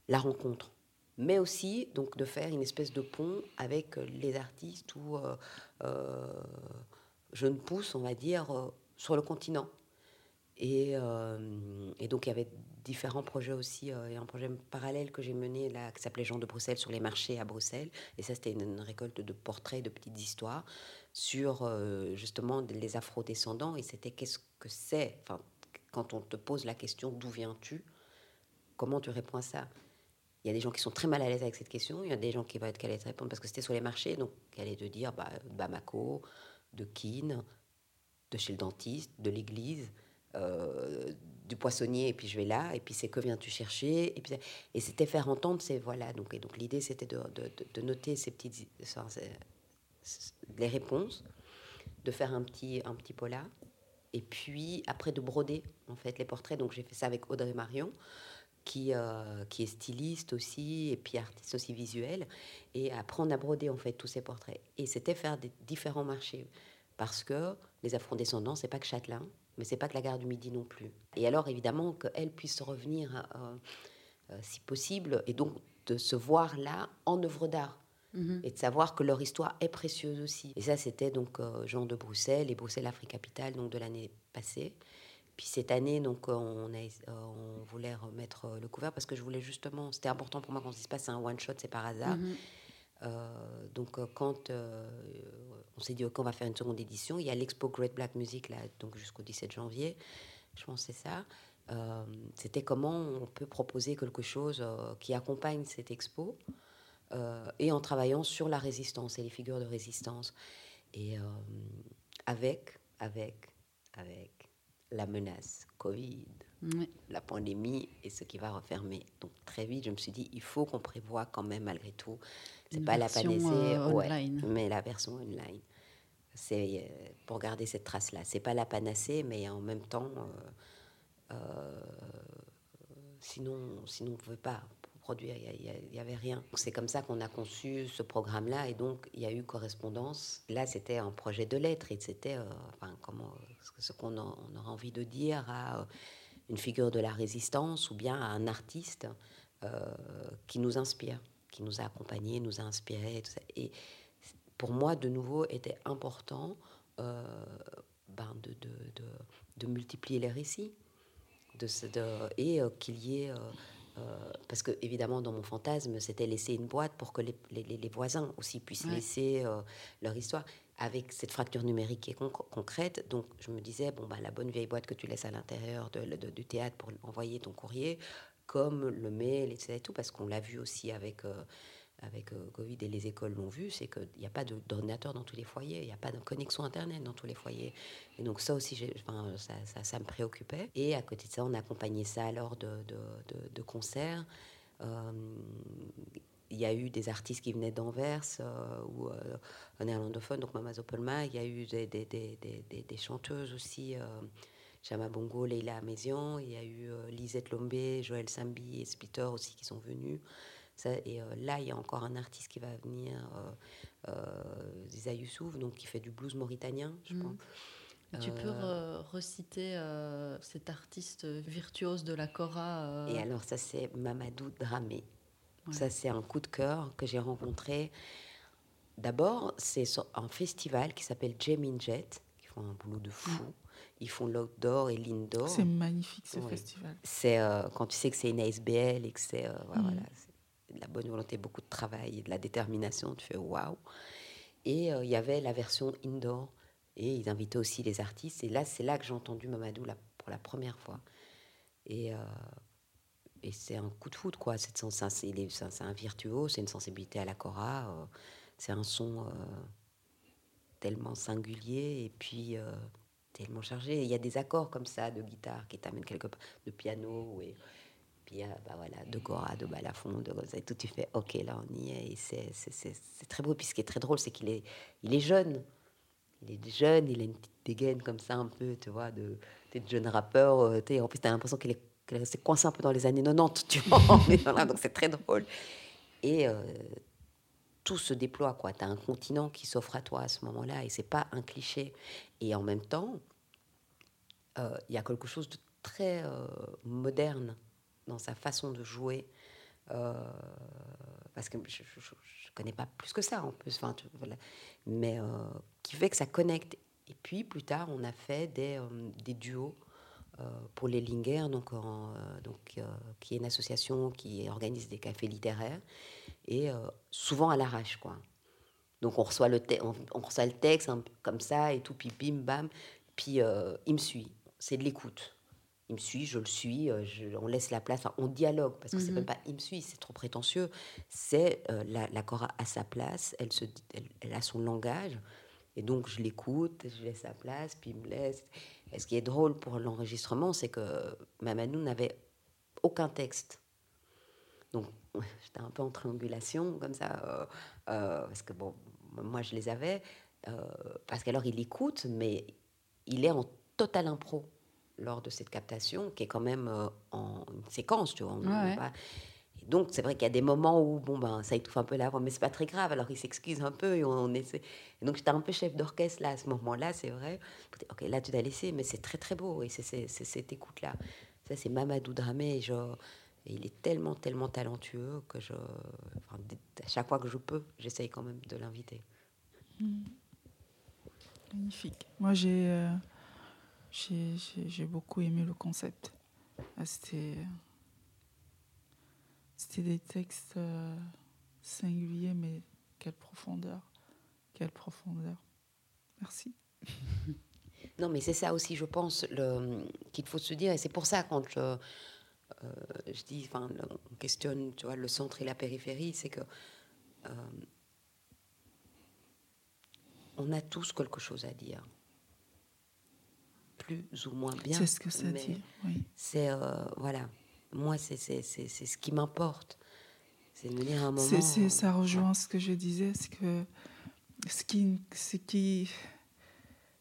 la rencontre. Mais aussi donc de faire une espèce de pont avec les artistes ou euh, jeunes pousses, on va dire, sur le continent. Et, et, donc il y avait différents projets aussi. il y a un projet parallèle que j'ai mené là, qui s'appelait Jean de Bruxelles sur les marchés à Bruxelles. Et ça, c'était une, récolte de portraits, de petites histoires sur euh, justement les afro-descendants. Et c'était qu'est-ce que c'est enfin, Quand on te pose la question d'où viens-tu Comment tu réponds à ça? Il y a des gens qui sont très mal à l'aise avec cette question. Il y a des gens qui vont être qu'à répondre parce que c'était sur les marchés. Donc, elle est de dire bah, Bamako, de Keene, de chez le dentiste, de l'église. Euh, du poissonnier et puis je vais là et puis c'est que viens-tu chercher et c'était faire entendre ces voilà donc et donc l'idée c'était de, de, de, noter ces petites les réponses, de faire un petit, un petit pola, et puis après de broder en fait les portraits. Donc j'ai fait ça avec Audrey Marion, qui, euh, qui est styliste aussi, et puis artiste aussi visuel. Et après on a brodé en fait tous ces portraits. Et c'était faire des différents marchés, parce que les afro-descendants, c'est pas que Châtelain, mais c'est pas que la gare du Midi non plus. Et alors évidemment qu'elles puissent revenir, euh, euh, si possible, et donc de se voir là en œuvre d'art Mhm. et de savoir que leur histoire est précieuse aussi. Et ça, c'était donc euh, Jean de Bruxelles et Bruxelles Afrique Capitale donc de l'année passée. Puis cette année, donc on, a, euh, on voulait remettre euh, le couvert parce que je voulais justement, c'était important pour moi qu'on se dise pas c'est un one shot, c'est par hasard. Mhm. donc quand on s'est dit ok on va faire une seconde édition, il y a l'expo Great Black Music là donc jusqu'au 17 janvier, je pense c'est ça. c'était comment on peut proposer quelque chose qui accompagne cette expo euh, et en travaillant sur la résistance et les figures de résistance. Et euh, avec, avec, avec la menace Covid, la pandémie et ce qui va refermer. Donc très vite, je me suis dit, il faut qu'on prévoit quand même malgré tout. C'est pas la panacée, euh, mais la version online. C'est pour garder cette trace-là. C'est pas la panacée, mais en même temps, sinon, sinon on ne pouvait pas il n'y avait rien. C'est comme ça qu'on a conçu ce programme-là, et donc il y a eu correspondance. Là, c'était un projet de lettres, et c'était euh, enfin, comment, ce qu'on aura envie de dire à euh, une figure de la résistance ou bien à un artiste euh, qui nous inspire, qui nous a accompagnés, nous a inspirés. Et pour moi, de nouveau, était important ben, de, multiplier les récits et qu'il y ait parce que évidemment dans mon fantasme c'était laisser une boîte pour que les, les, les voisins aussi puissent laisser leur histoire avec cette fracture numérique qui est concrète. Donc, je me disais, bon, bah, la bonne vieille boîte que tu laisses à l'intérieur de, du théâtre pour envoyer ton courrier, comme le mail, etc. Et tout, parce qu'on l'a vu aussi avec, euh, avec euh, Covid et les écoles l'ont vu, c'est qu'il n'y a pas d'ordinateur dans tous les foyers, il n'y a pas de connexion Internet dans tous les foyers. Et donc, ça aussi, enfin, ça, ça, me préoccupait. Et à côté de ça, on accompagnait ça lors de, concerts. Euh, il y a eu des artistes qui venaient d'Anvers euh, ou euh, néerlandophone, donc Mama Zoppelma. Il y a eu des, des, des, des chanteuses aussi, euh, Jama Bongo, Leila Amézian. Il y a eu euh, Lisette Lombé, Joël Sambi et Splitter aussi qui sont venus. Ça, et là, il y a encore un artiste qui va venir, Ziza Youssouf, donc qui fait du blues mauritanien, je mmh. pense. Tu peux reciter cet artiste virtuose de la Cora Et alors, ça, c'est Mamadou Dramé. Ça, c'est un coup de cœur que j'ai rencontré. D'abord, c'est un festival qui s'appelle Jem Jet, qui font un boulot de fou. Mm. Ils font l'outdoor et l'indoor. C'est magnifique ce festival. C'est euh, quand tu sais que c'est une ASBL et que c'est euh, mm. voilà, de la bonne volonté, beaucoup de travail de la détermination. Tu fais waouh. Et euh, il y avait la version indoor et ils invitaient aussi les artistes. Et là, c'est là que j'ai entendu Mamadou la, pour la première fois. Et et c'est un coup de foudre, quoi. C'est un virtuose, c'est une sensibilité à la cora, euh, c'est un son euh, tellement singulier et puis euh, tellement chargé. Il y a des accords comme ça de guitare qui t'amènent quelque part, de piano, puis bah voilà, de cora, de balafon, de et tout. Tu fais, ok, là on y est. C'est très beau. Puis ce qui est très drôle, c'est qu'il est, il est jeune. Il est jeune, il a une petite dégaine comme ça, un peu, tu vois, de, de jeune rappeur. en plus, tu as l'impression qu'il est restait coincée un peu dans les années 90, tu vois. donc c'est très drôle. Et euh, tout se déploie, quoi. Tu as un continent qui s'offre à toi à ce moment-là, et c'est pas un cliché. Et en même temps, euh, il y a quelque chose de très euh, moderne dans sa façon de jouer. parce que je ne connais pas plus que ça en plus, enfin, voilà. mais qui fait que ça connecte. Et puis plus tard, on a fait des, des duos euh, pour les Lingers, donc, euh, donc, euh, qui est une association qui organise des cafés littéraires, et souvent à l'arrache. quoi. Donc on reçoit le, on, reçoit le texte comme ça, et tout, puis bim, bam, puis il me suit. C'est de l'écoute. Il me suit, je le suis, on laisse la place, on dialogue, parce que c'est mhm. même pas il me suit, c'est trop prétentieux. C'est la, la Cora à sa place, elle, se, elle a son langage, et donc je l'écoute, je laisse sa place, puis il me laisse. Et ce qui est drôle pour l'enregistrement, c'est que Mamadou n'avait aucun texte. Donc, j'étais un peu en triangulation, comme ça, euh, euh, parce que, bon, moi, je les avais, euh, parce qu'alors, il écoute, mais il est en total impro lors de cette captation, qui est quand même en séquence, tu vois. Donc, c'est vrai qu'il y a des moments où, bon, ben, ça étouffe un peu la voix, mais c'est pas très grave. Alors, il s'excuse un peu et on essaie. Et donc, j'étais un peu chef d'orchestre là, à ce moment-là, c'est vrai. Ok, là, tu t'as laissé, mais c'est très, très beau. Et c'est cette écoute-là. Ça, c'est Mamadou Dramé. Et il est tellement, tellement talentueux que je. Enfin, à chaque fois que je peux, j'essaye quand même de l'inviter. Mmh. Magnifique. Moi, j'ai. Euh, j'ai beaucoup aimé le concept. Ah, c'était des textes euh, singuliers, mais quelle profondeur. Quelle profondeur. Merci. Non, mais c'est ça aussi, je pense, qu'il faut se dire, et c'est pour ça quand je, euh, je dis, enfin, on questionne, tu vois, le centre et la périphérie, c'est que euh, on a tous quelque chose à dire, plus ou moins bien. C'est ce que ça dit. Oui. C'est voilà, moi, c'est ce qui m'importe. C'est de me dire un moment. ça rejoint ce que je disais, c'est que ce qui, ce qui,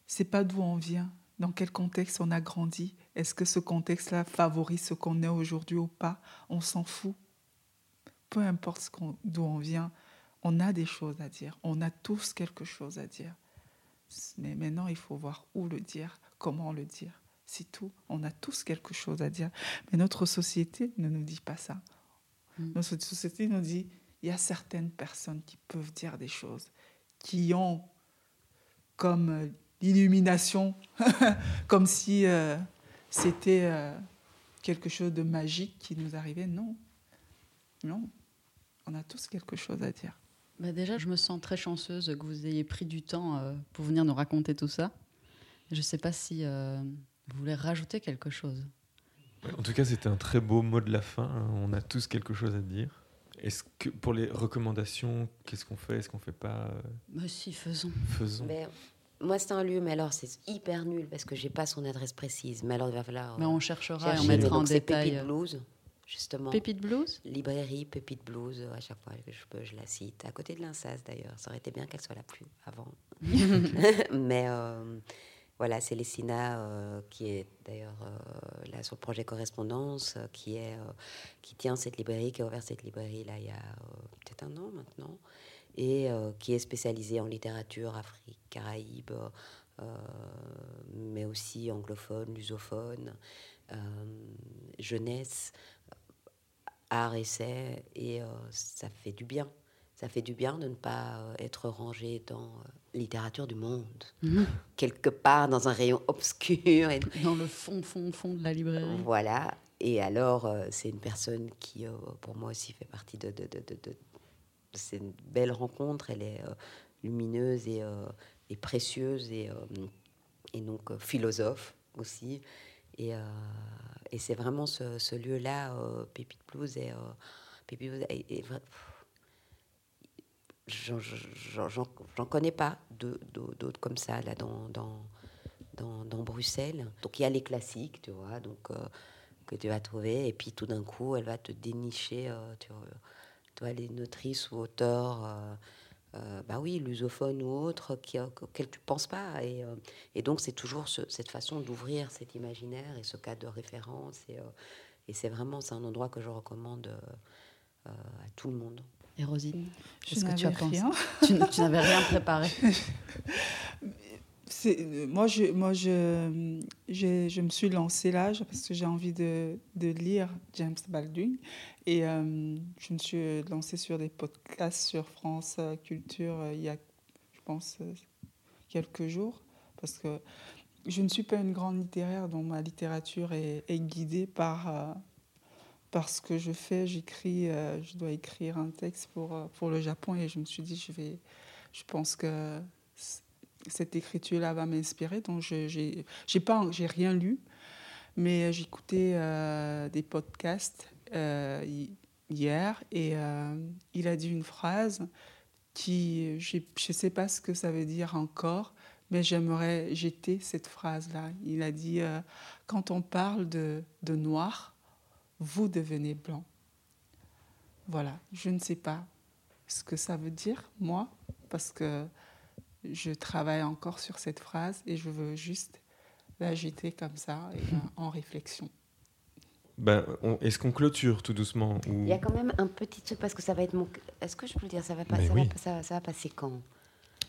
c'est pas d'où on vient, dans quel contexte on a grandi. Est-ce que ce contexte-là favorise ce qu'on est aujourd'hui ou pas? On s'en fout. Peu importe d'où on vient, on a des choses à dire. On a tous quelque chose à dire. Mais maintenant, il faut voir où le dire, comment le dire. C'est tout. On a tous quelque chose à dire. Mais notre société ne nous dit pas ça. Mm. Notre société nous dit, il y a certaines personnes qui peuvent dire des choses, qui ont comme l'illumination, comme si c'était quelque chose de magique qui nous arrivait. Non, non, on a tous quelque chose à dire. Bah déjà, je me sens très chanceuse que vous ayez pris du temps pour venir nous raconter tout ça. Je ne sais pas si vous voulez rajouter quelque chose. En tout cas, c'était un très beau mot de la fin. Hein. On a tous quelque chose à dire. Est-ce que pour les recommandations, qu'est-ce qu'on fait, est-ce qu'on fait pas bah si, faisons. Faisons. moi, c'est un lieu, mais alors c'est hyper nul parce que j'ai pas son adresse précise. Mais alors il va falloir. Mais on cherchera et on mettra en détail. Pépite Blues, justement. Pépite Blues? Librairie Pépite Blues. À chaque fois que je peux, je la cite. À côté de l'Insas d'ailleurs. Ça aurait été bien qu'elle soit là plus avant. mais euh, voilà, c'est Lessina euh, qui est d'ailleurs euh, là sur le projet Correspondance, euh, qui, est, qui tient cette librairie, qui a ouvert cette librairie là il y a peut-être un an maintenant, et qui est spécialisée en littérature Afrique, Caraïbes, mais aussi anglophone, lusophone, jeunesse, art, essai, et ça fait du bien. Ça fait du bien de ne pas être rangé dans littérature du monde, mhm. quelque part dans un rayon obscur. Et... Dans le fond, fond, fond de la librairie. Voilà. Et alors, euh, c'est une personne qui, euh, pour moi aussi, fait partie de, de, de, de, C'est une belle rencontre. Elle est euh, lumineuse et, et, précieuse et, et donc philosophe aussi. Et, et c'est vraiment ce, ce lieu-là, Pépite Blues, et, Pépite Blues est, j'en connais pas d'autres comme ça là dans, dans, dans, Bruxelles. Donc il y a les classiques, tu vois, donc euh, que tu vas trouver, et puis tout d'un coup, elle va te dénicher, euh, tu, vois, les notrices ou auteurs, euh, bah oui, lusophones ou autres, qui, auxquels tu penses pas. Et, et donc c'est toujours cette façon d'ouvrir cet imaginaire et ce cadre de référence. Et, et c'est vraiment, c'est un endroit que je recommande à tout le monde. Et Rosine, qu'est-ce que tu as pensé Tu, n'avais rien préparé. moi, je, moi je, je, me suis lancée là parce que j'ai envie de, de, lire James Baldwin. Et euh, je me suis lancée sur des podcasts sur France Culture euh, il y a, je pense, euh, quelques jours. Parce que je ne suis pas une grande littéraire, donc ma littérature est, est guidée par parce que je fais, j'écris, euh, je dois écrire un texte pour, euh, pour le Japon et je me suis dit, je, vais, je pense que cette écriture-là va m'inspirer. Donc, je n'ai pas, j'ai rien lu, mais j'écoutais euh, des podcasts hier et il a dit une phrase qui, je ne sais pas ce que ça veut dire encore, mais j'aimerais jeter cette phrase-là. Il a dit, quand on parle de, de noir, vous devenez blanc. Voilà, je ne sais pas ce que ça veut dire, moi, parce que je travaille encore sur cette phrase et je veux juste l'agiter comme ça, et, en réflexion. Ben, Est-ce qu'on clôture tout doucement ou... Il y a quand même un petit truc, parce que ça va être mon... Est-ce que je peux le dire Ça va, pas, ça, va, ça va passer quand?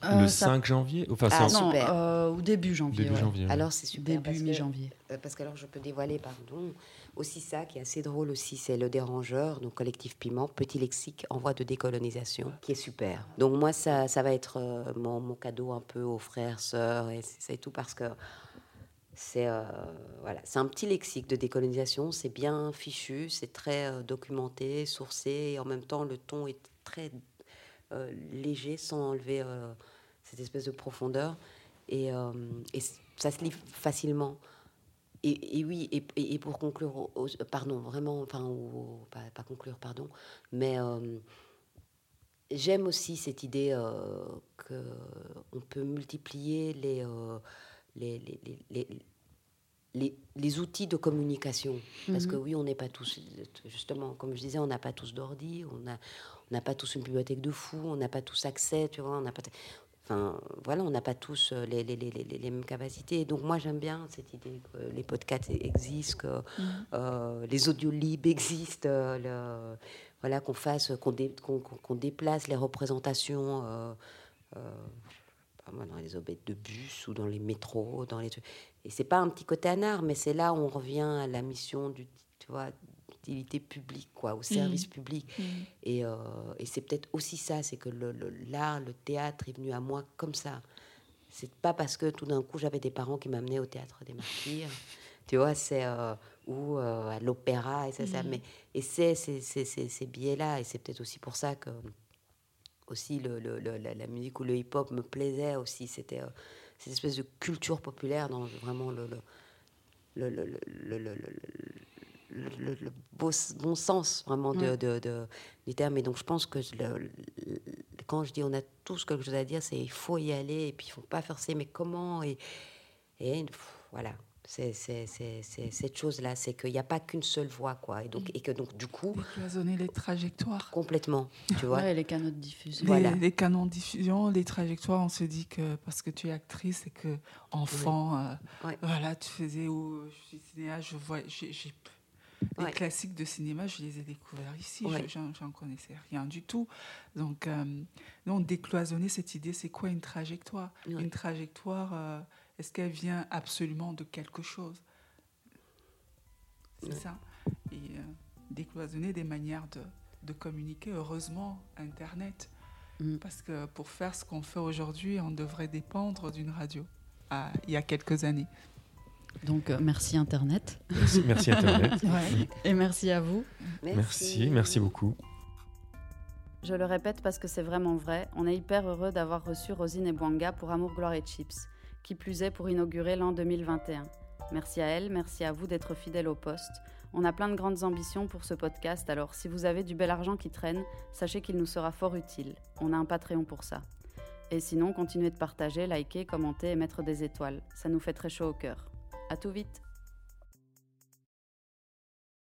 Le 5 euh, janvier? Enfin, ah, non, euh, au début janvier. Début janvier Alors c'est super. Début mi-janvier. Euh, parce que alors je peux dévoiler, pardon, aussi ça qui est assez drôle aussi, c'est le dérangeur, donc collectif Piment, petit lexique en voie de décolonisation, qui est super. Donc moi ça, ça va être mon, mon, cadeau un peu aux frères, sœurs et c'est tout parce que c'est voilà, c'est un petit lexique de décolonisation, c'est bien fichu, c'est très documenté, sourcé et en même temps le ton est très euh, léger sans enlever euh, cette espèce de profondeur. Et, euh, et, ça se lit facilement. Et, oui, et, et, pour conclure, pardon, vraiment, enfin, pas, pas, conclure, pardon, mais j'aime aussi cette idée que qu'on peut multiplier les, les, les, les les, les, outils de communication. Parce que mhm. oui, on n'est pas tous, justement, comme je disais, on n'a pas tous d'ordi, on a, on n'a pas tous une bibliothèque de fou, on n'a pas tous accès, tu vois, on n'a pas... Enfin, voilà, on n'a pas tous euh, les, les, les, les, mêmes capacités. Donc moi, j'aime bien cette idée que les podcasts existent, que mhm. euh, les audios libres existent, euh, le, voilà, qu'on fasse, qu'on, déplace les représentations dans les obètes de bus ou dans les métros, dans les trucs. Et c'est pas un petit côté anard, mais c'est là où on revient à la mission du, tu vois, utilité publique, quoi, au service mmh. public. Mmh. Et, euh, et c'est peut-être aussi ça, c'est que l'art, le, théâtre est venu à moi comme ça. c'est pas parce que tout d'un coup j'avais des parents qui m'amenaient au théâtre des martyrs, tu vois, c'est euh, ou euh, à l'opéra et ça, ça, Mhm. mais et c'est ces, billets-là et c'est peut-être aussi pour ça que aussi le, le- le- la, la musique ou le hip-hop me plaisait aussi. C'était euh, cette espèce de culture populaire dans vraiment le le le, beau, bon sens vraiment de, Ouais. de- de- du terme. Et donc je pense que le- le- quand je dis on a tous quelque chose à dire, c'est il faut y aller et puis il faut pas forcer, mais comment et, et pff, voilà. C'est c'est- c'est- c'est cette chose-là, c'est qu'il n'y a pas qu'une seule voix, quoi. Et, donc, et que donc, du coup, les trajectoires. complètement, tu vois. Ouais, et les canaux de diffusion. Les, Voilà. les canons de diffusion, les trajectoires, on se dit que parce que tu es actrice et que enfant, euh, Ouais. voilà, tu faisais ou je suis cinéaste, je vois, j'ai, j'ai- les Ouais. classiques de cinéma, je les ai découverts ici, Ouais. j'en, connaissais rien du tout. Donc, euh, non, décloisonner cette idée, c'est quoi une trajectoire? Ouais. Une trajectoire, euh, est-ce qu'elle vient absolument de quelque chose? C'est ça. Et euh, décloisonner des manières de, de communiquer. Heureusement, Internet. Mm. Parce que pour faire ce qu'on fait aujourd'hui, on devrait dépendre d'une radio. Il y a quelques années. Donc, euh, merci Internet. Merci, merci Internet. Et merci à vous. Merci, merci beaucoup. Je le répète parce que c'est vraiment vrai, on est hyper heureux d'avoir reçu Rosine et Bouanga pour Amour, Gloire et Chips, qui plus est pour inaugurer l'an 2021. Merci à elle, merci à vous d'être fidèles au poste. On a plein de grandes ambitions pour ce podcast, alors si vous avez du bel argent qui traîne, sachez qu'il nous sera fort utile. On a un Patreon pour ça. Et sinon, continuez de partager, liker, commenter et mettre des étoiles. Ça nous fait très chaud au cœur. À tout vite